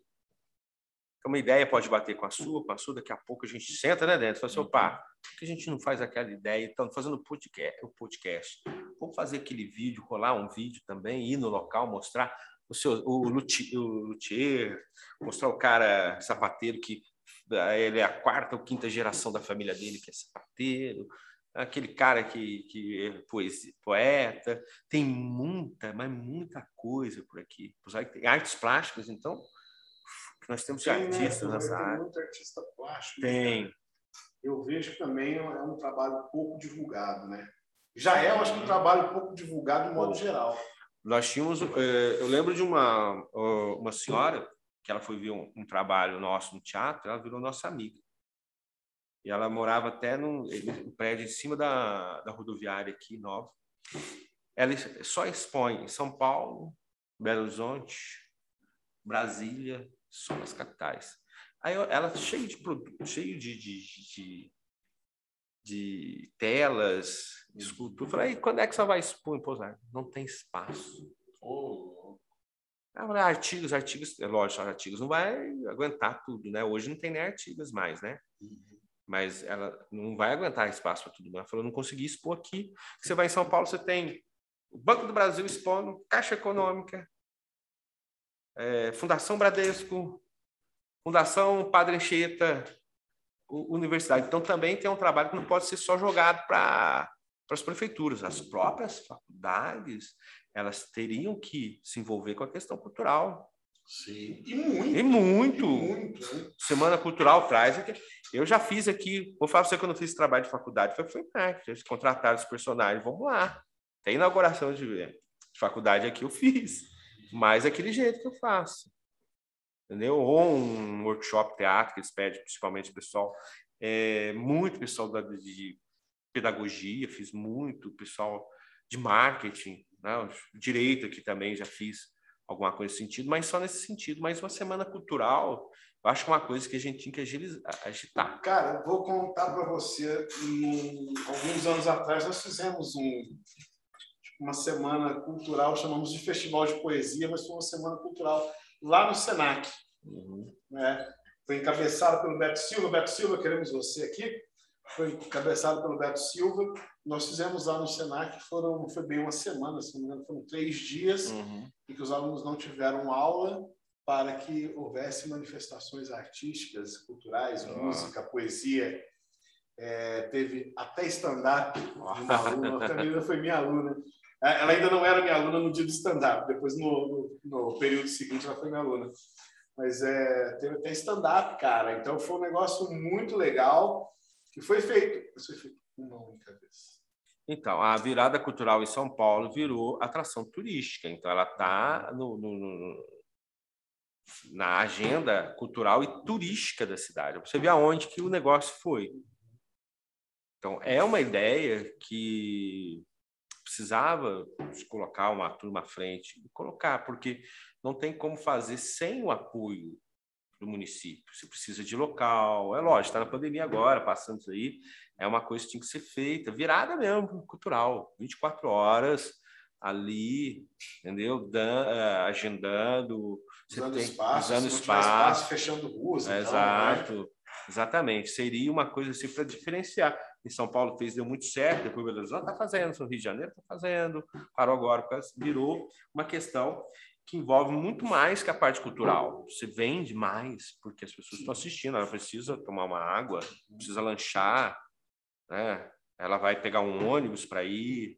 uma ideia pode bater com a sua, com a sua, daqui a pouco a gente senta, né, Dentro? Fala assim, opa, por que a gente não faz aquela ideia? Então, fazendo podcast, o podcast. Vamos fazer aquele vídeo, rolar um vídeo também, ir no local, mostrar o seu o, luthi- o luthier, mostrar o cara sapateiro que ele é a quarta ou quinta geração da família dele que é sapateiro, aquele cara que, que é poesia, poeta, tem muita, mas muita coisa por aqui. Tem artes plásticas, então, nós temos Tem, né? artistas Tem nessa área. muito artista plástico. Tem. Eu vejo que também é um trabalho pouco divulgado, né? Já é, eu acho que um trabalho pouco divulgado de modo geral. Nós tínhamos, eh, eu lembro de uma uma senhora que ela foi ver um, um trabalho nosso no teatro, ela virou nossa amiga. E ela morava até num prédio em cima da, da rodoviária aqui, nova. Ela só expõe em São Paulo, Belo Horizonte, Brasília, só nas capitais. Aí ela cheio de produto, cheio de, de, de, de telas, de escultura. Eu falei, "E quando é que você vai expor em Pouso Alegre?" Não tem espaço. Ô, Eu falei, artigos, artigos, é lógico, artigos não vai aguentar tudo, né? Hoje não tem nem artigos mais, né? Mas ela não vai aguentar espaço para tudo. Ela falou, não consegui expor aqui. Você vai em São Paulo, você tem o Banco do Brasil expondo, Caixa Econômica, é, Fundação Bradesco, Fundação Padre Anchieta, Universidade. Então também tem um trabalho que não pode ser só jogado para as prefeituras. As próprias faculdades, elas teriam que se envolver com a questão cultural. Sim. E muito. E muito. E muito. né? Semana Cultural traz. Eu já fiz aqui, vou falar para você que eu não fiz trabalho de faculdade, foi, foi marketing. Eles contrataram os personagens, vamos lá. Tem inauguração de, de faculdade aqui, eu fiz. mas é aquele jeito que eu faço. Entendeu? Ou um workshop teatro que eles pedem, principalmente pessoal, é, muito pessoal da, de pedagogia, fiz muito, pessoal de marketing, né? direito aqui também já fiz alguma coisa nesse sentido, mas só nesse sentido. Mas uma semana cultural, eu acho que é uma coisa que a gente tinha que agilizar, agitar. Cara, eu vou contar para você. Um, alguns anos atrás, nós fizemos um, uma semana cultural, chamamos de Festival de Poesia, mas foi uma semana cultural lá no Senac. Uhum. Né? Foi encabeçado pelo Beto Silva. Beto Silva, queremos você aqui. Foi encabeçado pelo Beto Silva. Nós fizemos lá no Senac, foram, foi bem uma semana, se não me engano, foram três dias, uhum. em que os alunos não tiveram aula para que houvesse manifestações artísticas, culturais, uhum. música, poesia. É, teve até stand-up uma aluna, a Camila foi minha aluna. É, ela ainda não era minha aluna no dia do stand-up, depois no, no, no, período seguinte ela foi minha aluna. Mas é, teve até stand-up, cara. Então foi um negócio muito legal que foi feito. Foi feito uma única vez. Então, a virada cultural em São Paulo virou atração turística. Então, ela está no, no, no, na agenda cultural e turística da cidade. Você vê aonde que o negócio foi. Então, é uma ideia que precisava colocar uma turma à frente, colocar, porque não tem como fazer sem o apoio do município. Você precisa de local, é lógico, está na pandemia agora, passando isso aí, é uma coisa que tinha que ser feita, virada mesmo, cultural, 24 horas ali, entendeu? Dan, uh, agendando, usando tem, espaço, usando espaço, espaço, fechando ruas. É, então, exato, né? exatamente. Seria uma coisa assim para diferenciar. Em São Paulo fez, deu muito certo, depois Belo Horizonte está fazendo, no Rio de Janeiro está fazendo, parou agora, virou uma questão que envolve muito mais que a parte cultural. Você vende mais porque as pessoas estão assistindo, ela precisa tomar uma água, precisa lanchar, né? Ela vai pegar um ônibus para ir,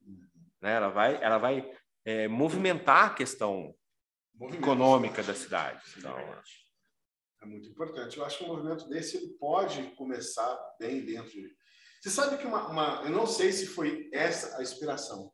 né? Ela vai, ela vai é, movimentar a questão movimento. econômica da cidade. Então, é muito importante. Eu acho que um movimento desse ele pode começar bem dentro. De... Você sabe que uma, uma, eu não sei se foi essa a inspiração,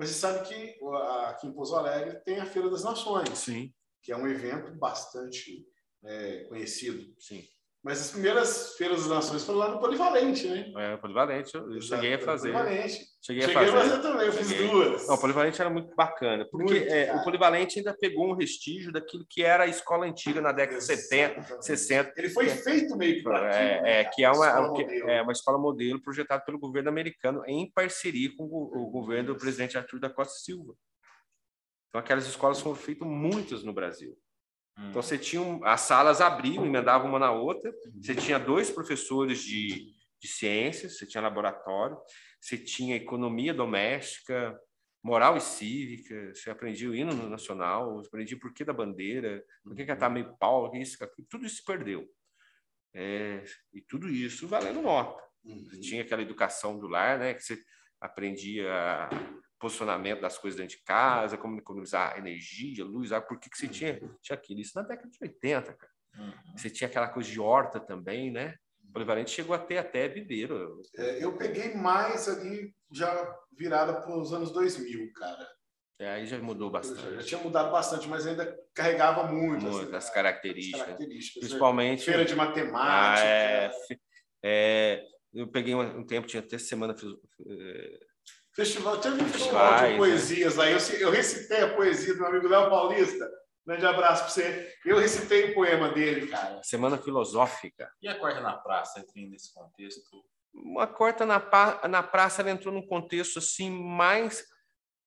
mas você sabe que aqui em Pouso Alegre tem a Feira das Nações, Sim. que é um evento bastante é, conhecido. Sim. Mas as primeiras feiras das nações foram lá no Polivalente, né? É, Polivalente, eu, eu cheguei a fazer. Polivalente. Cheguei, cheguei a fazer. também, eu cheguei. fiz duas. Não, o Polivalente era muito bacana, porque muito, é, o Polivalente ainda pegou um restígio daquilo que era a escola antiga na década de 70, 60. Ele foi feito meio que é, é, que é uma, que é uma escola modelo projetada pelo governo americano em parceria com o, o governo do presidente Arthur da Costa Silva. Então, aquelas escolas foram feitas muitas no Brasil. Então, você tinha um, as salas abriam, emendavam uma na outra. Você tinha dois professores de, de ciências, você tinha laboratório, você tinha economia doméstica, moral e cívica, você aprendia o hino nacional, aprendia por que da bandeira, por que está meio pau, isso, tudo isso se perdeu. É, e tudo isso valendo nota. Você tinha aquela educação do lar, né, que você aprendia posicionamento das coisas dentro de casa, como economizar energia, luz, água, por que, que você tinha, tinha aquilo? Isso na década de 80, cara. Uhum. Você tinha aquela coisa de horta também, né? O Polivalente chegou a ter até viveiro. É, eu peguei mais ali, já virada para os anos 2000, cara. É, aí já mudou bastante. Já, já, tinha mudado bastante, mas ainda carregava muito. Muito, as, características. As características. Né? Principalmente. Feira de matemática. Ah, é, é, eu peguei um, um tempo, tinha até semana. É, Festival, teve um festival de né? poesias né? aí. Eu, eu recitei a poesia do meu amigo Léo Paulista. Grande abraço para você. Eu recitei o poema dele, cara. Semana filosófica. E a quarta na praça entra nesse contexto? Uma quarta na, na praça ela entrou num contexto assim mais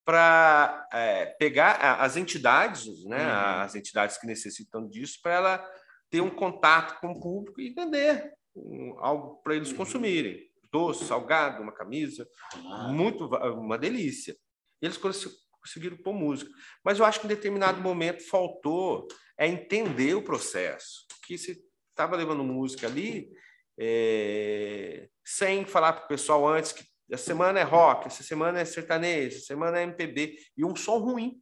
para é, pegar as entidades, né, uhum. as entidades que necessitam disso, para ela ter um contato com o público e vender um, algo para eles uhum. consumirem doce, salgado, uma camisa, ah. muito uma delícia. Eles conseguiram pôr música, mas eu acho que em determinado momento faltou é entender o processo, que se estava levando música ali é, sem falar para o pessoal antes que essa semana é rock, essa semana é sertanejo, essa semana é MPB e um som ruim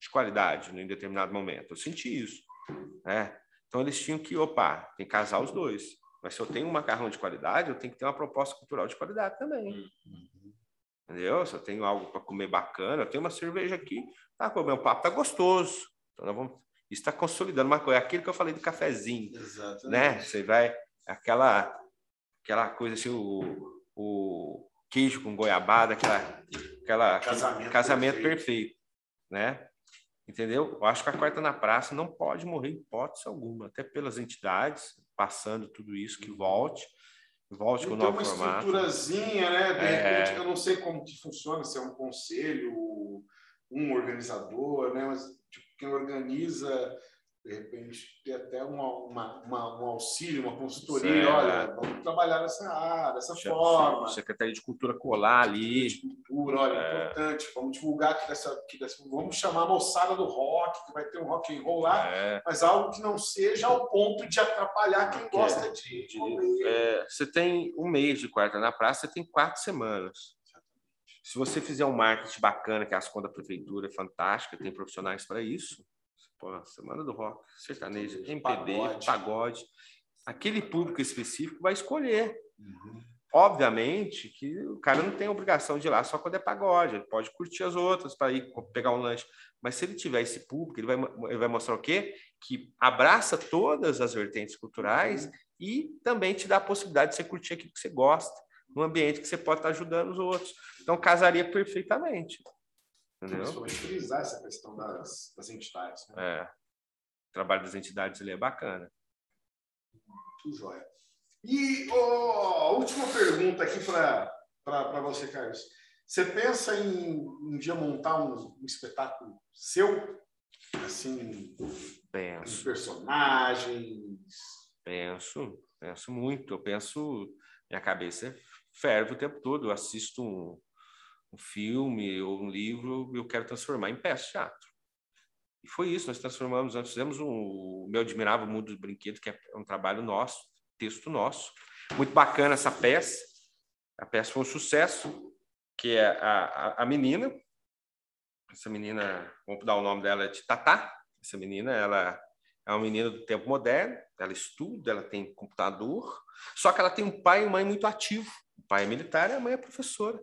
de qualidade em determinado momento. Eu senti isso, né? Então eles tinham que, opa, tem que casar os dois. Mas se eu tenho um macarrão de qualidade, eu tenho que ter uma proposta cultural de qualidade também. Uhum. Entendeu? Se eu tenho algo para comer bacana, eu tenho uma cerveja aqui, tá, o meu papo tá gostoso. Então, nós vamos, isso está consolidando uma coisa. Aquilo que eu falei do cafezinho, Exatamente. né? Você vai, aquela, aquela coisa assim, o, o queijo com goiabada, aquela, aquela Casamento casamento perfeito. perfeito, né? Entendeu? Eu acho que a quarta na praça não pode morrer em hipótese alguma, até pelas entidades, passando tudo isso, que volte, volte com o Tem novo uma formato. estruturazinha, né? De É. repente, eu não sei como que funciona, se é um conselho, um organizador, né? Mas tipo, quem organiza, de repente, ter até uma, uma, uma- um auxílio, uma consultoria. Certo. Olha, vamos trabalhar dessa área, dessa forma. Secretaria de Cultura colar ali. de cultura, olha, É. importante, vamos divulgar aqui dessa, aqui dessa, vamos chamar a moçada do rock, que vai ter um rock and roll lá, É, mas algo que não seja ao ponto de atrapalhar quem Que gosta de, de- comer. é, você tem um mês de quarta na praça, você tem quatro semanas. Se você fizer um marketing bacana, que é as contas da prefeitura é fantástica, tem profissionais para isso. Semana do Rock, sertanejo, MPB, Pagode. pagode. Aquele público específico vai escolher. Uhum. Obviamente que o cara não tem obrigação de ir lá só quando é pagode, ele pode curtir as outras para ir pegar um lanche. Mas se ele tiver esse público, ele vai, ele vai mostrar o quê? Que abraça todas as vertentes culturais e também te dá a possibilidade de você curtir aquilo que você gosta, num ambiente que você pode estar ajudando os outros. Então casaria perfeitamente. Entendeu? Principalmente frisar essa questão das, das entidades. Né? É. O trabalho das entidades ele é bacana. Muito jóia. E a última pergunta aqui para você, Carlos. Você pensa em um dia montar um, um espetáculo seu? Assim, Penso. personagens? Penso, penso muito. Eu penso, minha cabeça ferve o tempo todo. Eu assisto um, um filme ou um livro eu quero transformar em peça de teatro. E foi isso, nós transformamos, nós fizemos um, o meu admirável mundo dos brinquedos, que é um trabalho nosso, texto nosso. Muito bacana essa peça. A peça foi um sucesso, que é a, a, a menina. Essa menina, vamos dar o nome dela de Tatá. Essa menina, ela é uma menina do tempo moderno, ela estuda, ela tem computador, só que ela tem um pai e mãe muito ativos. O pai é militar e a mãe é professora.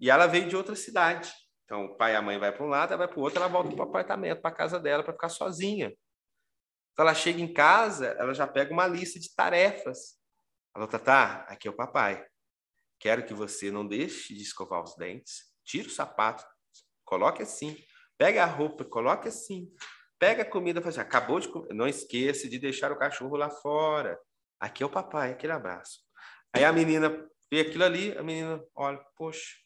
E ela veio de outra cidade. Então, o pai e a mãe vai para um lado, ela vai para o outro, ela volta para o apartamento, para a casa dela, para ficar sozinha. Então, ela chega em casa, ela já pega uma lista de tarefas. Ela fala, tá, aqui é o papai. Quero que você não deixe de escovar os dentes, tira o sapato, coloque assim, pega a roupa, coloque assim, pega a comida, faz assim, acabou de comer, não esqueça de deixar o cachorro lá fora. Aqui é o papai, aquele abraço. Aí a menina vê aquilo ali, a menina olha, poxa,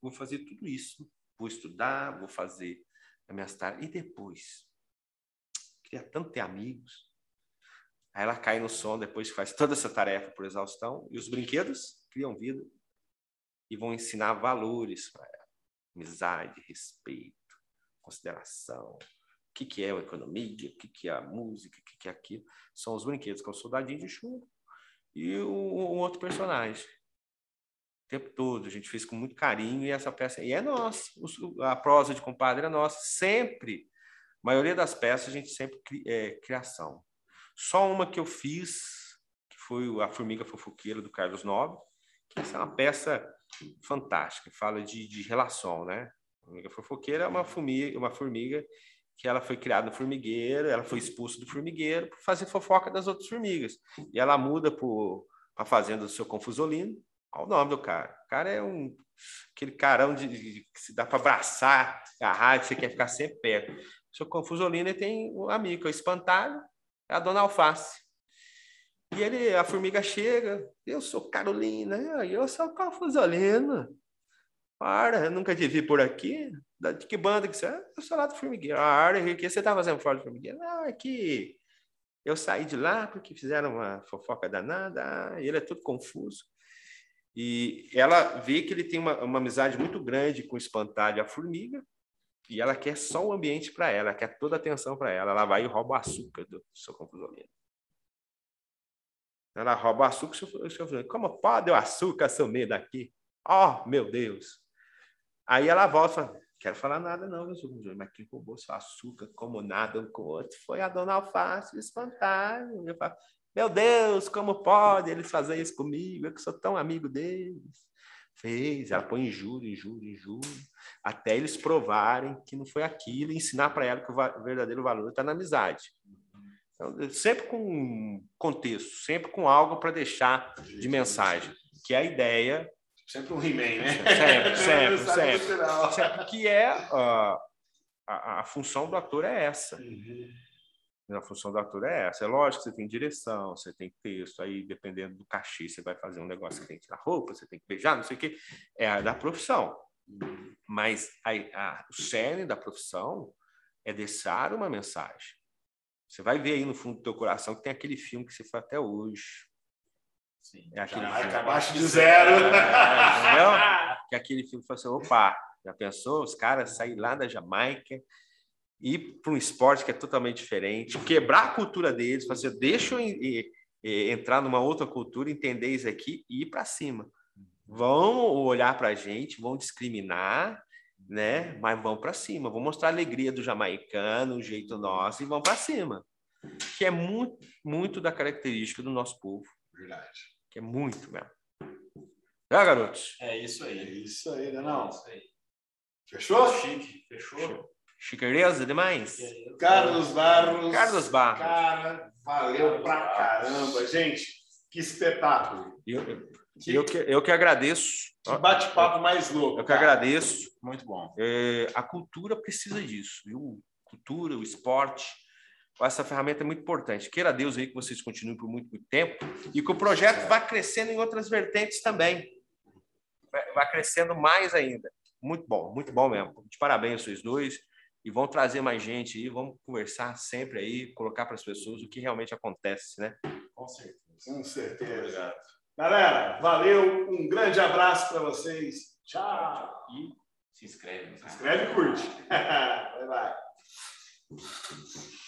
vou fazer tudo isso, vou estudar, vou fazer as minhas tarefas, e depois? Queria tanto ter amigos. Aí ela cai no som depois que faz toda essa tarefa por exaustão, e os brinquedos criam vida e vão ensinar valores para ela: amizade, respeito, consideração. O que, que é a economia, o que, que é a música, o que, que é aquilo. São os brinquedos, que é o soldadinho de chumbo e o, outro personagem. Tempo todo, a gente fez com muito carinho e essa peça e é nossa. A prosa de compadre é nossa, sempre. A maioria das peças a gente sempre é criação. Só uma que eu fiz, que foi A Formiga Fofoqueira, do Carlos Nobre, que essa é uma peça fantástica, fala de, de relação, né? A formiga fofoqueira é uma formiga, uma formiga que ela foi criada no formigueiro, ela foi expulsa do formigueiro para fazer fofoca das outras formigas. E ela muda para a fazenda do seu Confusolino. Olha o nome do cara. O cara é um aquele carão de, de- que se dá para abraçar, agarrar, que você quer ficar sempre perto. O seu Confusolino tem um amigo, é o espantalho, é a dona Alface. E ele, a formiga chega, eu sou Carolina, eu sou Confusolino. Para, eu nunca te vi por aqui. De que banda que você é? Eu sou lá do Formigueiro. Ah, o que você tá fazendo fora do Formigueiro? Não, é que eu saí de lá porque fizeram uma fofoca danada, ah, ele é todo confuso. E ela vê que ele tem uma, uma amizade muito grande com o espantalho e a formiga, e ela quer só o ambiente para ela, quer toda a atenção para ela. Ela vai e rouba açúcar do seu confusolino. Ela rouba açúcar, o seu- o seu confusolino, como pode o açúcar sumir daqui? Oh, meu Deus! Aí ela volta e fala, quero falar nada não, meu senhor confusolino, mas quem roubou seu açúcar como nada um com o outro foi a dona Alface, o espantalho. Meu Deus, como pode eles fazer isso comigo? Eu que sou tão amigo deles. Fez, ela põe em juro, em juro, em juro, até eles provarem que não foi aquilo e ensinar para ela que o verdadeiro valor está na amizade. Então, sempre com contexto, sempre com algo para deixar de mensagem, que é a ideia, Sempre um He-Man, né? Sempre, sempre, sempre. final. sempre que é ah, a, a função do ator é essa. A função do ator é essa. É lógico que você tem direção, você tem texto, aí dependendo do cachê, você vai fazer um negócio que tem que tirar roupa, você tem que beijar, não sei o quê. É a da profissão. Mas a, a, o cerne da profissão é deixar uma mensagem. Você vai ver aí no fundo do teu coração que tem aquele filme que você faz até hoje. Sim. É aquele filme. Abaixo de zero. É, entendeu? Que aquele filme fala assim, opa, já pensou? Os caras saírem lá da Jamaica ir para um esporte que é totalmente diferente, quebrar a cultura deles, fazer, deixa eu e- e- entrar numa outra cultura, entender isso aqui e ir para cima. Vão olhar para a gente, vão discriminar, né? Mas vão para cima, vão mostrar a alegria do jamaicano, o jeito nosso e vão para cima. Que é muito, muito da característica do nosso povo, Verdade. que é muito mesmo. É, garotos? É isso É aí. isso aí, né? É Não. isso aí. Fechou? Chique. Fechou? Chiqueireza demais? Carlos Barros. Carlos Barros. Cara, valeu pra caramba, gente. Que espetáculo. Eu, eu, que, eu que agradeço. Que bate-papo mais louco. Eu que cara. agradeço. Muito bom. É, a cultura precisa disso, viu? Cultura, o esporte. Essa ferramenta é muito importante. Queira Deus aí que vocês continuem por muito, muito tempo e que o projeto vá crescendo em outras vertentes também. Vai- Vai crescendo mais ainda. Muito bom, muito bom mesmo. De parabéns vocês dois. E vão trazer mais gente aí, vamos conversar sempre aí, colocar para as pessoas o que realmente acontece, né? Com certeza. Com certeza. Obrigado. Galera, valeu. Um grande abraço para vocês. Tchau. E se inscreve. Se inscreve e curte. bye, bye. Show.